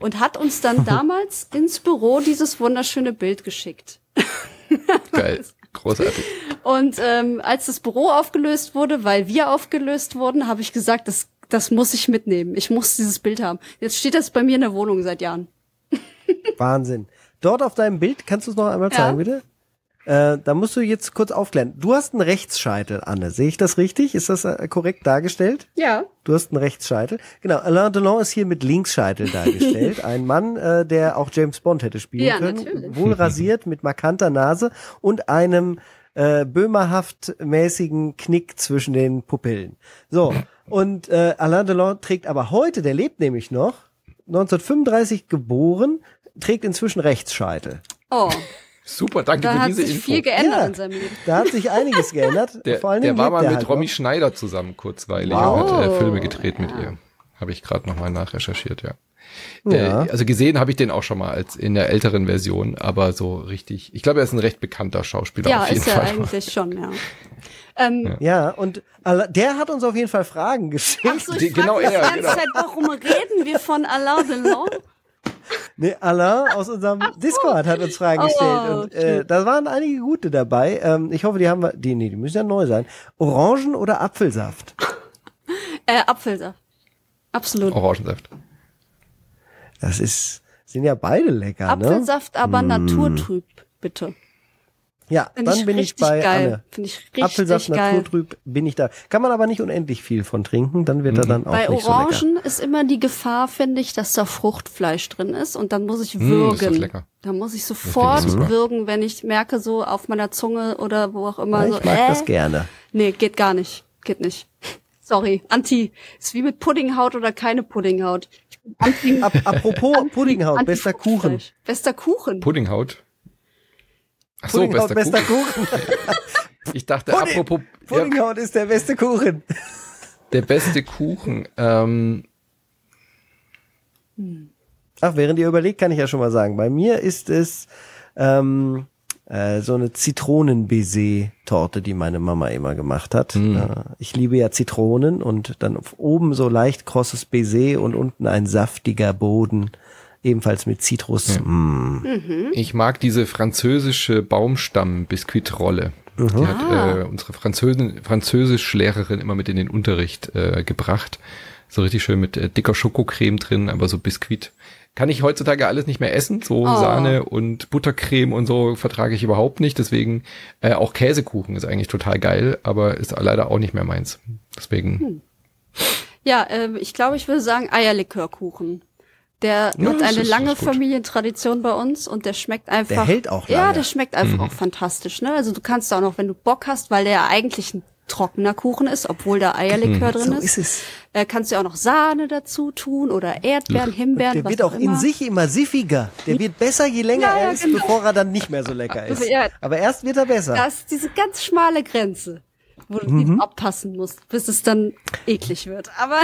und hat uns dann [laughs] damals ins Büro dieses wunderschöne Bild geschickt. [laughs] Geil. Großartig. Und ähm, als das Büro aufgelöst wurde, weil wir aufgelöst wurden, habe ich gesagt, das, das muss ich mitnehmen. Ich muss dieses Bild haben. Jetzt steht das bei mir in der Wohnung seit Jahren. [laughs] Wahnsinn. Dort auf deinem Bild, kannst du es noch einmal Ja. zeigen, bitte? Äh, da musst du jetzt kurz aufklären. Du hast einen Rechtsscheitel, Anne. Sehe ich das richtig? Ist das äh, korrekt dargestellt? Ja. Du hast einen Rechtsscheitel. Genau, Alain Delon ist hier mit Linksscheitel dargestellt. [laughs] Ein Mann, äh, der auch James Bond hätte spielen Ja, können. natürlich. Wohl rasiert, mit markanter Nase und einem äh, böhmerhaft mäßigen Knick zwischen den Pupillen. So, und äh, Alain Delon trägt aber heute, der lebt nämlich noch, 1935 geboren, trägt inzwischen Rechtsscheitel. Oh, [laughs] Super, danke da für hat diese sich Info. viel geändert Ja. in seinem Leben. Da hat sich einiges [laughs] geändert. Der, Vor allen der war mal er mit halt Romy noch. Schneider zusammen kurzweilig Wow. und hat äh, Filme gedreht mit ihr. Habe ich gerade nochmal nachrecherchiert, ja. Ja. Äh, also gesehen habe ich den auch schon mal als in der älteren Version, aber so richtig. Ich glaube, er ist ein recht bekannter Schauspieler Ja, auf jeden ist er Fall. eigentlich schon, ja. Ähm, Ja, und der hat uns auf jeden Fall Fragen geschickt. Ach so, ich frage genau mich die er, ganze genau. Zeit, warum reden wir von Alain Delon? Nee, Alain aus unserem Discord hat uns Fragen gestellt. Oh, und äh, da waren einige gute dabei. Ähm, ich hoffe, die haben wir. Die, nee, die müssen ja neu sein. Orangen oder Apfelsaft? [laughs] Äh, Apfelsaft. Absolut. Orangensaft. Das ist, sind ja beide lecker, ne? Apfelsaft, aber naturtrüb, bitte. Ja, Find dann ich bin ich bei geil. Anne. Finde ich richtig Apfelsaft geil. naturtrüb bin ich da. Kann man aber nicht unendlich viel von trinken, dann wird er dann auch Bei nicht Orangen ist immer die Gefahr, finde ich, dass da Fruchtfleisch drin ist und dann muss ich Mm, würgen. lecker. da muss ich sofort ich würgen, wenn ich merke, so auf meiner Zunge oder wo auch so immer. lecker. so, Ich mag äh, das gerne. Nee, geht gar nicht. Geht nicht. [laughs] Sorry, Anti. Ist wie mit Puddinghaut oder keine Puddinghaut. Anti. Ap apropos [laughs] Puddinghaut, Anti bester Kuchen. Bester Kuchen. Puddinghaut. Ach so, bester, bester Kuchen. Kuchen. [laughs] Ich dachte, Pudding. apropos ja, Puddinghaut ist der beste Kuchen. der beste Kuchen. Ähm, Ach, während ihr überlegt, kann ich ja schon mal sagen. Bei mir ist es ähm, äh, so eine Zitronen-Baiser-Torte, die meine Mama immer gemacht hat. Äh, ich liebe ja Zitronen und dann oben so leicht krosses Baiser und unten ein saftiger Boden, ebenfalls mit Zitrus. Mm. Ich mag diese französische Baumstamm-Biskuitrolle. Die hat äh, unsere Französin, Französischlehrerin immer mit in den Unterricht äh, gebracht. So richtig schön mit äh, dicker Schokocreme drin, aber so Biskuit. Kann ich heutzutage alles nicht mehr essen. So Oh. Sahne und Buttercreme und so vertrage ich überhaupt nicht. Deswegen äh, auch Käsekuchen ist eigentlich total geil, aber ist leider auch nicht mehr meins. Deswegen Ja, ähm, ich glaube, ich würde sagen Eierlikörkuchen. Der Ja, hat das eine lange das. Familientradition bei uns und der schmeckt einfach. Der hält auch Ja, lange. der schmeckt einfach Mhm. auch fantastisch. Ne? Also du kannst auch noch, wenn du Bock hast, weil der ja eigentlich ein trockener Kuchen ist, obwohl da Eierlikör drin So ist, ist. Äh, kannst du auch noch Sahne dazu tun oder Erdbeeren, Himbeeren, Der wird auch in immer. sich immer siffiger. Der wird besser, je länger Ja, ja, er ist, genau. bevor er dann nicht mehr so lecker [laughs] ist. Ja. Aber erst wird er besser. Da ist diese ganz schmale Grenze, wo du Mhm. abpassen musst, bis es dann eklig wird. Aber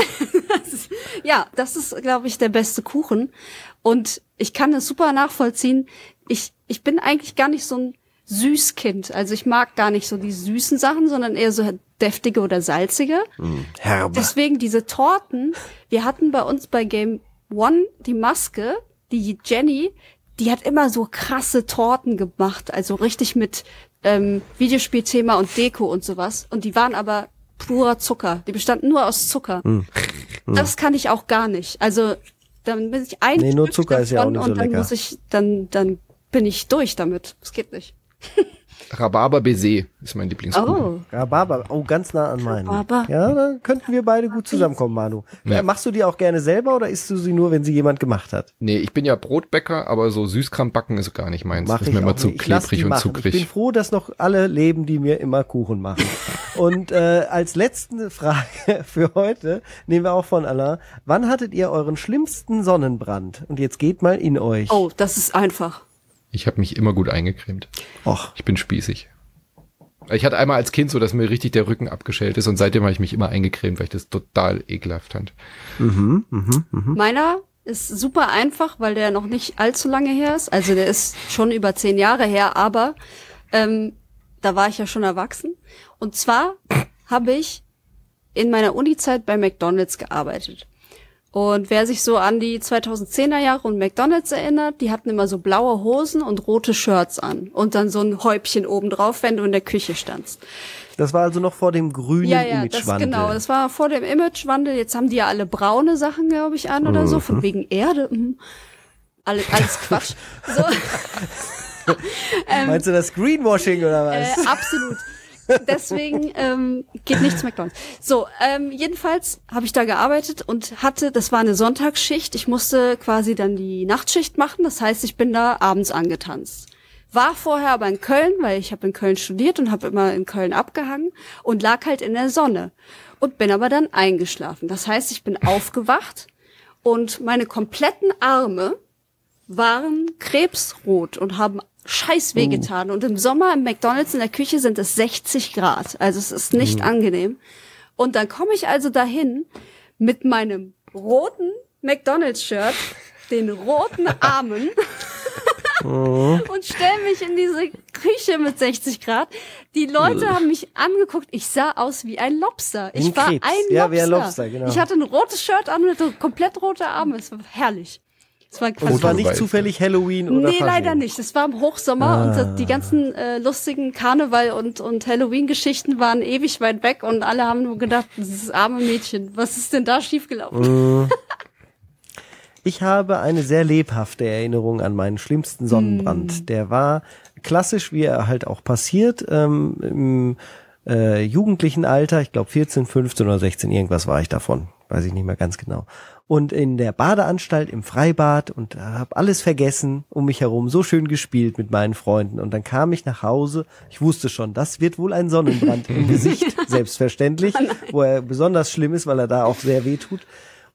[laughs] ja, das ist, glaube ich, der beste Kuchen. Und ich kann es super nachvollziehen. Ich, ich bin eigentlich gar nicht so ein Süßkind. Also ich mag gar nicht so die süßen Sachen, sondern eher so deftige oder salzige. Herbe. Deswegen diese Torten. Wir hatten bei uns bei Game One die Maske, die Jenny, die hat immer so krasse Torten gemacht, also richtig mit ähm, Videospielthema und Deko und sowas. Und die waren aber purer Zucker. Die bestanden nur aus Zucker. Hm. Das kann ich auch gar nicht. Also dann bin ich ein Nee, nur Zucker ist ja auch davon nicht so und dann lecker. muss ich, dann, dann bin ich durch damit. Das geht nicht. [laughs] Rhabarber Baiser ist mein Lieblingskuchen. Oh. Rhabarber, oh, ganz nah an meinen. Rhabarber. Ja, dann könnten wir beide gut zusammenkommen, Manu. Ja. Äh, Machst du die auch gerne selber oder isst du sie nur, wenn sie jemand gemacht hat? Nee, ich bin ja Brotbäcker, aber so Süßkram backen ist gar nicht meins. Mach das ist ich mir immer auch zu nicht. Klebrig und machen. Ich bin zuckrig. froh, dass noch alle leben, die mir immer Kuchen machen. [laughs] und äh, als letzte Frage [laughs] für heute nehmen wir auch von Alain. Wann hattet ihr euren schlimmsten Sonnenbrand? Und jetzt geht mal in euch. Oh, das ist einfach. Ich habe mich immer gut eingecremt. Och. Ich bin spießig. Ich hatte einmal als Kind so, dass mir richtig der Rücken abgeschält ist und seitdem habe ich mich immer eingecremt, weil ich das total ekelhaft fand. Mhm, mhm, mhm. Meiner ist super einfach, weil der noch nicht allzu lange her ist. Also der ist schon über zehn Jahre her, aber ähm, da war ich ja schon erwachsen. Und zwar habe ich in meiner Uni-Zeit bei McDonald's gearbeitet. Und wer sich so an die 2010er Jahre und McDonald's erinnert, die hatten immer so blaue Hosen und rote Shirts an. Und dann so ein Häubchen obendrauf, wenn du in der Küche standst. Das war also noch vor dem grünen Ja, ja, das Imagewandel. genau. Das war vor dem Imagewandel. Jetzt haben die ja alle braune Sachen, glaube ich, an oder so, Mhm. von wegen Erde. mhm. Alles, alles [laughs] Quatsch. So, [laughs] [laughs] Meinst du das Greenwashing oder äh, was? absolut. Deswegen ähm, geht nichts McDonald's. So, ähm, jedenfalls habe ich da gearbeitet und hatte, das war eine Sonntagsschicht. Ich musste quasi dann die Nachtschicht machen. Das heißt, ich bin da abends angetanzt. War vorher aber in Köln, weil ich habe in Köln studiert und habe immer in Köln abgehangen und lag halt in der Sonne und bin aber dann eingeschlafen. Das heißt, ich bin aufgewacht und meine kompletten Arme waren krebsrot und haben scheiß wehgetan. Und im Sommer im McDonalds in der Küche sind es 60 Grad. Also es ist nicht angenehm. Und dann komme ich also dahin mit meinem roten McDonalds-Shirt, [laughs] den roten Armen [laughs] [laughs] und stelle mich in diese Küche mit 60 Grad. Die Leute haben mich angeguckt. Ich sah aus wie ein Lobster. Ich war ein Lobster. Ja, wie ein Lobster, genau. Ich hatte ein rotes Shirt an und hatte komplett rote Arme. Es war herrlich. Es war Und es war nicht zufällig Halloween oder Nee, Fasching. leider nicht. Es war im Hochsommer Ah. und die ganzen äh, lustigen Karneval- und, und Halloween-Geschichten waren ewig weit weg und alle haben nur gedacht, dieses arme Mädchen, was ist denn da schiefgelaufen? Ich habe eine sehr lebhafte Erinnerung an meinen schlimmsten Sonnenbrand. Der war klassisch, wie er halt auch passiert, ähm, im äh, jugendlichen Alter, ich glaube 14, 15 oder 16, irgendwas war ich davon, weiß ich nicht mehr ganz genau. Und in der Badeanstalt im Freibad und habe alles vergessen um mich herum, so schön gespielt mit meinen Freunden. Und dann kam ich nach Hause, ich wusste schon, das wird wohl ein Sonnenbrand im [laughs] Gesicht, selbstverständlich, wo er besonders schlimm ist, weil er da auch sehr weh tut.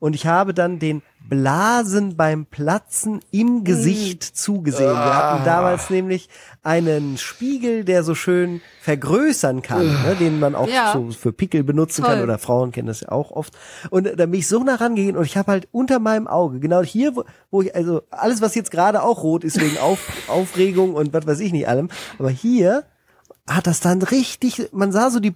Und ich habe dann den Blasen beim Platzen im Gesicht zugesehen. Wir hatten damals nämlich einen Spiegel, der so schön vergrößern kann, ne, den man auch Ja. so für Pickel benutzen kann Toll. oder Frauen kennen das ja auch oft. Und da bin ich so nah rangegangen und ich habe halt unter meinem Auge, genau hier, wo, wo ich, also alles, was jetzt gerade auch rot ist wegen Auf, [laughs] Aufregung und was weiß ich nicht allem, aber hier hat das dann richtig, man sah so die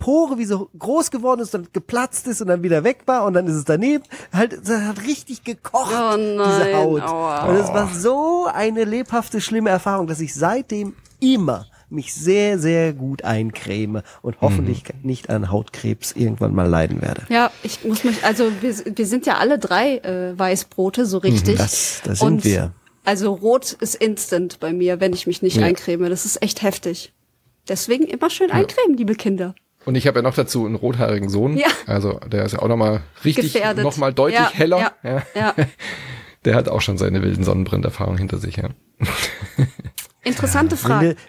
Pore, wie so groß geworden ist und geplatzt ist und dann wieder weg war und dann ist es daneben. Halt, das hat richtig gekocht, Oh nein, diese Haut. aua. Und es war so eine lebhafte, schlimme Erfahrung, dass ich seitdem immer mich sehr, sehr gut eincreme und hoffentlich nicht an Hautkrebs irgendwann mal leiden werde. Ja, ich muss mich, also wir, wir sind ja alle drei äh, Weißbrote, so richtig. Das, das sind Und wir. Also rot ist instant bei mir, wenn ich mich nicht Ja. eincreme. Das ist echt heftig. Deswegen immer schön eincremen, liebe Kinder. Und ich habe ja noch dazu einen rothaarigen Sohn. Ja. Also der ist ja auch nochmal richtig, nochmal deutlich Ja, heller. ja, ja. [laughs] Der hat auch schon seine wilden Sonnenbrennerfahrungen hinter sich. Ja. [laughs] Interessante Frage. Wilde,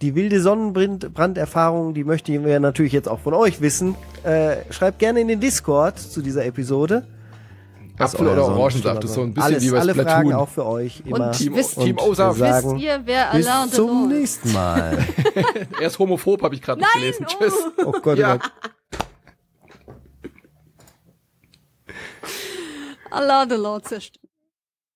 die wilde Sonnenbranderfahrung, die möchten wir natürlich jetzt auch von euch wissen. Äh, schreibt gerne in den Discord zu dieser Episode. Was Apfel oder Sonnenbrand Orangensaft ist so ein bisschen Alles, wie bei alle Splatoon. Fragen auch für euch immer. Team- wisst- Und Team O-Saft. sagen, Wisst ihr, wer bis Alain zum nächsten Mal. [laughs] Er ist homophob, habe ich gerade noch gelesen. Tschüss. Oh Gott, Ja. oh Gott. Alain Delon zerstört.